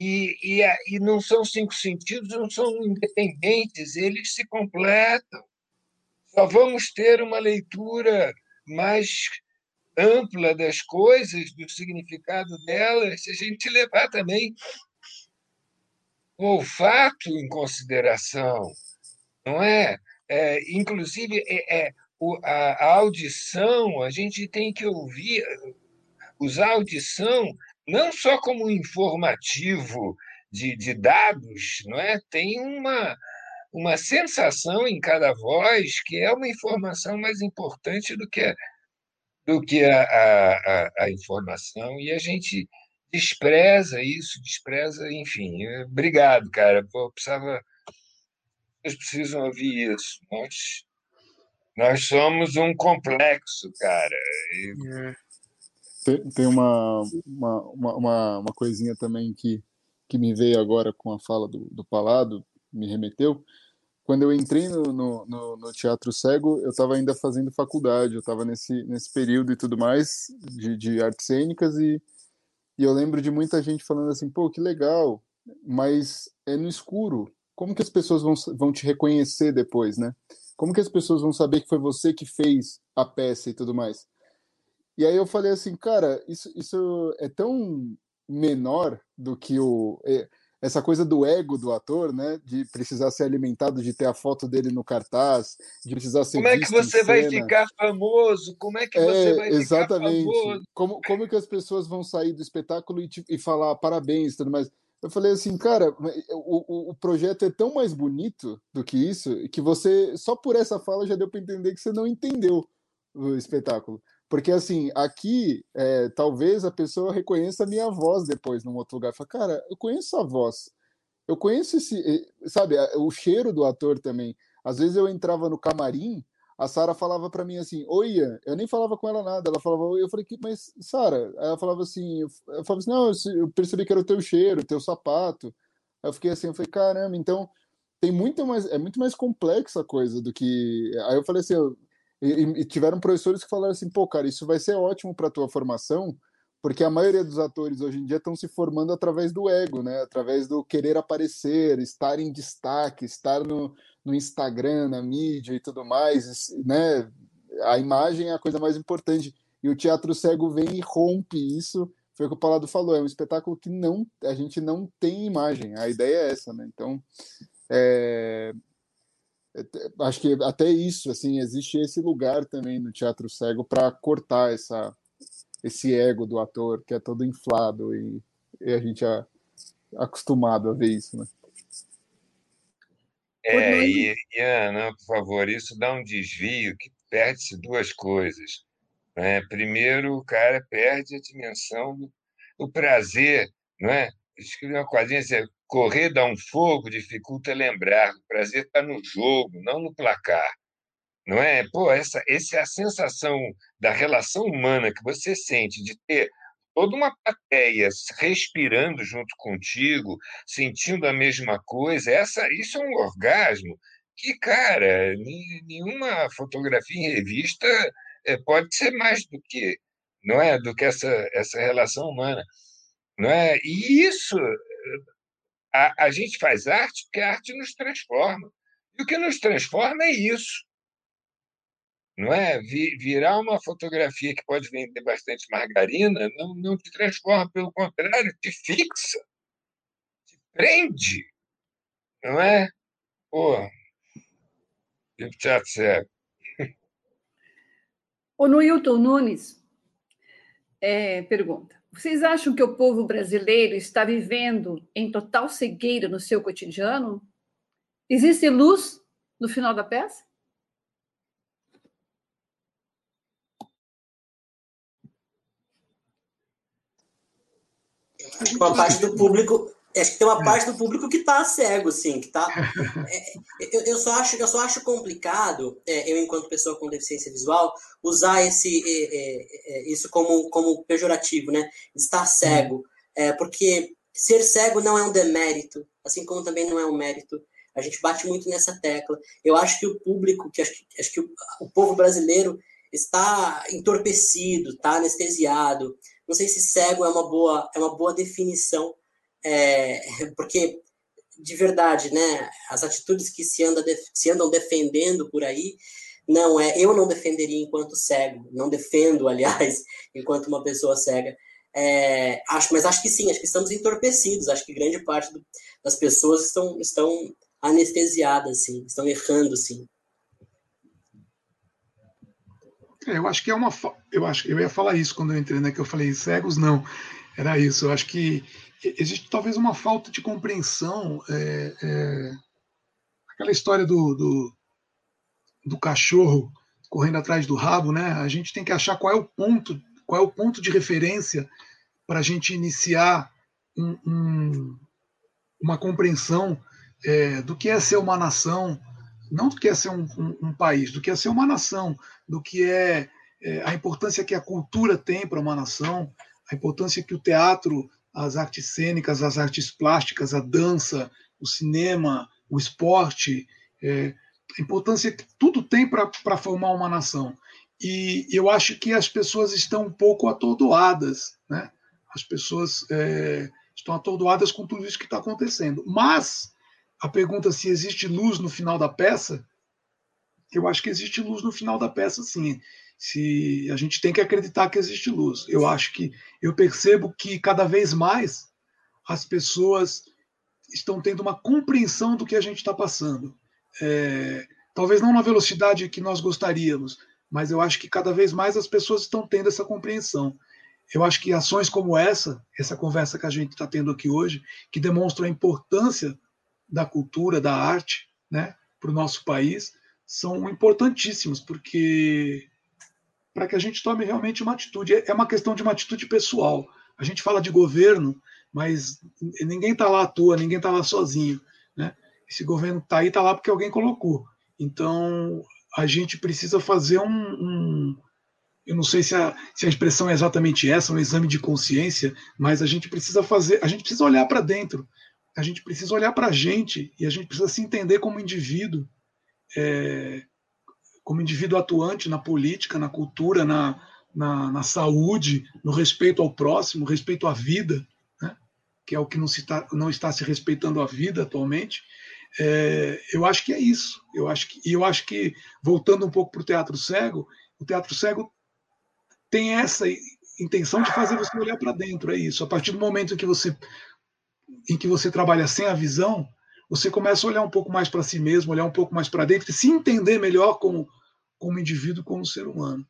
Speaker 4: E, e, e não são cinco sentidos, não são independentes, eles se completam. Só vamos ter uma leitura mais ampla das coisas, do significado delas, se a gente levar também o olfato em consideração, não é? é inclusive, é, é o, a, a audição, a gente tem que ouvir, usar a audição não só como informativo de, de dados, não é? Tem uma, uma sensação em cada voz que é uma informação mais importante do que a, do que a, a, a, informação, e a gente despreza isso, despreza, enfim. Obrigado, cara. Pô, precisava. Vocês precisam ouvir isso. Nós, nós somos um complexo, cara. E...
Speaker 7: É. Tem, tem uma, uma, uma, uma, coisinha também que, que me veio agora com a fala do, do Palado, me remeteu. Quando eu entrei no, no, no, no Teatro Cego, eu estava ainda fazendo faculdade, eu estava nesse, nesse período e tudo mais, de, de artes cênicas, e, e eu lembro de muita gente falando assim, pô, que legal, mas é no escuro. Como que as pessoas vão, vão te reconhecer depois, né? Como que as pessoas vão saber que foi você que fez a peça e tudo mais? E aí eu falei assim, cara, isso, isso é tão menor do que o é, essa coisa do ego do ator, né, de precisar ser alimentado, de ter a foto dele no cartaz, de precisar ser
Speaker 4: Como é que você vai ficar famoso? Como é que é, você vai
Speaker 7: exatamente.
Speaker 4: ficar famoso?
Speaker 7: Como como que as pessoas vão sair do espetáculo e, e falar parabéns, tudo mais? Eu falei assim, cara, o, o, o projeto é tão mais bonito do que isso que você só por essa fala já deu para entender que você não entendeu o espetáculo. Porque, assim, aqui, é, talvez a pessoa reconheça a minha voz depois num outro lugar. Fala, cara, eu conheço a voz. Eu conheço esse, sabe, o cheiro do ator também. Às vezes eu entrava no camarim, a Sara falava para mim assim, oi Ian, eu nem falava com ela nada, ela falava, oi, eu falei, mas Sara, ela falava assim, eu falava assim, não, eu percebi que era o teu cheiro, o teu sapato. Aí eu fiquei assim, eu falei, caramba, então tem muito mais, é muito mais complexa a coisa do que. Aí eu falei assim, e, e, tiveram professores que falaram assim, pô, cara, isso vai ser ótimo para tua formação, porque a maioria dos atores hoje em dia estão se formando através do ego, né? Através do querer aparecer, estar em destaque, estar no, no Instagram, na mídia e tudo mais, né? A imagem é a coisa mais importante. E o teatro cego vem e rompe isso. Foi o que o Palado falou, é um espetáculo que não a gente não tem imagem. A ideia é essa, né? Então, é, acho que até isso assim existe esse lugar também no teatro cego para cortar essa esse ego do ator que é todo inflado e, e a gente é acostumado a ver isso né?
Speaker 4: É e, e Ana por favor isso dá um desvio que perde-se duas coisas né? primeiro o cara perde a dimensão do, do prazer não é? Escrevi uma quadrinha assim, Correr dá um fogo, dificulta lembrar. O prazer está no jogo, não no placar. Não é? Pô, essa, essa é a sensação da relação humana que você sente de ter toda uma plateia respirando junto contigo, sentindo a mesma coisa. Essa, isso é um orgasmo que, cara, nenhuma fotografia em revista é, pode ser mais do que não é, do que essa essa relação humana, não é? E isso a, a gente faz arte porque a arte nos transforma. E o que nos transforma é isso. Não é? Virar uma fotografia que pode vender bastante margarina não, não te transforma, pelo contrário, te fixa, te prende. Não é? Pô, o teatro cego.
Speaker 3: O Noilton Nunes é, pergunta: vocês acham que o povo brasileiro está vivendo em total cegueira no seu cotidiano? Existe luz no final da peça?
Speaker 6: Uma parte do público acho que tem uma parte do público que está cego, sim, que tá. É, eu, eu, só acho, eu só acho complicado, é, eu enquanto pessoa com deficiência visual, usar esse, é, é, é isso como, como pejorativo, né? Estar cego, é, porque ser cego não é um demérito, assim como também não é um mérito. A gente bate muito nessa tecla. Eu acho que o público, que acho, acho que o, o povo brasileiro está entorpecido, está anestesiado. Não sei se cego é uma boa, é uma boa definição é, porque de verdade, né, as atitudes que se, anda, se andam defendendo por aí, não é, eu não defenderia enquanto cego, não defendo, aliás, enquanto uma pessoa cega. É, acho, mas acho que sim, acho que estamos entorpecidos, acho que grande parte do, das pessoas estão, estão anestesiadas, sim, estão errando, sim.
Speaker 5: É, eu acho que é uma. Eu acho eu ia falar isso quando eu entrei, né? Que eu falei cegos, não. Era isso. Eu acho que existe talvez uma falta de compreensão. É, é, aquela história do, do, do, cachorro correndo atrás do rabo, né? A gente tem que achar qual é o ponto, qual é o ponto de referência para a gente iniciar um, um, uma compreensão é, do que é ser uma nação, não do que é ser um, um, país, do que é ser uma nação, do que é, é a importância que a cultura tem para uma nação, a importância que o teatro as artes cênicas, as artes plásticas, a dança, o cinema, o esporte, é, a importância que tudo tem para formar uma nação. E eu acho que as pessoas estão um pouco atordoadas, né? As pessoas é, estão atordoadas com tudo isso que está acontecendo. Mas a pergunta se existe luz no final da peça, eu acho que existe luz no final da peça, sim se a gente tem que acreditar que existe luz. Eu acho que eu percebo que cada vez mais as pessoas estão tendo uma compreensão do que a gente está passando. É, talvez não na velocidade que nós gostaríamos, mas eu acho que cada vez mais as pessoas estão tendo essa compreensão. Eu acho que ações como essa, essa conversa que a gente está tendo aqui hoje, que demonstram a importância da cultura, da arte, né, para o nosso país, são importantíssimas, porque para que a gente tome realmente uma atitude. É uma questão de uma atitude pessoal. A gente fala de governo, mas ninguém está lá à toa, ninguém está lá sozinho. Né? Esse governo está aí, está lá porque alguém colocou. Então, a gente precisa fazer um. um eu não sei se a, se a expressão é exatamente essa, um exame de consciência, mas a gente precisa fazer, a gente precisa olhar para dentro, a gente precisa olhar para a gente e a gente precisa se entender como indivíduo. É, como indivíduo atuante na política, na cultura, na, na, na saúde, no respeito ao próximo, respeito à vida, né? que é o que não, se tá, não está se respeitando a vida atualmente. É, eu acho que é isso. Eu acho que, eu acho que, voltando um pouco para o teatro cego, o teatro cego tem essa intenção de fazer você olhar para dentro, é isso. A partir do momento em que você em que você trabalha sem a visão, você começa a olhar um pouco mais para si mesmo, olhar um pouco mais para dentro e se entender melhor como, como indivíduo, como ser humano.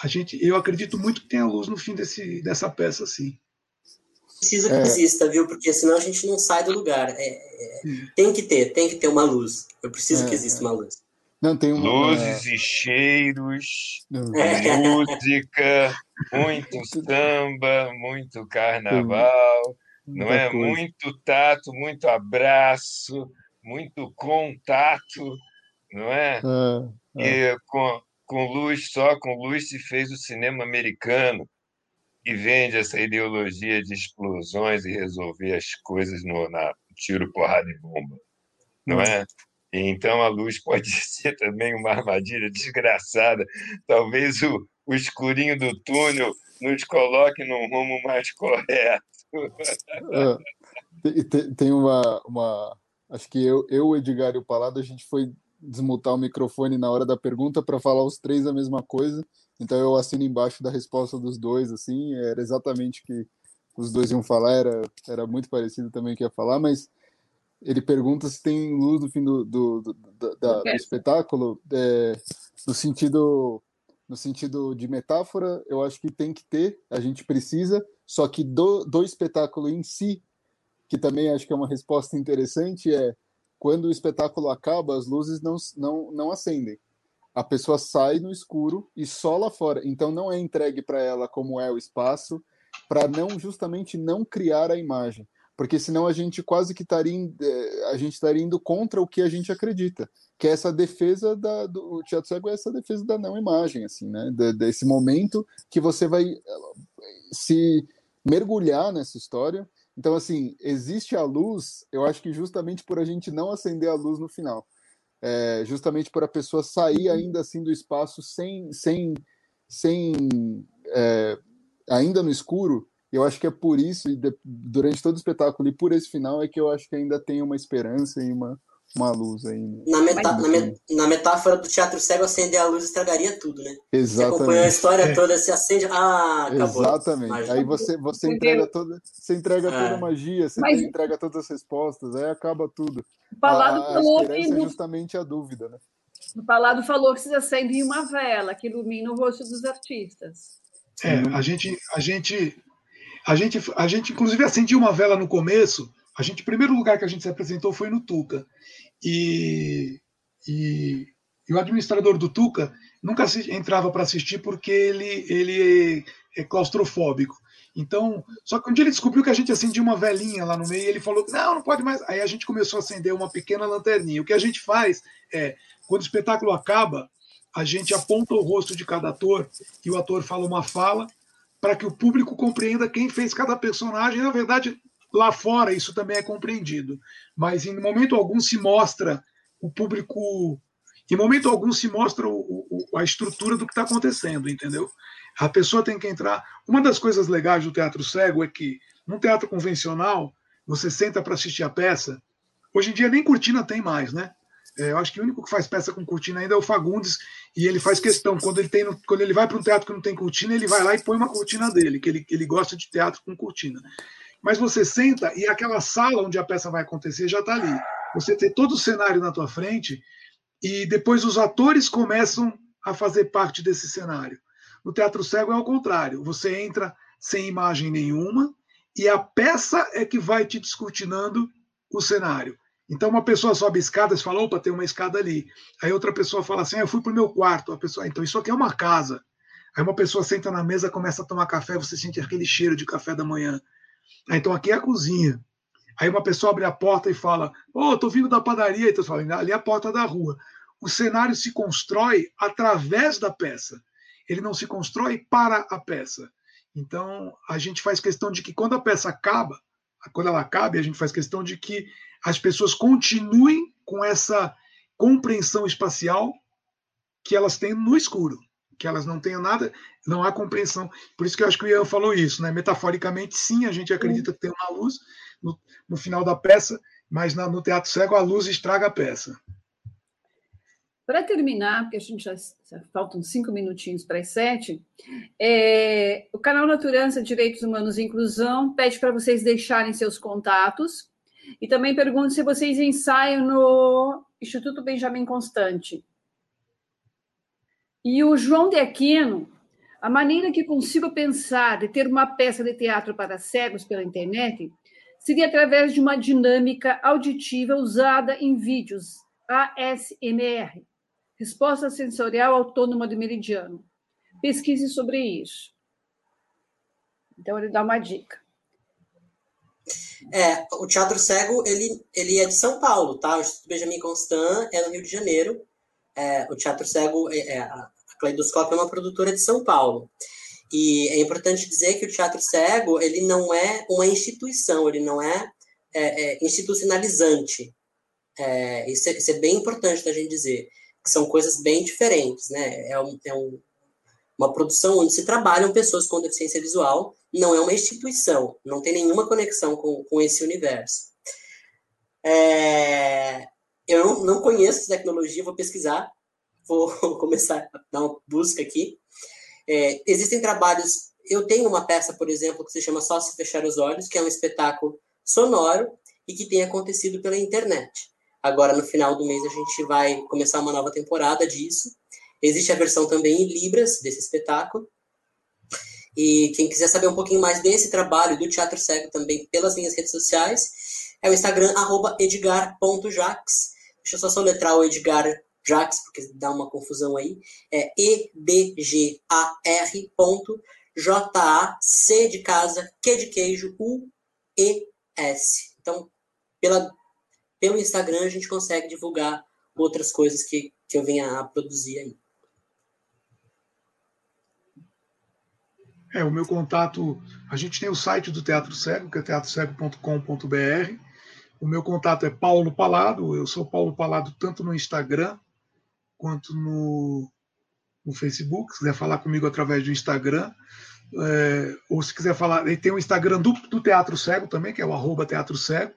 Speaker 5: A gente, eu acredito muito que tem a luz no fim desse, dessa peça, sim.
Speaker 6: Precisa que é. exista, viu? Porque senão a gente não sai do lugar. É, é, tem que ter, tem que ter uma luz. Eu preciso que é, exista uma luz.
Speaker 7: Não, tem
Speaker 4: uma... Luzes e cheiros, música, muito samba, muito carnaval não é? Coisa. Muito tato, muito abraço, muito contato, não é? é, é. E com, com luz, só com luz se fez o cinema americano, que vende essa ideologia de explosões e resolver as coisas no, na tiro, porrada e bomba, não é? E, Então, a luz pode ser também uma armadilha desgraçada. Talvez o, o escurinho do túnel nos coloque num rumo mais correto.
Speaker 7: É, tem uma, uma. Acho que eu, eu, Edgar e o Palado, a gente foi desmutar o microfone na hora da pergunta para falar os três a mesma coisa. Então eu assino embaixo da resposta dos dois, assim, era exatamente o que os dois iam falar, era, era muito parecido também o que ia falar, mas ele pergunta se tem luz no fim do, do, do, do, da, do espetáculo, é, no sentido no sentido de metáfora, eu acho que tem que ter, a gente precisa, só que do, do espetáculo em si, que também acho que é uma resposta interessante, é quando o espetáculo acaba, as luzes não, não, não acendem. A pessoa sai no escuro e só lá fora. Então não é entregue para ela como é o espaço, para não justamente não criar a imagem porque senão a gente quase que estaria é, a gente estaria indo contra o que a gente acredita, que é essa defesa da, do teatro cego é essa defesa da não imagem, assim, né? desse momento que você vai eh, se mergulhar nessa história. Então, assim, existe a luz, eu acho que justamente por a gente não acender a luz no final. É, justamente por a pessoa sair ainda assim do espaço sem, sem, sem é, ainda no escuro, eu acho que é por isso, e de, durante todo o espetáculo e por esse final, é que eu acho que ainda tem uma esperança e uma, uma luz aí.
Speaker 6: Na, meta, na, me, na, metáfora do teatro cego, acender a luz estragaria tudo, né?
Speaker 7: Exatamente. Você
Speaker 6: acompanhou a história é. toda, se acende. Ah, acabou.
Speaker 7: Exatamente. Aí você, você entrega toda, você entrega toda a é. magia, você Mas... entrega todas as respostas, aí acaba tudo.
Speaker 3: O Palado a, a falou
Speaker 7: esperança que... é justamente a dúvida, né?
Speaker 3: O Palado falou que se acende uma vela que ilumina o rosto dos artistas.
Speaker 5: É, a gente, a gente a gente, a gente, inclusive, acendia uma vela no começo. A gente, o primeiro lugar que a gente se apresentou foi no Tuca. E, e, e o administrador do Tuca nunca entrava para assistir porque ele, ele é, claustrofóbico. Então, só que um dia ele descobriu que a gente acendia uma velinha lá no meio e ele falou: não, não pode mais. Aí a gente começou a acender uma pequena lanterninha. O que a gente faz é, quando o espetáculo acaba, a gente aponta o rosto de cada ator e o ator fala uma fala para que o público compreenda quem fez cada personagem. Na verdade, lá fora isso também é compreendido, mas em momento algum se mostra o público. Em momento algum se mostra o, o, a estrutura do que está acontecendo, entendeu? A pessoa tem que entrar. Uma das coisas legais do teatro cego é que, num teatro convencional, você senta para assistir a peça. Hoje em dia nem cortina tem mais, né? É, eu acho que o único que faz peça com cortina ainda é o Fagundes, e ele faz questão. Quando ele, tem, quando ele vai para um teatro que não tem cortina, ele vai lá e põe uma cortina dele, que ele, ele gosta de teatro com cortina. Mas você senta e aquela sala onde a peça vai acontecer já está ali. Você tem todo o cenário na tua frente e depois os atores começam a fazer parte desse cenário. No teatro cego é ao contrário. Você entra sem imagem nenhuma e a peça é que vai te descortinando o cenário. Então, uma pessoa sobe escadas e fala: opa, tem uma escada ali. Aí outra pessoa fala assim: ah, eu fui para o meu quarto. A pessoa, então isso aqui é uma casa. Aí uma pessoa senta na mesa, começa a tomar café, você sente aquele cheiro de café da manhã. Aí, então aqui é a cozinha. Aí uma pessoa abre a porta e fala: oh, estou vindo da padaria. Então fala: ali é a porta da rua. O cenário se constrói através da peça. Ele não se constrói para a peça. Então, a gente faz questão de que quando a peça acaba, quando ela acabe, a gente faz questão de que as pessoas continuem com essa compreensão espacial que elas têm no escuro, que elas não tenham nada, não há compreensão. Por isso que eu acho que o Ian falou isso, né? Metaforicamente, sim, a gente acredita que tem uma luz no, no final da peça, mas na, no teatro cego a luz estraga a peça.
Speaker 3: Para terminar, porque a gente já, já, faltam cinco minutinhos para as sete, é, o canal Naturança Direitos Humanos e Inclusão pede para vocês deixarem seus contatos e também pergunto se vocês ensaiam no Instituto Benjamin Constante. E o João de Aquino, a maneira que consigo pensar de ter uma peça de teatro para cegos pela internet seria através de uma dinâmica auditiva usada em vídeos ASMR, resposta sensorial autônoma do meridiano. Pesquise sobre isso. Então ele dá uma dica.
Speaker 6: É, o Teatro Cego, ele, ele é de São Paulo, tá? O Instituto Benjamin Constant é no Rio de Janeiro. É, o Teatro Cego, é, é, a Cleidoscópio é uma produtora de São Paulo. E é importante dizer que o Teatro Cego, ele não é uma instituição, ele não é, é, é institucionalizante. é, isso, é, isso, é, bem importante da gente dizer, que são coisas bem diferentes, né? É, um, é um, uma produção onde se trabalham pessoas com deficiência visual, não é uma instituição, não tem nenhuma conexão com, com esse universo. É, eu não, não conheço essa tecnologia, vou pesquisar, vou começar a dar uma busca aqui. É, existem trabalhos. Eu tenho uma peça, por exemplo, que se chama Só Se Fechar os Olhos, que é um espetáculo sonoro e que tem acontecido pela internet. Agora, no final do mês, a gente vai começar uma nova temporada disso. Existe a versão também em Libras desse espetáculo. E quem quiser saber um pouquinho mais desse trabalho do Teatro Cego também pelas minhas redes sociais, é o Instagram, edgar.jax. Deixa eu só soletrar o Edgar Jax, porque dá uma confusão aí. É E-D-G-A-R J-A-C de casa, Q de queijo, U-E-S. Então, pela, pelo Instagram a gente consegue divulgar outras coisas que, que eu venha a produzir aí.
Speaker 5: É, o meu contato, a gente tem o site do Teatro Cego, que é teatrocego.com.br. O meu contato é Paulo Palado, eu sou Paulo Palado tanto no Instagram quanto no, no Facebook. Se quiser falar comigo através do Instagram, é, ou se quiser falar, ele tem o Instagram do, do, Teatro Cego também, que é o arroba Teatro Cego.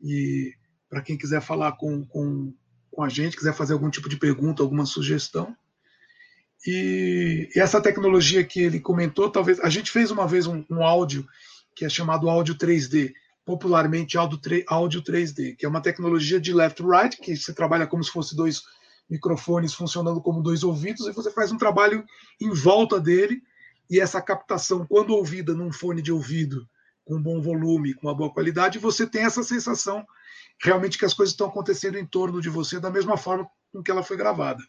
Speaker 5: E para quem quiser falar com, com, com a gente, quiser fazer algum tipo de pergunta, alguma sugestão. E, e essa tecnologia que ele comentou, talvez. A gente fez uma vez um, um áudio que é chamado áudio 3D, popularmente áudio, áudio 3D, que é uma tecnologia de left-right, que você trabalha como se fosse dois microfones funcionando como dois ouvidos, e você faz um trabalho em volta dele, e essa captação, quando ouvida num fone de ouvido, com bom volume, com uma boa qualidade, você tem essa sensação realmente que as coisas estão acontecendo em torno de você da mesma forma com que ela foi gravada.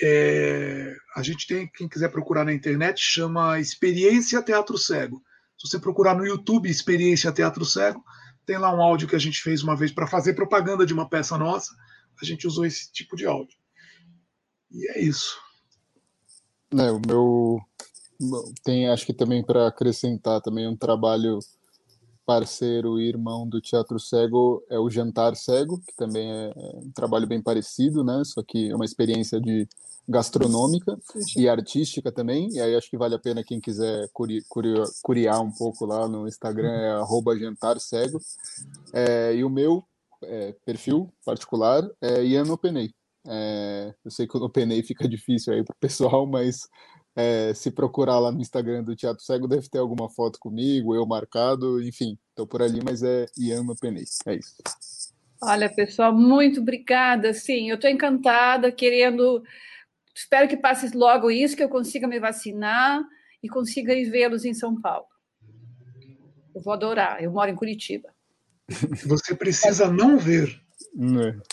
Speaker 5: É, a gente tem, quem quiser procurar na internet, chama Experiência Teatro Cego. Se você procurar no YouTube Experiência Teatro Cego, tem lá um áudio que a gente fez uma vez para fazer propaganda de uma peça nossa a gente usou esse tipo de áudio. E é isso.
Speaker 7: É, o meu tem acho que também para acrescentar também um trabalho parceiro e irmão do Teatro Cego é o Jantar Cego, que também é, é um trabalho bem parecido, né? Só que é uma experiência de gastronômica e artística também. E aí acho que vale a pena quem quiser curi, curi, curiar um pouco lá no Instagram, é arroba Jantar Cego. É, e o meu é, perfil particular é Ian Openei. É, eu sei que o Openei fica difícil aí para o pessoal, mas é, se procurar lá no Instagram do Teatro Cego, deve ter alguma foto comigo, eu marcado, enfim, estou por ali, mas é Ian Openei. É isso.
Speaker 3: Olha, pessoal, muito obrigada. Sim, eu estou encantada, querendo. Espero que passe logo isso, que eu consiga me vacinar e consiga ir vê-los em São Paulo. Eu vou adorar. Eu moro em Curitiba.
Speaker 5: Você precisa não ver.
Speaker 3: É.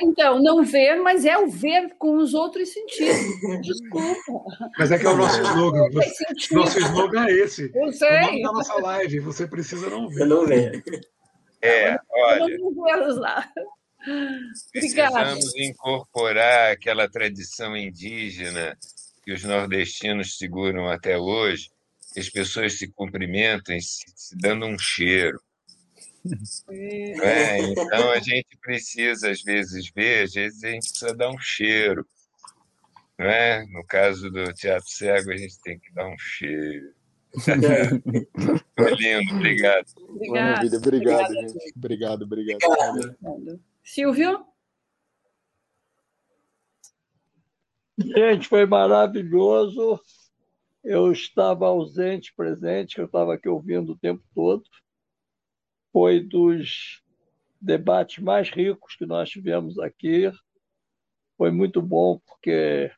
Speaker 3: Então, não ver, mas é o ver com os outros sentidos. Desculpa.
Speaker 5: Mas é que é o nosso slogan. Nosso slogan é esse.
Speaker 3: Eu sei. O nome
Speaker 5: da nossa live. Você precisa não ver.
Speaker 6: não ver.
Speaker 4: É, olha.
Speaker 3: Vamos lá.
Speaker 4: Precisamos incorporar aquela tradição indígena que os nordestinos seguram até hoje, que as pessoas se cumprimentam se, se dando um cheiro. É, então a gente precisa, às vezes, ver, às vezes a gente precisa dar um cheiro. Não é? No caso do teatro cego, a gente tem que dar um cheiro. Foi lindo, obrigado.
Speaker 7: Obrigado, obrigado, gente. Obrigado, obrigado. obrigado.
Speaker 3: Silvio?
Speaker 2: Gente, foi maravilhoso. Eu estava ausente, presente, eu estava aqui ouvindo o tempo todo foi dos debates mais ricos que nós tivemos aqui. Foi muito bom porque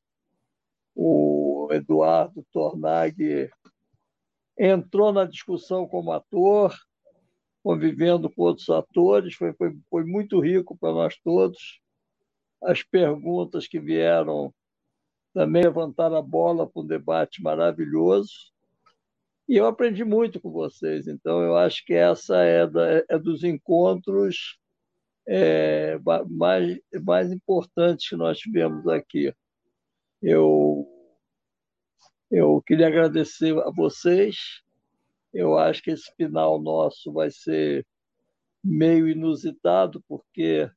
Speaker 2: o Eduardo Tornag entrou na discussão como ator, convivendo com outros atores, foi, foi, foi muito rico para nós todos. As perguntas que vieram também levantaram a bola para um debate maravilhoso. E eu aprendi muito com vocês, então eu acho que essa é, da, é dos encontros é, mais, mais importantes que nós tivemos aqui. Eu, eu queria agradecer a vocês. Eu acho que esse final nosso vai ser meio inusitado, porque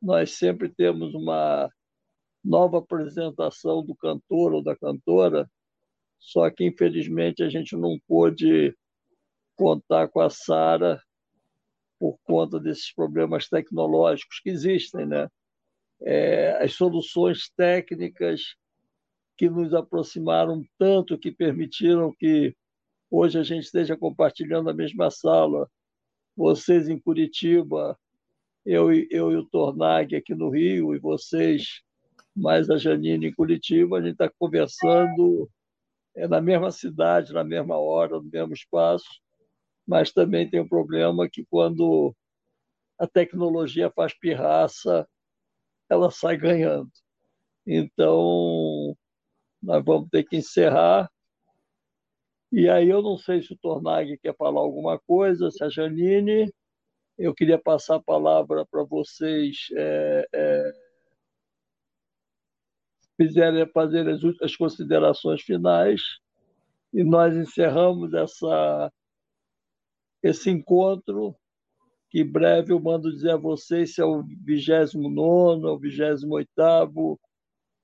Speaker 2: nós sempre temos uma nova apresentação do cantor ou da cantora, só que infelizmente a gente não pôde contar com a Sara por conta desses problemas tecnológicos que existem, né? É, as soluções técnicas que nos aproximaram tanto, que permitiram que hoje a gente esteja compartilhando a mesma sala, vocês em Curitiba, eu, eu e o Tornag aqui no Rio, e vocês, mais a Janine em Curitiba, a gente está conversando é, na mesma cidade, na mesma hora, no mesmo espaço, mas também tem um problema que quando a tecnologia faz pirraça, ela sai ganhando. Então, nós vamos ter que encerrar. E aí eu não sei se o Tornag quer falar alguma coisa, se a Janine. Eu queria passar a palavra para vocês é, é, fizerem, fazer as, as considerações finais e nós encerramos essa, esse encontro que em breve eu mando dizer a vocês se é o 29 é o 28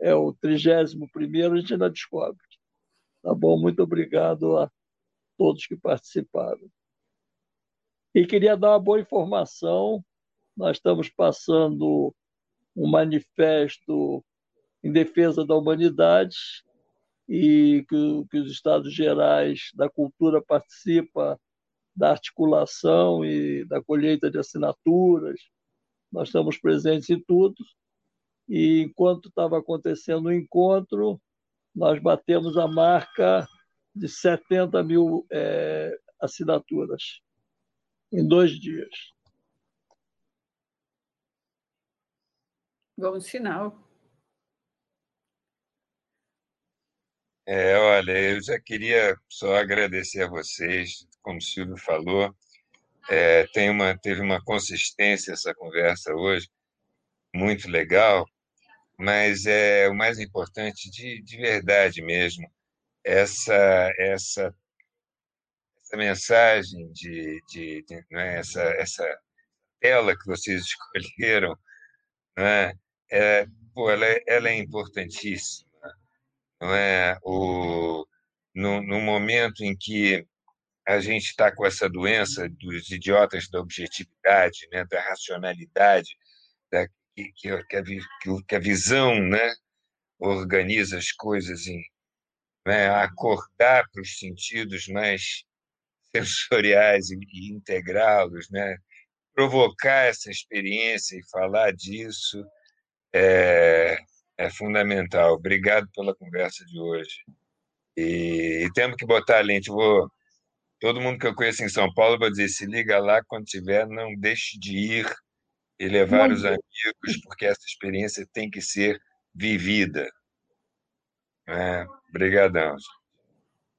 Speaker 2: é o 31 a gente ainda descobre. Tá bom? Muito obrigado a todos que participaram. E queria dar uma boa informação. Nós estamos passando um manifesto em defesa da humanidade e que, que os Estados Gerais da Cultura participa da articulação e da colheita de assinaturas. Nós estamos presentes em tudo. E enquanto estava acontecendo o encontro, nós batemos a marca de 70 mil é, assinaturas em dois dias.
Speaker 3: Bom sinal.
Speaker 4: É, olha, eu já queria só agradecer a vocês, como o Silvio falou, é, tem uma, teve uma consistência essa conversa hoje, muito legal, mas é o mais importante de, de verdade mesmo, essa, essa essa mensagem de, de, de é? essa, essa tela que vocês escolheram, não é? É, pô, ela, é, ela é importantíssima, não é? O, no, no momento em que a gente está com essa doença dos idiotas da objetividade, né, da racionalidade, da, que, que, a, que a visão né, organiza as coisas em né, acordar para os sentidos mais sensoriais e, e integrá-los, né? provocar essa experiência e falar disso é, é fundamental. Obrigado pela conversa de hoje. E, e, temos que botar a lente. Vou, todo mundo que eu conheço em São Paulo vai dizer: se liga lá quando tiver, não deixe de ir e levar os amigos, porque essa experiência tem que ser vivida. É, obrigadão.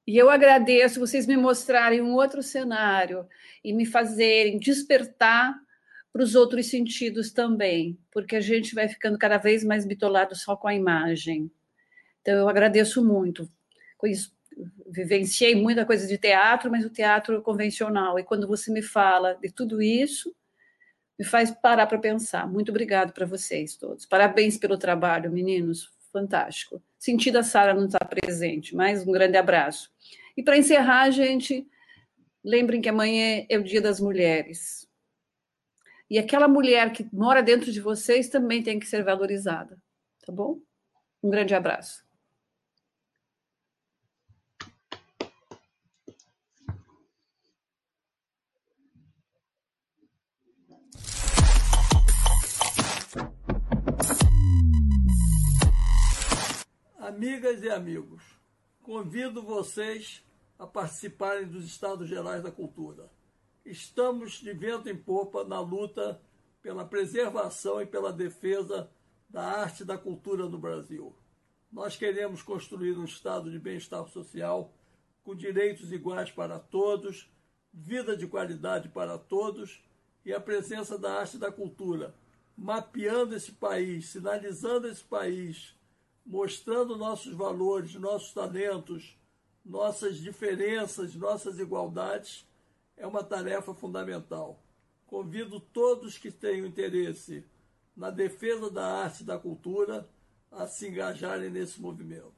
Speaker 3: E eu agradeço vocês me mostrarem um outro cenário e me fazerem despertar para os outros sentidos também, porque a gente vai ficando cada vez mais bitolado só com a imagem. Então, eu agradeço muito. Com isso, vivenciei muita coisa de teatro, mas o teatro convencional. E quando você me fala de tudo isso, me faz parar para pensar. Muito obrigado para vocês todos. Parabéns pelo trabalho, meninos fantástico. Sentido a Sara não estar presente, mas um grande abraço. E para encerrar, gente, lembrem que amanhã é o Dia das Mulheres. E aquela mulher que mora dentro de vocês também tem que ser valorizada, tá bom? Um grande abraço.
Speaker 2: Amigas e amigos, convido vocês a participarem dos Estados Gerais da Cultura. Estamos de vento em popa na luta pela preservação e pela defesa da arte e da cultura no Brasil. Nós queremos construir um estado de bem-estar social com direitos iguais para todos, vida de qualidade para todos e a presença da arte e da cultura, mapeando esse país, sinalizando esse país mostrando nossos valores, nossos talentos, nossas diferenças, nossas igualdades, é uma tarefa fundamental. Convido todos que tenham interesse na defesa da arte e da cultura a se engajarem nesse movimento.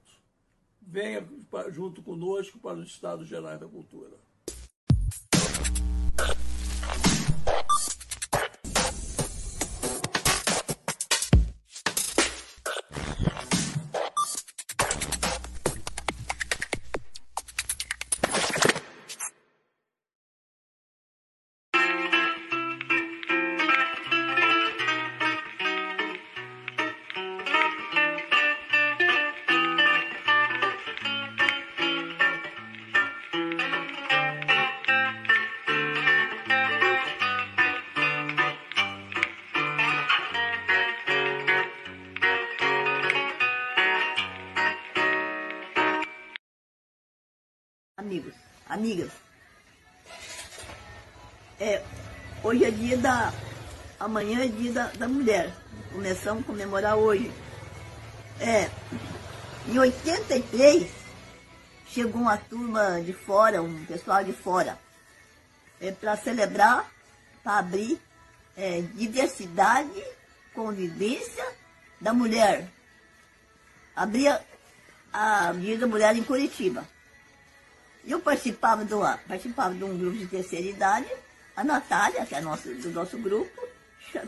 Speaker 2: Venha junto conosco para os Estados Gerais da Cultura.
Speaker 8: Amigas. É, hoje é dia da. Amanhã é dia da, da mulher. Começamos a comemorar hoje. É, em 83, chegou uma turma de fora, um pessoal de fora, é, para celebrar, para abrir é, diversidade, convivência da mulher. Abria a Dia da Mulher em Curitiba. Eu participava, do, participava de um grupo de terceira idade, a Natália, que é nosso, do nosso grupo,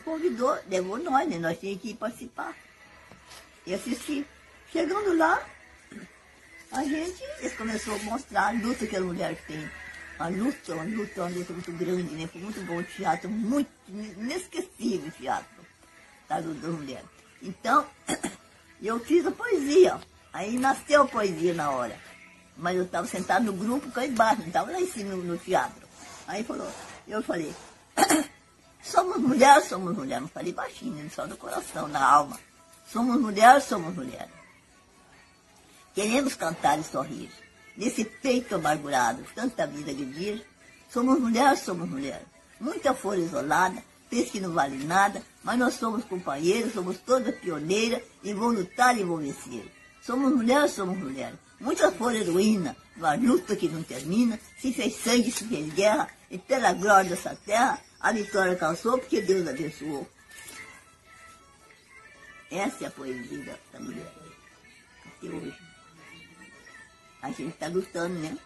Speaker 8: convidou, levou nós, né? Nós tínhamos que ir participar e assistir. Chegando lá, a gente começou a mostrar a luta que a mulher tem. A luta, uma luta, uma luta muito grande, né? Foi muito bom o teatro, muito inesquecível o teatro da luta da mulher. Então, eu fiz a poesia. Aí nasceu a poesia na hora. Mas eu estava sentado no grupo cá embaixo, estava lá em cima no, teatro. Aí falou, eu falei, somos mulher, somos mulher. Não falei baixinho, só do coração, da alma. Somos mulher, somos mulher. Queremos cantar e sorrir. Nesse peito amargurado, tanta vida de. Somos mulher, somos mulher. Muita folha isolada, pensa que não vale nada, mas nós somos companheiros, somos todas pioneiras e vão lutar e vão vencer. Somos mulher, somos mulher. Muita folha heroína, uma luta que não termina, se fez sangue, se fez guerra, e pela glória dessa terra, a vitória alcançou porque Deus abençoou. Essa é a poesia da mulher. Até hoje. A gente está lutando, né?